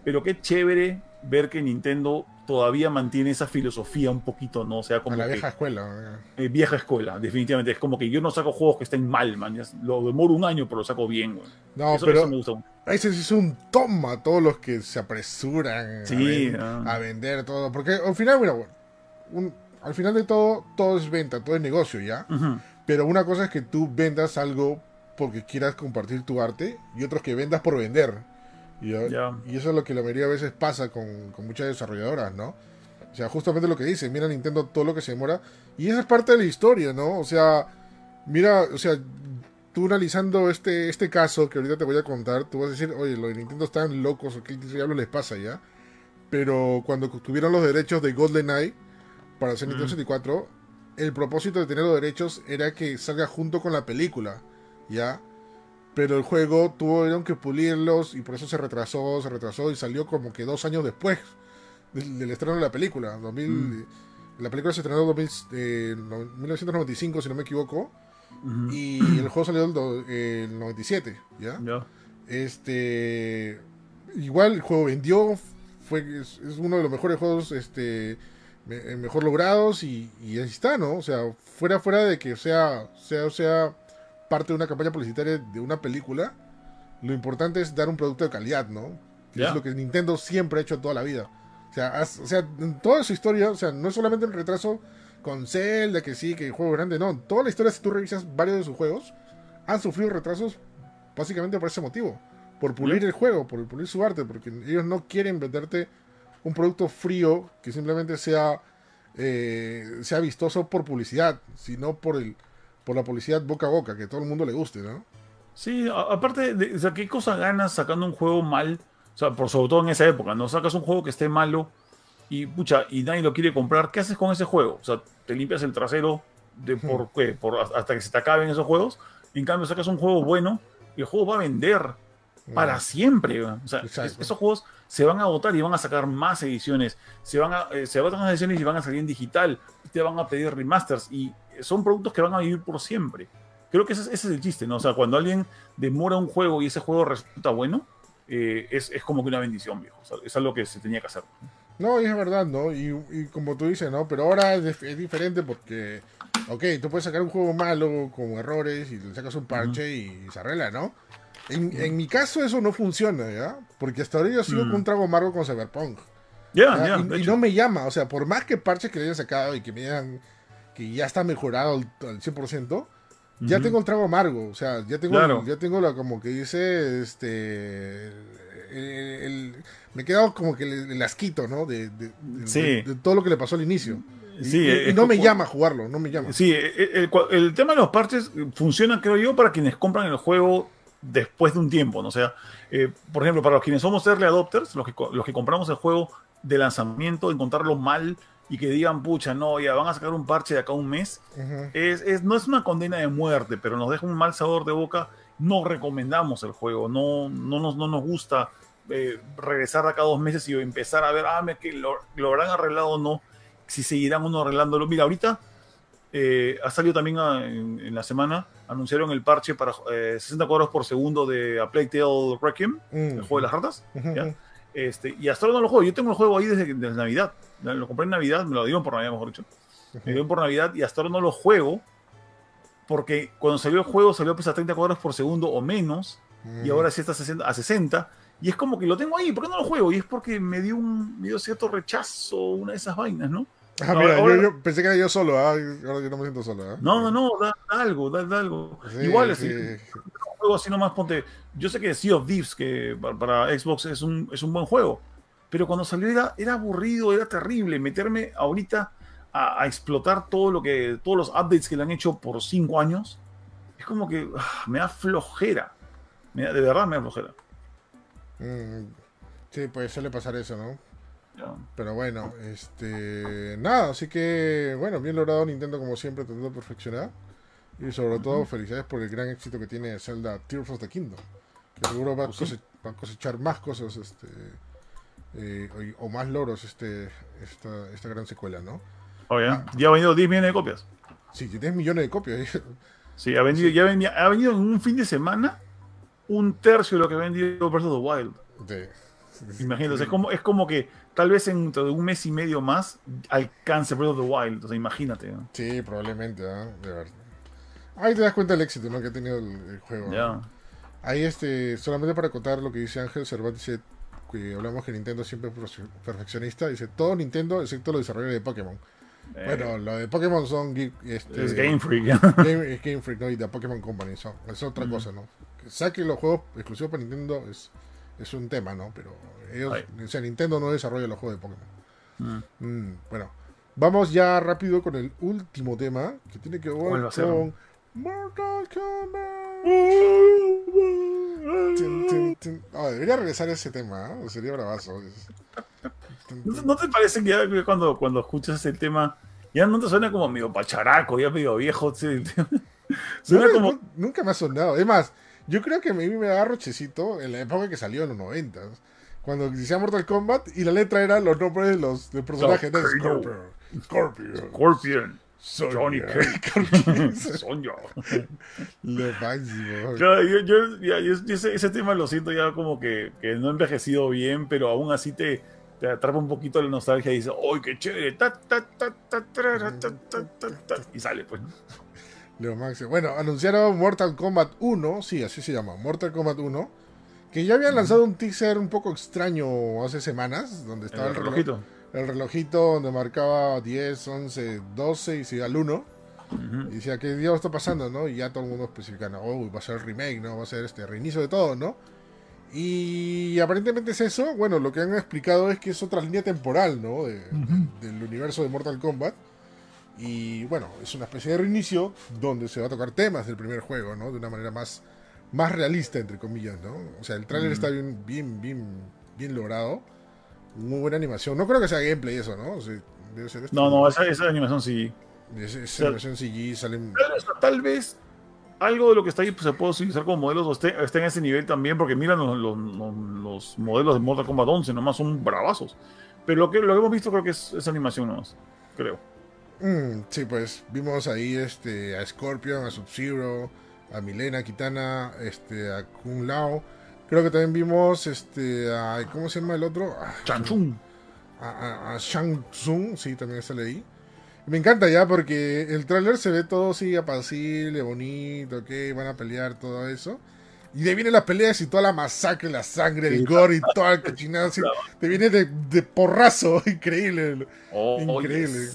B: pero qué chévere ver que Nintendo todavía mantiene esa filosofía un poquito, ¿no? O sea, como
A: la vieja escuela.
B: Eh, vieja escuela, definitivamente. Es como que yo no saco juegos que estén mal, man. Lo demoro un año, pero lo saco bien,
A: No, pero me gusta. Ese es un toma todos los que se apresuran a, a, vender todo. Porque al final, mira, bueno, al final de todo, todo es venta, todo es negocio, ¿ya? Pero una cosa es que tú vendas algo porque quieras compartir tu arte y otros que vendas por vender. Y, y eso es lo que la mayoría de veces pasa con, muchas desarrolladoras, ¿no? O sea, justamente lo que dice, mira Nintendo todo lo que se demora. Y esa es parte de la historia, ¿no? O sea, mira, o sea, tú analizando este, este caso que ahorita te voy a contar, tú vas a decir, oye, los de Nintendo están locos, o qué diablo les pasa ya. Pero cuando tuvieron los derechos de GoldenEye, para hacer Nintendo 64, el propósito de tener los derechos era que salga junto con la película, ¿ya? Pero el juego tuvieron que pulirlos y por eso se retrasó, se retrasó y salió como que dos años después del, estreno de la película. 2000, mm. La película se estrenó en 1995, si no me equivoco, y el juego salió en el, 97, ¿ya? Este, igual el juego vendió, fue, es, es, uno de los mejores juegos este, eh, mejor logrados y, y, ahí está, ¿no? O sea, fuera fuera de que sea, sea, sea parte de una campaña publicitaria de una película, lo importante es dar un producto de calidad, ¿no? Que es lo que Nintendo siempre ha hecho toda la vida. O sea, o sea, en toda su historia, o sea, no es solamente el retraso con Zelda, que sí, que el juego grande, no. Toda la historia, si tú revisas varios de sus juegos, han sufrido retrasos básicamente por ese motivo. Por pulir el juego, por pulir su arte, porque ellos no quieren venderte un producto frío que simplemente sea, eh, sea vistoso por publicidad, sino por, el, por la publicidad boca a boca, que todo el mundo le guste, ¿no?
B: Sí, aparte, de, o sea, ¿qué cosa ganas sacando un juego mal? O sea, por sobre todo en esa época, ¿no? Sacas un juego que esté malo y, pucha, y nadie lo quiere comprar, ¿qué haces con ese juego? O sea, te limpias el trasero de por qué, por, hasta que se te acaben esos juegos. En cambio, sacas un juego bueno y el juego va a vender para siempre. O sea, esos juegos se van a agotar y van a sacar más ediciones. Se van a, eh, se van a más ediciones y van a salir en digital. Te van a pedir remasters y son productos que van a vivir por siempre. Creo que ese, es el chiste, ¿no? O sea, cuando alguien demora un juego y ese juego resulta bueno, eh, es, es, como que una bendición, viejo. O sea, es algo que se tenía que hacer.
A: No, es verdad, ¿no? Y, y como tú dices, ¿no? Pero ahora es, diferente porque, ok, tú puedes sacar un juego malo con errores y le sacas un parche y se arregla, ¿no? En, mi caso eso no funciona, ¿ya? Porque hasta ahora yo sigo mm. con un trago amargo con Cyberpunk.
B: Ya,
A: y, no me llama, o sea, por más que parches que le hayan sacado y que me digan que ya está mejorado al, 100%, ya tengo el trago amargo, o sea, ya tengo, ya tengo la, como que dice, este, me he quedado como que el, asquito, ¿no? De, todo lo que le pasó al inicio. Sí, y, no me llama a jugarlo, no me llama.
B: Sí, el, el, tema de los parches funciona, creo yo, para quienes compran el juego después de un tiempo, ¿no? O sea, eh, por ejemplo, para los quienes somos early adopters, los que, los que compramos el juego de lanzamiento, encontrarlo mal y que digan, pucha, no, ya van a sacar un parche de acá a un mes, es, no es una condena de muerte, pero nos deja un mal sabor de boca. No recomendamos el juego, no, no, nos, no nos gusta eh, regresar de acá a dos meses y empezar a ver, ah, que lo, lo habrán arreglado o no, si seguirán uno arreglándolo. Mira, ahorita eh, ha salido también ah, en, la semana, anunciaron el parche para 60 eh, cuadros por segundo de A Plague Tale Requiem, el juego de las ratas. este, y hasta ahora no lo juego. Yo tengo el juego ahí desde, Navidad. Lo compré en Navidad, me lo dieron por Navidad, mejor dicho. Me lo dieron por Navidad y hasta ahora no lo juego porque cuando salió el juego salió pues a 30 cuadros por segundo o menos y ahora sí está a 60, y es como que lo tengo ahí, ¿por qué no lo juego? Y es porque me dio un me dio cierto rechazo una de esas vainas, ¿no?
A: Ah, mira, yo, pensé que era yo solo, ¿ah? ahora yo no me siento solo. ¿ah?
B: No, no, no, da, algo, da, algo. Igual, sí. juego así nomás, ponte. Yo sé que Sea of Thieves, que para, Xbox es un, es un buen juego, pero cuando salió era, era aburrido, era terrible. Meterme ahorita a, explotar todo lo que, todos los updates que le han hecho por cinco años, es como que ah, me da flojera. Me de verdad me da flojera.
A: Mm, sí, pues suele pasar eso, ¿no? Pero bueno, este. Nada, así que, bueno, bien logrado Nintendo como siempre, tratando de perfeccionar. Y sobre todo, felicidades por el gran éxito que tiene Zelda Tears of the Kingdom. Que seguro va, a, pues cosechar, más cosas este eh, o, más logros este, esta, esta gran secuela, ¿no?
B: Oh, ya. ha vendido 10 millones de copias.
A: Sí, 10 millones de copias.
B: sí, ha vendido, ya venía, ha venido en un fin de semana un tercio de lo que ha vendido Breath of the Wild. Imagínate, es como, es como que tal vez dentro de un mes y medio más alcance Breath of the Wild. O sea, imagínate.
A: Sí, probablemente, de verdad. Ahí te das cuenta del éxito ¿no? que ha tenido el, juego. Ahí, este, solamente para contar lo que dice Ángel Cervantes, que hablamos que Nintendo siempre es perfeccionista, dice todo Nintendo excepto los desarrolladores de Pokémon. Eh. Bueno, lo de Pokémon son
B: este, es Game Freak,
A: Game, es Game Freak, ¿no? Y de Pokémon Company son, es otra cosa, ¿no? Que saque los juegos exclusivos para Nintendo es, es un tema, ¿no? Pero ellos, o sea, Nintendo no desarrolla los juegos de Pokémon. Mm. Mm, bueno, vamos ya rápido con el último tema que tiene que ver con Mortal Kombat. Oh, debería regresar ese tema, ¿eh? sería bravazo. (laughs)
B: ¿No, te parece que ya cuando, cuando escuchas ese tema, ya no te suena como medio pacharaco, ya medio viejo? (laughs)
A: suena como... Nunca me ha sonado. Es más, yo creo que a mí me da rochecito en la época que salió en los 90 cuando decía Mortal Kombat y la letra era los nombres de los personajes de Scorpion.
B: Scorpion. Scorpion. Johnny Cage. (laughs) Sonia.
A: Lo máximo.
B: Claro, yo, yo, ya, yo ese, ese, tema lo siento ya como que, que, no ha envejecido bien, pero aún así te, te atrapa un poquito la nostalgia y dices, ¡ay, qué chévere! Ta, ta, ta, y sale, pues.
A: Lo máximo. Bueno, anunciaron Mortal Kombat 1, sí, así se llama, Mortal Kombat 1, que ya habían lanzado un teaser un poco extraño hace semanas, donde estaba el, el relojito el relojito donde marcaba 10, 11, 12 y se iba al 1. Y decía, ¿qué día está pasando? ¿no? Y ya todo el mundo especificando, oh, va a ser el remake, ¿no? Va a ser este reinicio de todo, ¿no? Y aparentemente es eso. Bueno, lo que han explicado es que es otra línea temporal, ¿no? del universo de Mortal Kombat. Y bueno, es una especie de reinicio donde se va a tocar temas del primer juego, ¿no? De una manera más, más realista, entre comillas, ¿no? O sea, el tráiler está bien, bien, bien, bien logrado muy buena animación. No creo que sea gameplay eso, ¿no?
B: debe ser no, no, esa, esa animación sí.
A: Esa, animación CG salen...
B: Tal vez algo de lo que está ahí pues, se puede utilizar como modelos o esté, en ese nivel también, porque miran los, los, modelos de Mortal Kombat 11, nomás son bravazos. Pero lo que, lo que hemos visto creo que es, esa animación nomás, creo.
A: Mm, sí, pues vimos ahí este, a Scorpion, a Sub-Zero, a Milena, a Kitana, este, a Kung Lao Creo que también vimos este a, ¿cómo se llama el otro?
B: Ah, Shang
A: A, a, Shang Tsung, sí, también está ahí. Me encanta ya porque el tráiler se ve todo así apacible, bonito, que van a pelear, todo eso. Y de viene las peleas y toda la masacre, la sangre, el gore y toda la cochinada. Te viene de, de porrazo, (laughs) increíble. Oh, increíble.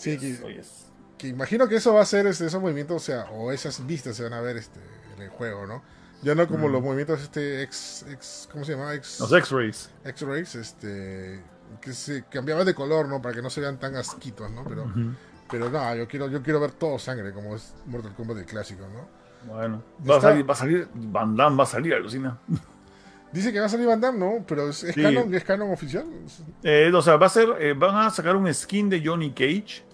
A: Sí, que, que, imagino que eso va a ser este, esos movimientos, o sea, o esas vistas se van a ver este, en el juego, ¿no? Ya no como mm. los movimientos este X, X ¿cómo se llama? X,
B: los X-rays.
A: X-rays, este que se cambiaban de color, ¿no? Para que no se vean tan asquitos, ¿no? Pero pero no, yo quiero yo quiero ver todo sangre como es Mortal Kombat del clásico, ¿no?
B: Bueno, va a, salir, va a salir Van Damme va a salir, alucina. (laughs)
A: Dice que va a salir Van Damme, ¿no? Pero es, canon, es canon oficial.
B: Eh, o sea, va a ser eh, van a sacar un skin de Johnny Cage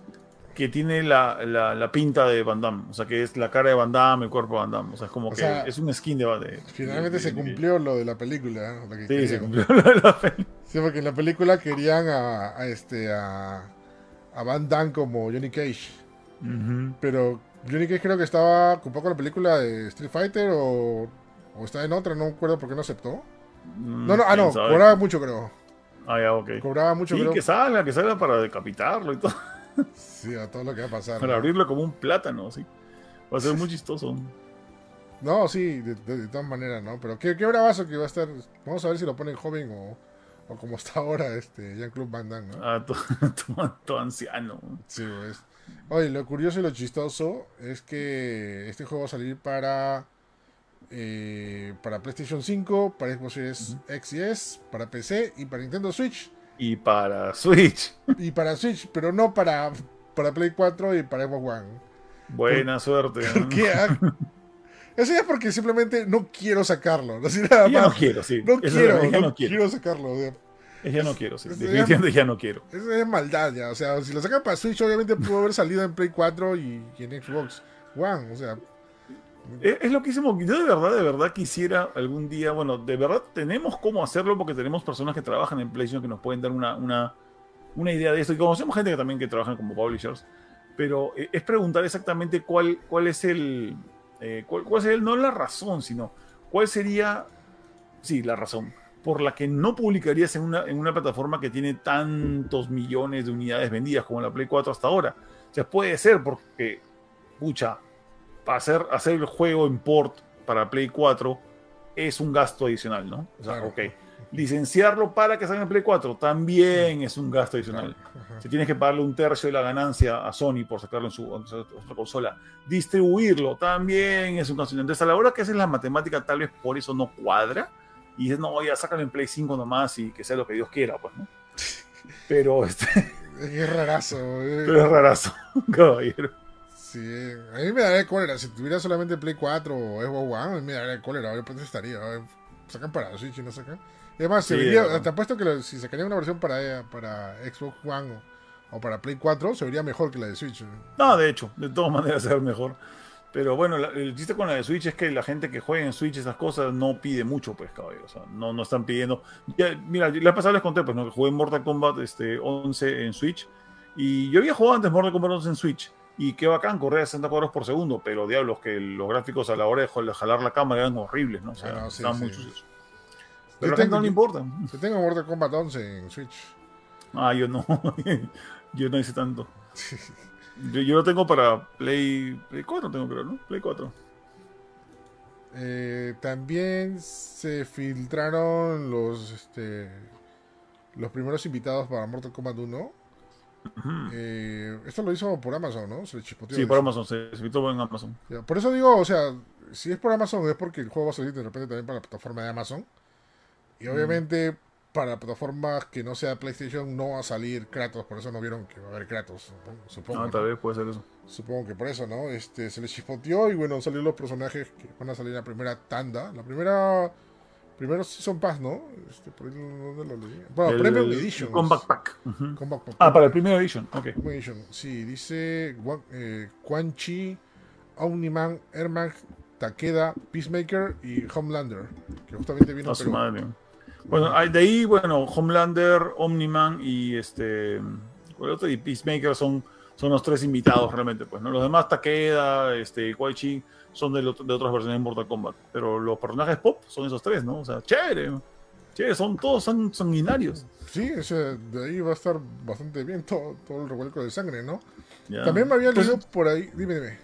B: que tiene la, la, pinta de Van Damme. O sea, que es la cara de Van Damme, el cuerpo de Van Damme. O sea, es como que es un skin de, de
A: Finalmente se cumplió lo de la película.
B: ¿eh? sí, se cumplió (laughs) lo de la película.
A: Sí, porque en la película querían a, este a, a, Van Damme como Johnny Cage. Pero Johnny Cage creo que estaba un poco en la película de Street Fighter o, o estaba en otra, no me acuerdo por qué no aceptó. Mm, no, no, ah, no, cobraba mucho creo.
B: Ah, ya, ok.
A: Cobraba mucho,
B: sí, que salga, que salga para decapitarlo y todo.
A: Sí, a todo lo que va a pasar.
B: Para abrirlo como un plátano, sí. Va a ser muy chistoso.
A: No, sí, de, todas maneras, ¿no? Pero qué, qué bravazo que va a estar. Vamos a ver si lo ponen joven o, o como está ahora este Jean-Claude Van Damme, ¿no?
B: Ah, (laughs) todo, anciano.
A: Sí, pues. Oye, lo curioso y lo chistoso es que este juego va a salir para eh, para PlayStation 5, para Xbox Series X y S, para PC y para Nintendo Switch.
B: Y para Switch.
A: Y para Switch, pero no para, para Play 4 y para Xbox One.
B: Buena suerte.
A: ¿Por qué? Ah, eso ya es porque simplemente no quiero sacarlo. No, nada
B: ya no quiero, sí.
A: No quiero, no, quiero. sacarlo.
B: ya no quiero, sí. Definitivamente ya no quiero.
A: Eso es maldad ya. O sea, si lo sacan para Switch, obviamente pudo haber salido en Play 4 y, en Xbox One. O sea.
B: Es, es loquísimo. Yo de verdad, de verdad quisiera algún día, bueno, de verdad tenemos cómo hacerlo porque tenemos personas que trabajan en PlayStation que nos pueden dar una, una, una idea de esto. Y conocemos gente que también que trabajan como publishers. Pero eh, es preguntar exactamente cuál, cuál es el, eh, ¿cuál, sería, no la razón, sino cuál sería, sí, la razón por la que no publicarías en una, en una plataforma que tiene tantos millones de unidades vendidas como la Play 4 hasta ahora? O sea, puede ser porque, pucha, hacer, hacer el juego en port para Play 4 es un gasto adicional, ¿no? O sea, ok licenciarlo para que salga en Play 4 también es un gasto adicional. Si tienes que pagarle un tercio de la ganancia a Sony por sacarlo en su, consola, distribuirlo también es un gasto. Entonces, a la hora que haces la matemática, tal vez por eso no cuadra. Y dices, no, ya sácalo en Play 5 nomás y que sea lo que Dios quiera, pues, ¿no? (laughs) Pero este.
A: Es rarazo,
B: eh. (laughs) Pero es rarazo, (laughs) caballero.
A: Sí, a mí me daría cólera. Si tuviera solamente Play 4 o Xbox One, a mí me daría cólera. A ver, pues estaría. sacan para Switch y no sacan. Y además, te apuesto que si sacaría una versión para, para Xbox One o, para Play 4, se vería mejor que la de Switch.
B: No, de hecho, de todas (laughs) maneras se ve mejor. Pero bueno, el chiste con la de Switch es que la gente que juega en Switch esas cosas no pide mucho, pues, cabrón. O sea, no, no están pidiendo. mira, la pasada les conté, pues, ¿no? que jugué Mortal Kombat este, 11 en Switch. Y yo había jugado antes Mortal Kombat 11 en Switch. Y qué bacán, corría a 60 cuadros por segundo. Pero diablos, que los gráficos a la hora de jalar la cámara eran horribles, ¿no? O sea, estaban muy pero a no le importa. (laughs)
A: Yo tengo Mortal Kombat 11 en Switch.
B: Ah, yo no. (laughs) yo no hice tanto. yo, yo, lo tengo para Play, Play 4, tengo creo, ¿no? Play 4.
A: Eh, también se filtraron los este los primeros invitados para Mortal Kombat 1. Eh, esto lo hizo por Amazon, ¿no?
B: Se sí, por Amazon, se invitó en Amazon.
A: por eso digo, o sea, si es por Amazon es porque el juego va a salir de repente también para la plataforma de Amazon. Y obviamente para plataformas que no sea PlayStation no va a salir Kratos, por eso no vieron que va a haber Kratos, supongo.
B: Ah, tal vez puede ser eso.
A: Supongo que por eso, ¿no? Este, se les chispoteó y bueno, salieron los personajes que van a salir en la primera tanda. La primera... Primero Season Pass, ¿no? Este, por ahí no, lo leí. Bueno, Premium Edition.
B: Combat Pack. Ah, para el Premium Edition, ok.
A: Edition, sí, dice eh, Quan Chi, Omniman, Ermac, Takeda, Peacemaker y Homelander. Que justamente vino a
B: Madre. Bueno, de ahí, bueno, Homelander, Omniman y este. otro? Y Peacemaker son, son los tres invitados realmente, pues, ¿no? Los demás, Takeda, este, Chi son de, de, otras versiones de Mortal Kombat. Pero los personajes pop son esos tres, ¿no? O sea, chévere. Chévere, son todos son sanguinarios.
A: Sí, ese, de ahí va a estar bastante bien todo, todo el revuelco de sangre, ¿no? También me había pues leído por ahí. Dime, dime.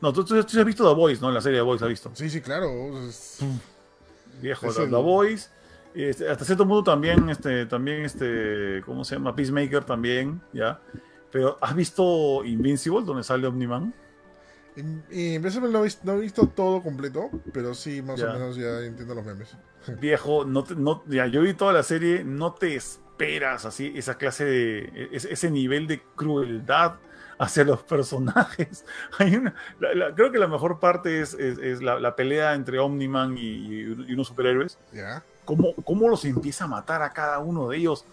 B: No, tú, has visto The Voice, ¿no? La serie The Voice, ¿has visto?
A: Sí, sí, claro.
B: Viejo, The, The Voice. Este, hasta cierto punto también, este, también, este, ¿cómo se llama? Peacemaker también, ¿ya? Pero, ¿has visto Invincible, donde sale Omniman?
A: Invincible no, no he visto todo completo, pero sí, más o menos ya entiendo los memes. (laughs)
B: Viejo, no, no ya, yo vi toda la serie, no te esperas así, esa clase de, ese nivel de crueldad hacia los personajes. (laughs) Hay una, creo que la mejor parte es, es, la, pelea entre Omniman y, y unos superhéroes.
A: Ya
B: cómo, los empieza a matar a cada uno de ellos.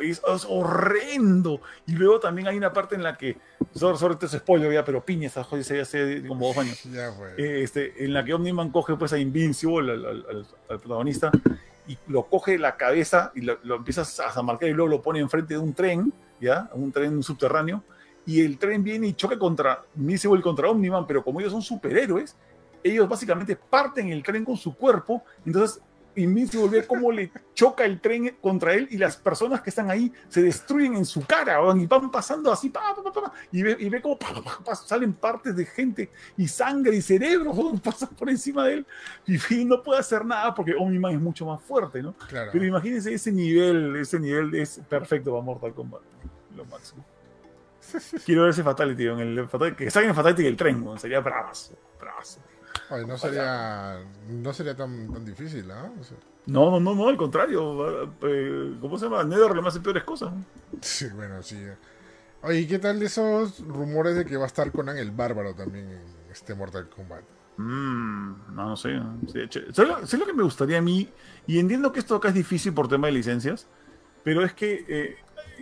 B: Es, horrendo. Y luego también hay una parte en la que, sobre, sobre este spoiler ya, pero piña esa joya se hace como dos años. Eh, este, en la que Omniman coge pues a Invincible, al, protagonista, y lo coge la cabeza y lo, empieza a marcar y luego lo pone enfrente de un tren, ¿ya? Un tren subterráneo. Y el tren viene y choca contra Invincible contra Omniman, pero como ellos son superhéroes, ellos básicamente parten el tren con su cuerpo, entonces Invincible ve cómo le choca el tren contra él y las personas que están ahí se destruyen en su cara y van pasando así y, ve, y ve cómo salen partes de gente y sangre y cerebro (laughs) pasan por encima de él y, no puede hacer nada porque Omni-Man es mucho más fuerte, ¿no? Pero imagínense ese nivel, ese nivel es perfecto para Mortal Kombat, lo máximo. Quiero ver ese Fatality, en el, que salga en Fatality el tren, sería bravazo, bravazo
A: no sería, no sería tan, tan difícil, ¿no?
B: no, no, no, al contrario. Eh, ¿Cómo se llama? Nether le hace peores cosas.
A: Sí, bueno, sí. Oye, ¿qué tal de esos rumores de que va a estar Conan el Bárbaro también en este Mortal Kombat?
B: Mm, no, no sé. sé, lo, que me gustaría a mí? Y entiendo que esto acá es difícil por tema de licencias, pero es que eh,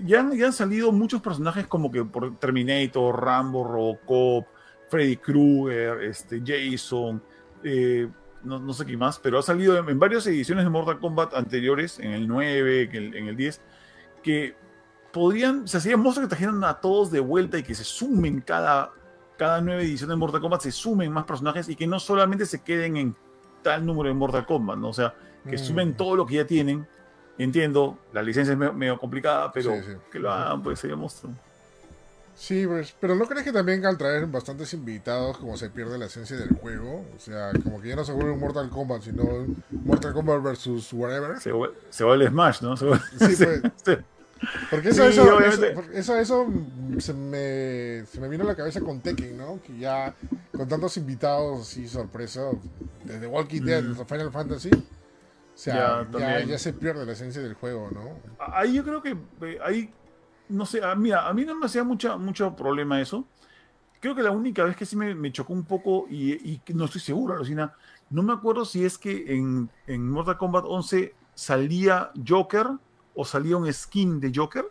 B: ya, han, ya han salido muchos personajes como que por Terminator, Rambo, Robocop, Freddy Krueger, este, Jason, eh, no, sé qué más, pero ha salido en, varias ediciones de Mortal Kombat anteriores, en el 9, en el, en el 10, que podrían, se hacían monstruos que trajeran a todos de vuelta y que se sumen cada, cada nueva edición de Mortal Kombat, se sumen más personajes y que no solamente se queden en tal número de Mortal Kombat, ¿no? O sea, que mm. sumen todo lo que ya tienen. Entiendo, la licencia es medio, complicada, pero que lo hagan, pues sería monstruo.
A: Sí, pues, pero ¿no crees que también al traer bastantes invitados como se pierde la esencia del juego? O sea, como que ya no se vuelve un Mortal Kombat, sino Mortal Kombat versus whatever.
B: Se, vuelve, se vuelve Smash, ¿no? Se
A: Sí, pues. (laughs) Porque eso, eso, eso, eso, se, me, se me vino a la cabeza con Tekken, ¿no? Que ya con tantos invitados así sorpresa, desde Walking Dead mm. hasta Final Fantasy, o sea, ya, ya, se pierde la esencia del juego, ¿no?
B: Ahí yo creo que eh, ahí no sé, mira, a mí no me hacía mucha, mucho problema eso. Creo que la única vez que sí me, chocó un poco y, no estoy seguro, Alucina, no me acuerdo si es que en, en, Mortal Kombat 11 salía Joker o salía un skin de Joker,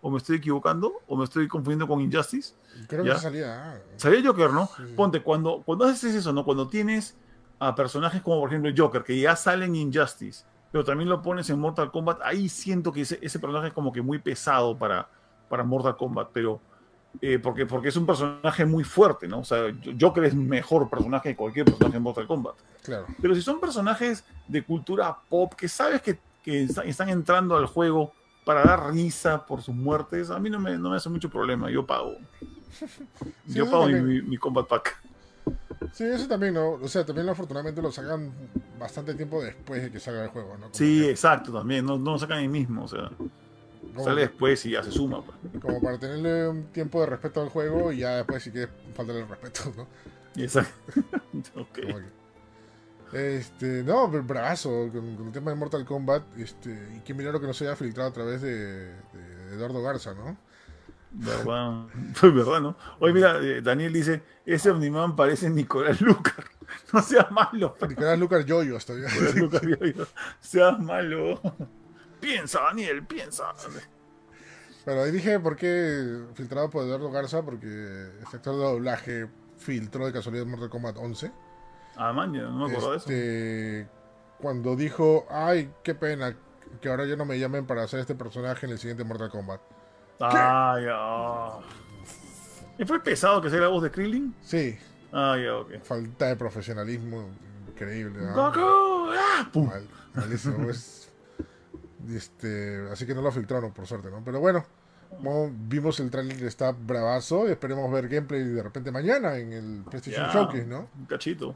B: o me estoy equivocando, o me estoy confundiendo con Injustice.
A: Creo que salía. Ah.
B: Salía Joker, ¿no? Ponte, cuando, cuando haces eso, ¿no? Cuando tienes a personajes como por ejemplo Joker, que ya salen Injustice, pero también lo pones en Mortal Kombat, ahí siento que ese, ese personaje es como que muy pesado para, para Mortal Kombat, pero eh, porque, porque es un personaje muy fuerte, ¿no? O sea, Joker es mejor personaje que cualquier personaje en Mortal Kombat.
A: Claro.
B: Pero si son personajes de cultura pop que sabes que, que están entrando al juego para dar risa por sus muertes, a mí no me, no me hace mucho problema, yo pago. (laughs) yo pago mi, mi, Combat Pack.
A: Sí, eso también, ¿no? O sea, también afortunadamente lo sacan bastante tiempo después de que salga el juego, ¿no?
B: sí, exacto, también, no, no lo sacan ahí mismo, o sea, sale después y ya se suma.
A: Pues. Como para tenerle un tiempo de respeto al juego y ya después si quieres faltarle el respeto, ¿no?
B: Exacto. (laughs) ok.
A: Este, no, pero bravazo con, el tema de Mortal Kombat, este, y qué milagro que no se haya filtrado a través de, de Eduardo Garza, ¿no?
B: ¿Verdad? Fue (laughs) verdad, ¿no? Oye, mira, eh, Daniel dice, ese Omniman parece Nicolás Lucar. (laughs) No seas malo.
A: Nicolás Lucar Yoyo hasta (laughs)
B: Nicolás Lucar Yoyo. Seas malo. Piensa, Daniel, piensa.
A: Pero ahí dije por qué filtrado por Eduardo Garza, porque este actor de doblaje filtró de casualidad Mortal Kombat 11.
B: Ah, man, no me acuerdo de eso.
A: Este, cuando dijo, ay, qué pena que ahora ya no me llamen para hacer este personaje en el siguiente Mortal Kombat.
B: Ay, ah. ¿Y fue pesado que sea la voz de Krillin?
A: Sí.
B: Ah, ya, ok.
A: Falta de profesionalismo increíble.
B: ¡Goku! ¡Ah! ¡Pum!
A: este, así que no lo filtraron, por suerte, ¿no? Pero bueno, vimos el trailer, está bravazo. Y esperemos ver gameplay de repente mañana en el PlayStation Showcase, ¿no?
B: Un cachito.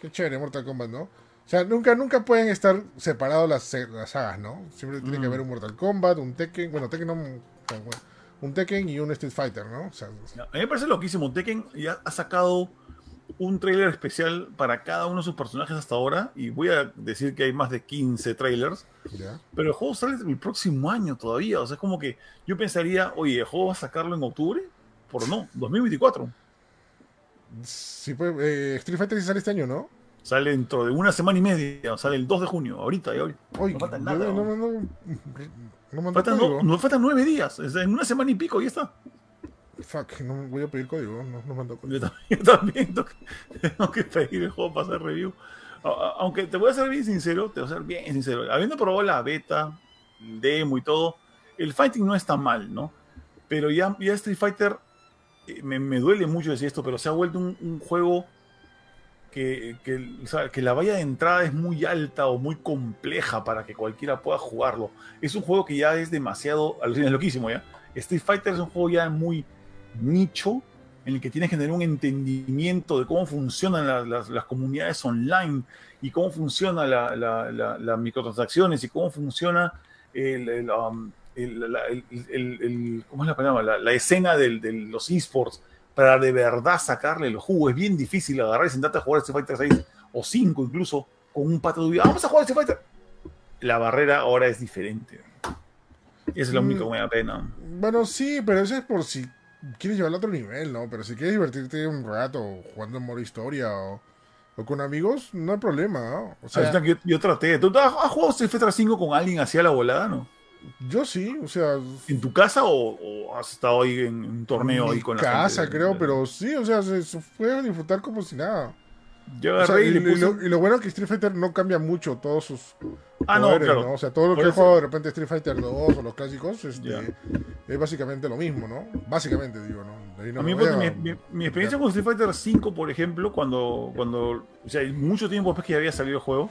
A: Qué chévere, Mortal Kombat, ¿no? O sea, nunca, nunca pueden estar separados las, las sagas, ¿no? Siempre tiene que haber un Mortal Kombat, un Tekken, bueno, Tekken no, un Tekken y un Street Fighter, ¿no? O sea,
B: a mí me parece loquísimo. Tekken ya ha sacado un trailer especial para cada uno de sus personajes hasta ahora. Y voy a decir que hay más de 15 trailers. Pero el juego sale el próximo año todavía. O sea, es como que yo pensaría, oye, ¿el juego va a sacarlo en octubre? Por no, 2024.
A: Sí, pues eh, Street Fighter sí sale este año, ¿no?
B: Sale dentro de una semana y media, sale el 2 de junio, ahorita y hoy. no falta nada. No, no, no, no, faltan, no, faltan nueve días, en una semana y pico y ya está.
A: Fuck, no voy a pedir código, no, no mando
B: código. Yo también, (laughs) tengo, que, pedir el juego para hacer review. Aunque te voy a ser bien sincero, te voy a ser bien sincero. Habiendo probado la beta, demo y todo, el fighting no está mal, ¿no? Pero ya, ya Street Fighter, eh, me, me, duele mucho decir esto, pero se ha vuelto un, un juego que, que, la valla de entrada es muy alta o muy compleja para que cualquiera pueda jugarlo. Es un juego que ya es demasiado, es loquísimo ya. Street Fighter es un juego ya muy nicho, en el que tienes que tener un entendimiento de cómo funcionan las, comunidades online y cómo funcionan las microtransacciones y cómo funciona el, um, ¿cómo es la palabra? La, escena de los esports para de verdad sacarle el jugo. Es bien difícil agarrar y sentarte a jugar Street Fighter 6 o 5 incluso con un pato de vida. Vamos a jugar Street Fighter. La barrera ahora es diferente. Esa es la única buena pena.
A: Bueno, sí, pero eso es por si quieres llevarlo a otro nivel, ¿no? Pero si quieres divertirte un rato jugando en modo historia o, con amigos, no hay problema, ¿no?
B: O sea, yo, traté. ¿Tú has jugado Street Fighter 5 con alguien hacia la volada, no?
A: Yo sí, o sea.
B: ¿En tu casa o, has estado ahí en un torneo ahí con
A: la casa, creo, pero sí, o sea, se, se puede disfrutar como si nada.
B: Yo agarré y,
A: lo, bueno es que Street Fighter no cambia mucho todos sus
B: ah, poderes, no,
A: O sea, todo lo que he jugado de repente Street Fighter 2 o los clásicos este, es básicamente lo mismo, ¿no? Básicamente digo, ¿no?
B: a mí, mi, mi, experiencia con Street Fighter 5, por ejemplo, cuando, cuando, o sea, mucho tiempo después que ya había salido el juego,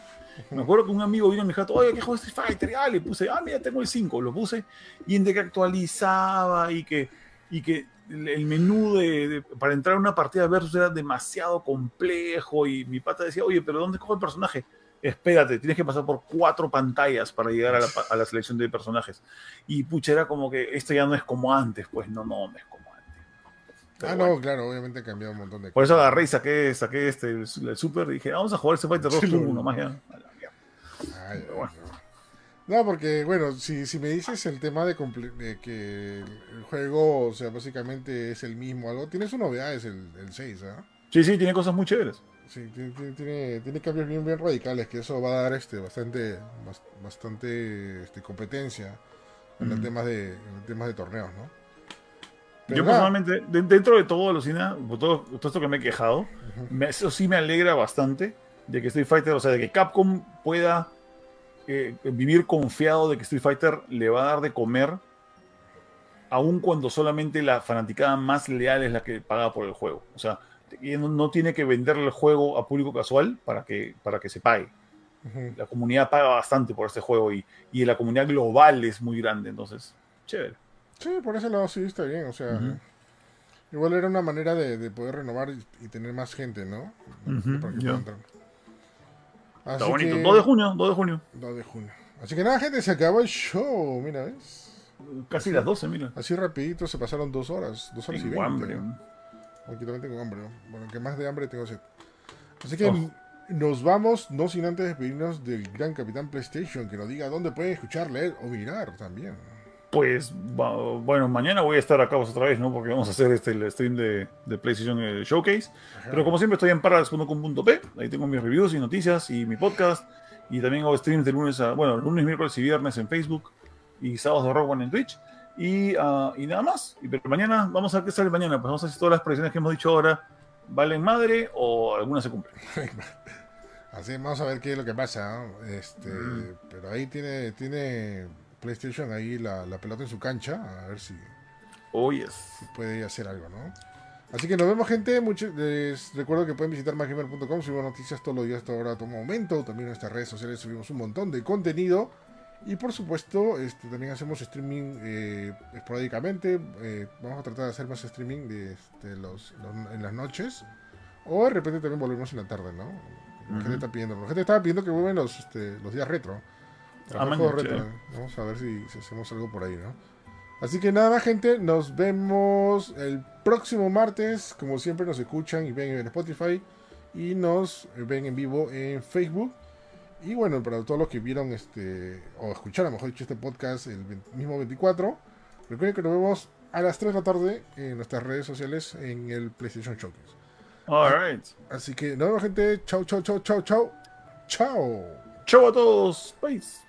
B: me acuerdo que un amigo vino y me dijo, oye, ¿qué juego Street Fighter? Y le puse, ah, mira, tengo el 5, lo puse, y en de que actualizaba y que, y que el menú de, para entrar a una partida versus era demasiado complejo y mi pata decía, oye, pero ¿dónde cojo el personaje? Espérate, tienes que pasar por cuatro pantallas para llegar a la, selección de personajes. Y pucha, era como que esto ya no es como antes, pues no, no, no es como antes.
A: ah, no, claro, obviamente ha cambiado un montón de
B: cosas. Por eso agarré y saqué, saqué este, el, Super y dije, vamos a jugar ese Fighter 2 1 más ya.
A: Ay, bueno. No, porque, bueno, si, si me dices el tema de, que el juego, o sea, básicamente es el mismo, algo, tiene sus novedades el, el 6, ¿ah?
B: Sí, sí, tiene cosas muy chéveres.
A: Sí, tiene, tiene, cambios bien, bien radicales, que eso va a dar este bastante bastante este, competencia en, el temas de, en temas de torneos, ¿no?
B: Yo personalmente, dentro de todo, Lucina, todo, todo esto que me he quejado, eso sí me alegra bastante de que Street Fighter, o sea, de que Capcom pueda vivir confiado de que Street Fighter le va a dar de comer, aun cuando solamente la fanaticada más leal es la que paga por el juego. O sea, no, tiene que venderle el juego a público casual para que, para que se pague. La comunidad paga bastante por este juego y, y, la comunidad global es muy grande, entonces, chévere.
A: Sí, por ese lado sí está bien, o sea, igual era una manera de, poder renovar y, tener más gente, ¿no?
B: Está bonito. 2 de junio, 2 de junio.
A: 2 de junio. Así que nada, gente, se acabó el show. Mira, ¿ves?
B: Casi las 12, mira.
A: Así rapidito se pasaron 2 horas. 2 horas y 20. hambre. Aquí también tengo hambre. Bueno, que más de hambre tengo sed. Así que oh. nos vamos, no sin antes despedirnos del gran capitán PlayStation, que nos diga dónde pueden escuchar, leer o mirar también
B: pues bueno, mañana voy a estar acá otra vez, ¿no? Porque vamos a hacer este el stream de, PlayStation eh, Showcase. Pero como siempre estoy en paradas.com.p, ahí tengo mis reviews y noticias y mi podcast. Y también hago streams de lunes a, bueno, lunes, miércoles y viernes en Facebook y sábados de Rock One en Twitch. Y, ah, y nada más. Y pero mañana, vamos a ver qué sale mañana. Pues vamos a ver si todas las predicciones que hemos dicho ahora valen madre o algunas se cumplen. (laughs)
A: Así, vamos a ver qué es lo que pasa. Este, mm. Pero ahí tiene, tiene PlayStation ahí la, pelota en su cancha, a ver si,
B: oh, yes.
A: puede hacer algo, ¿no? Así que nos vemos, gente. les recuerdo que pueden visitar maggamer.com. Subimos noticias todos los días, todo ahora, todo momento. También en nuestras redes sociales subimos un montón de contenido. Y por supuesto, este, también hacemos streaming eh, esporádicamente. Eh, vamos a tratar de hacer más streaming de, este, los, en las noches. O de repente también volvemos en la tarde, ¿no? La gente está pidiendo. La gente estaba pidiendo que vuelvan los, este, los días retro. Ah, Vamos a ver si, hacemos algo por ahí, ¿no? Así que nada, gente, nos vemos el próximo martes. Como siempre, nos escuchan y ven en Spotify y nos ven en vivo en Facebook. Y bueno, para todos los que vieron este o escucharon, mejor dicho, este podcast el mismo 24, recuerden que nos vemos a las 3 de la tarde en nuestras redes sociales en el PlayStation Showcase.
B: Alright.
A: Así que nos vemos, gente. Chao, chao, chao, chao, chao. Chao.
B: Chao a todos. Peace.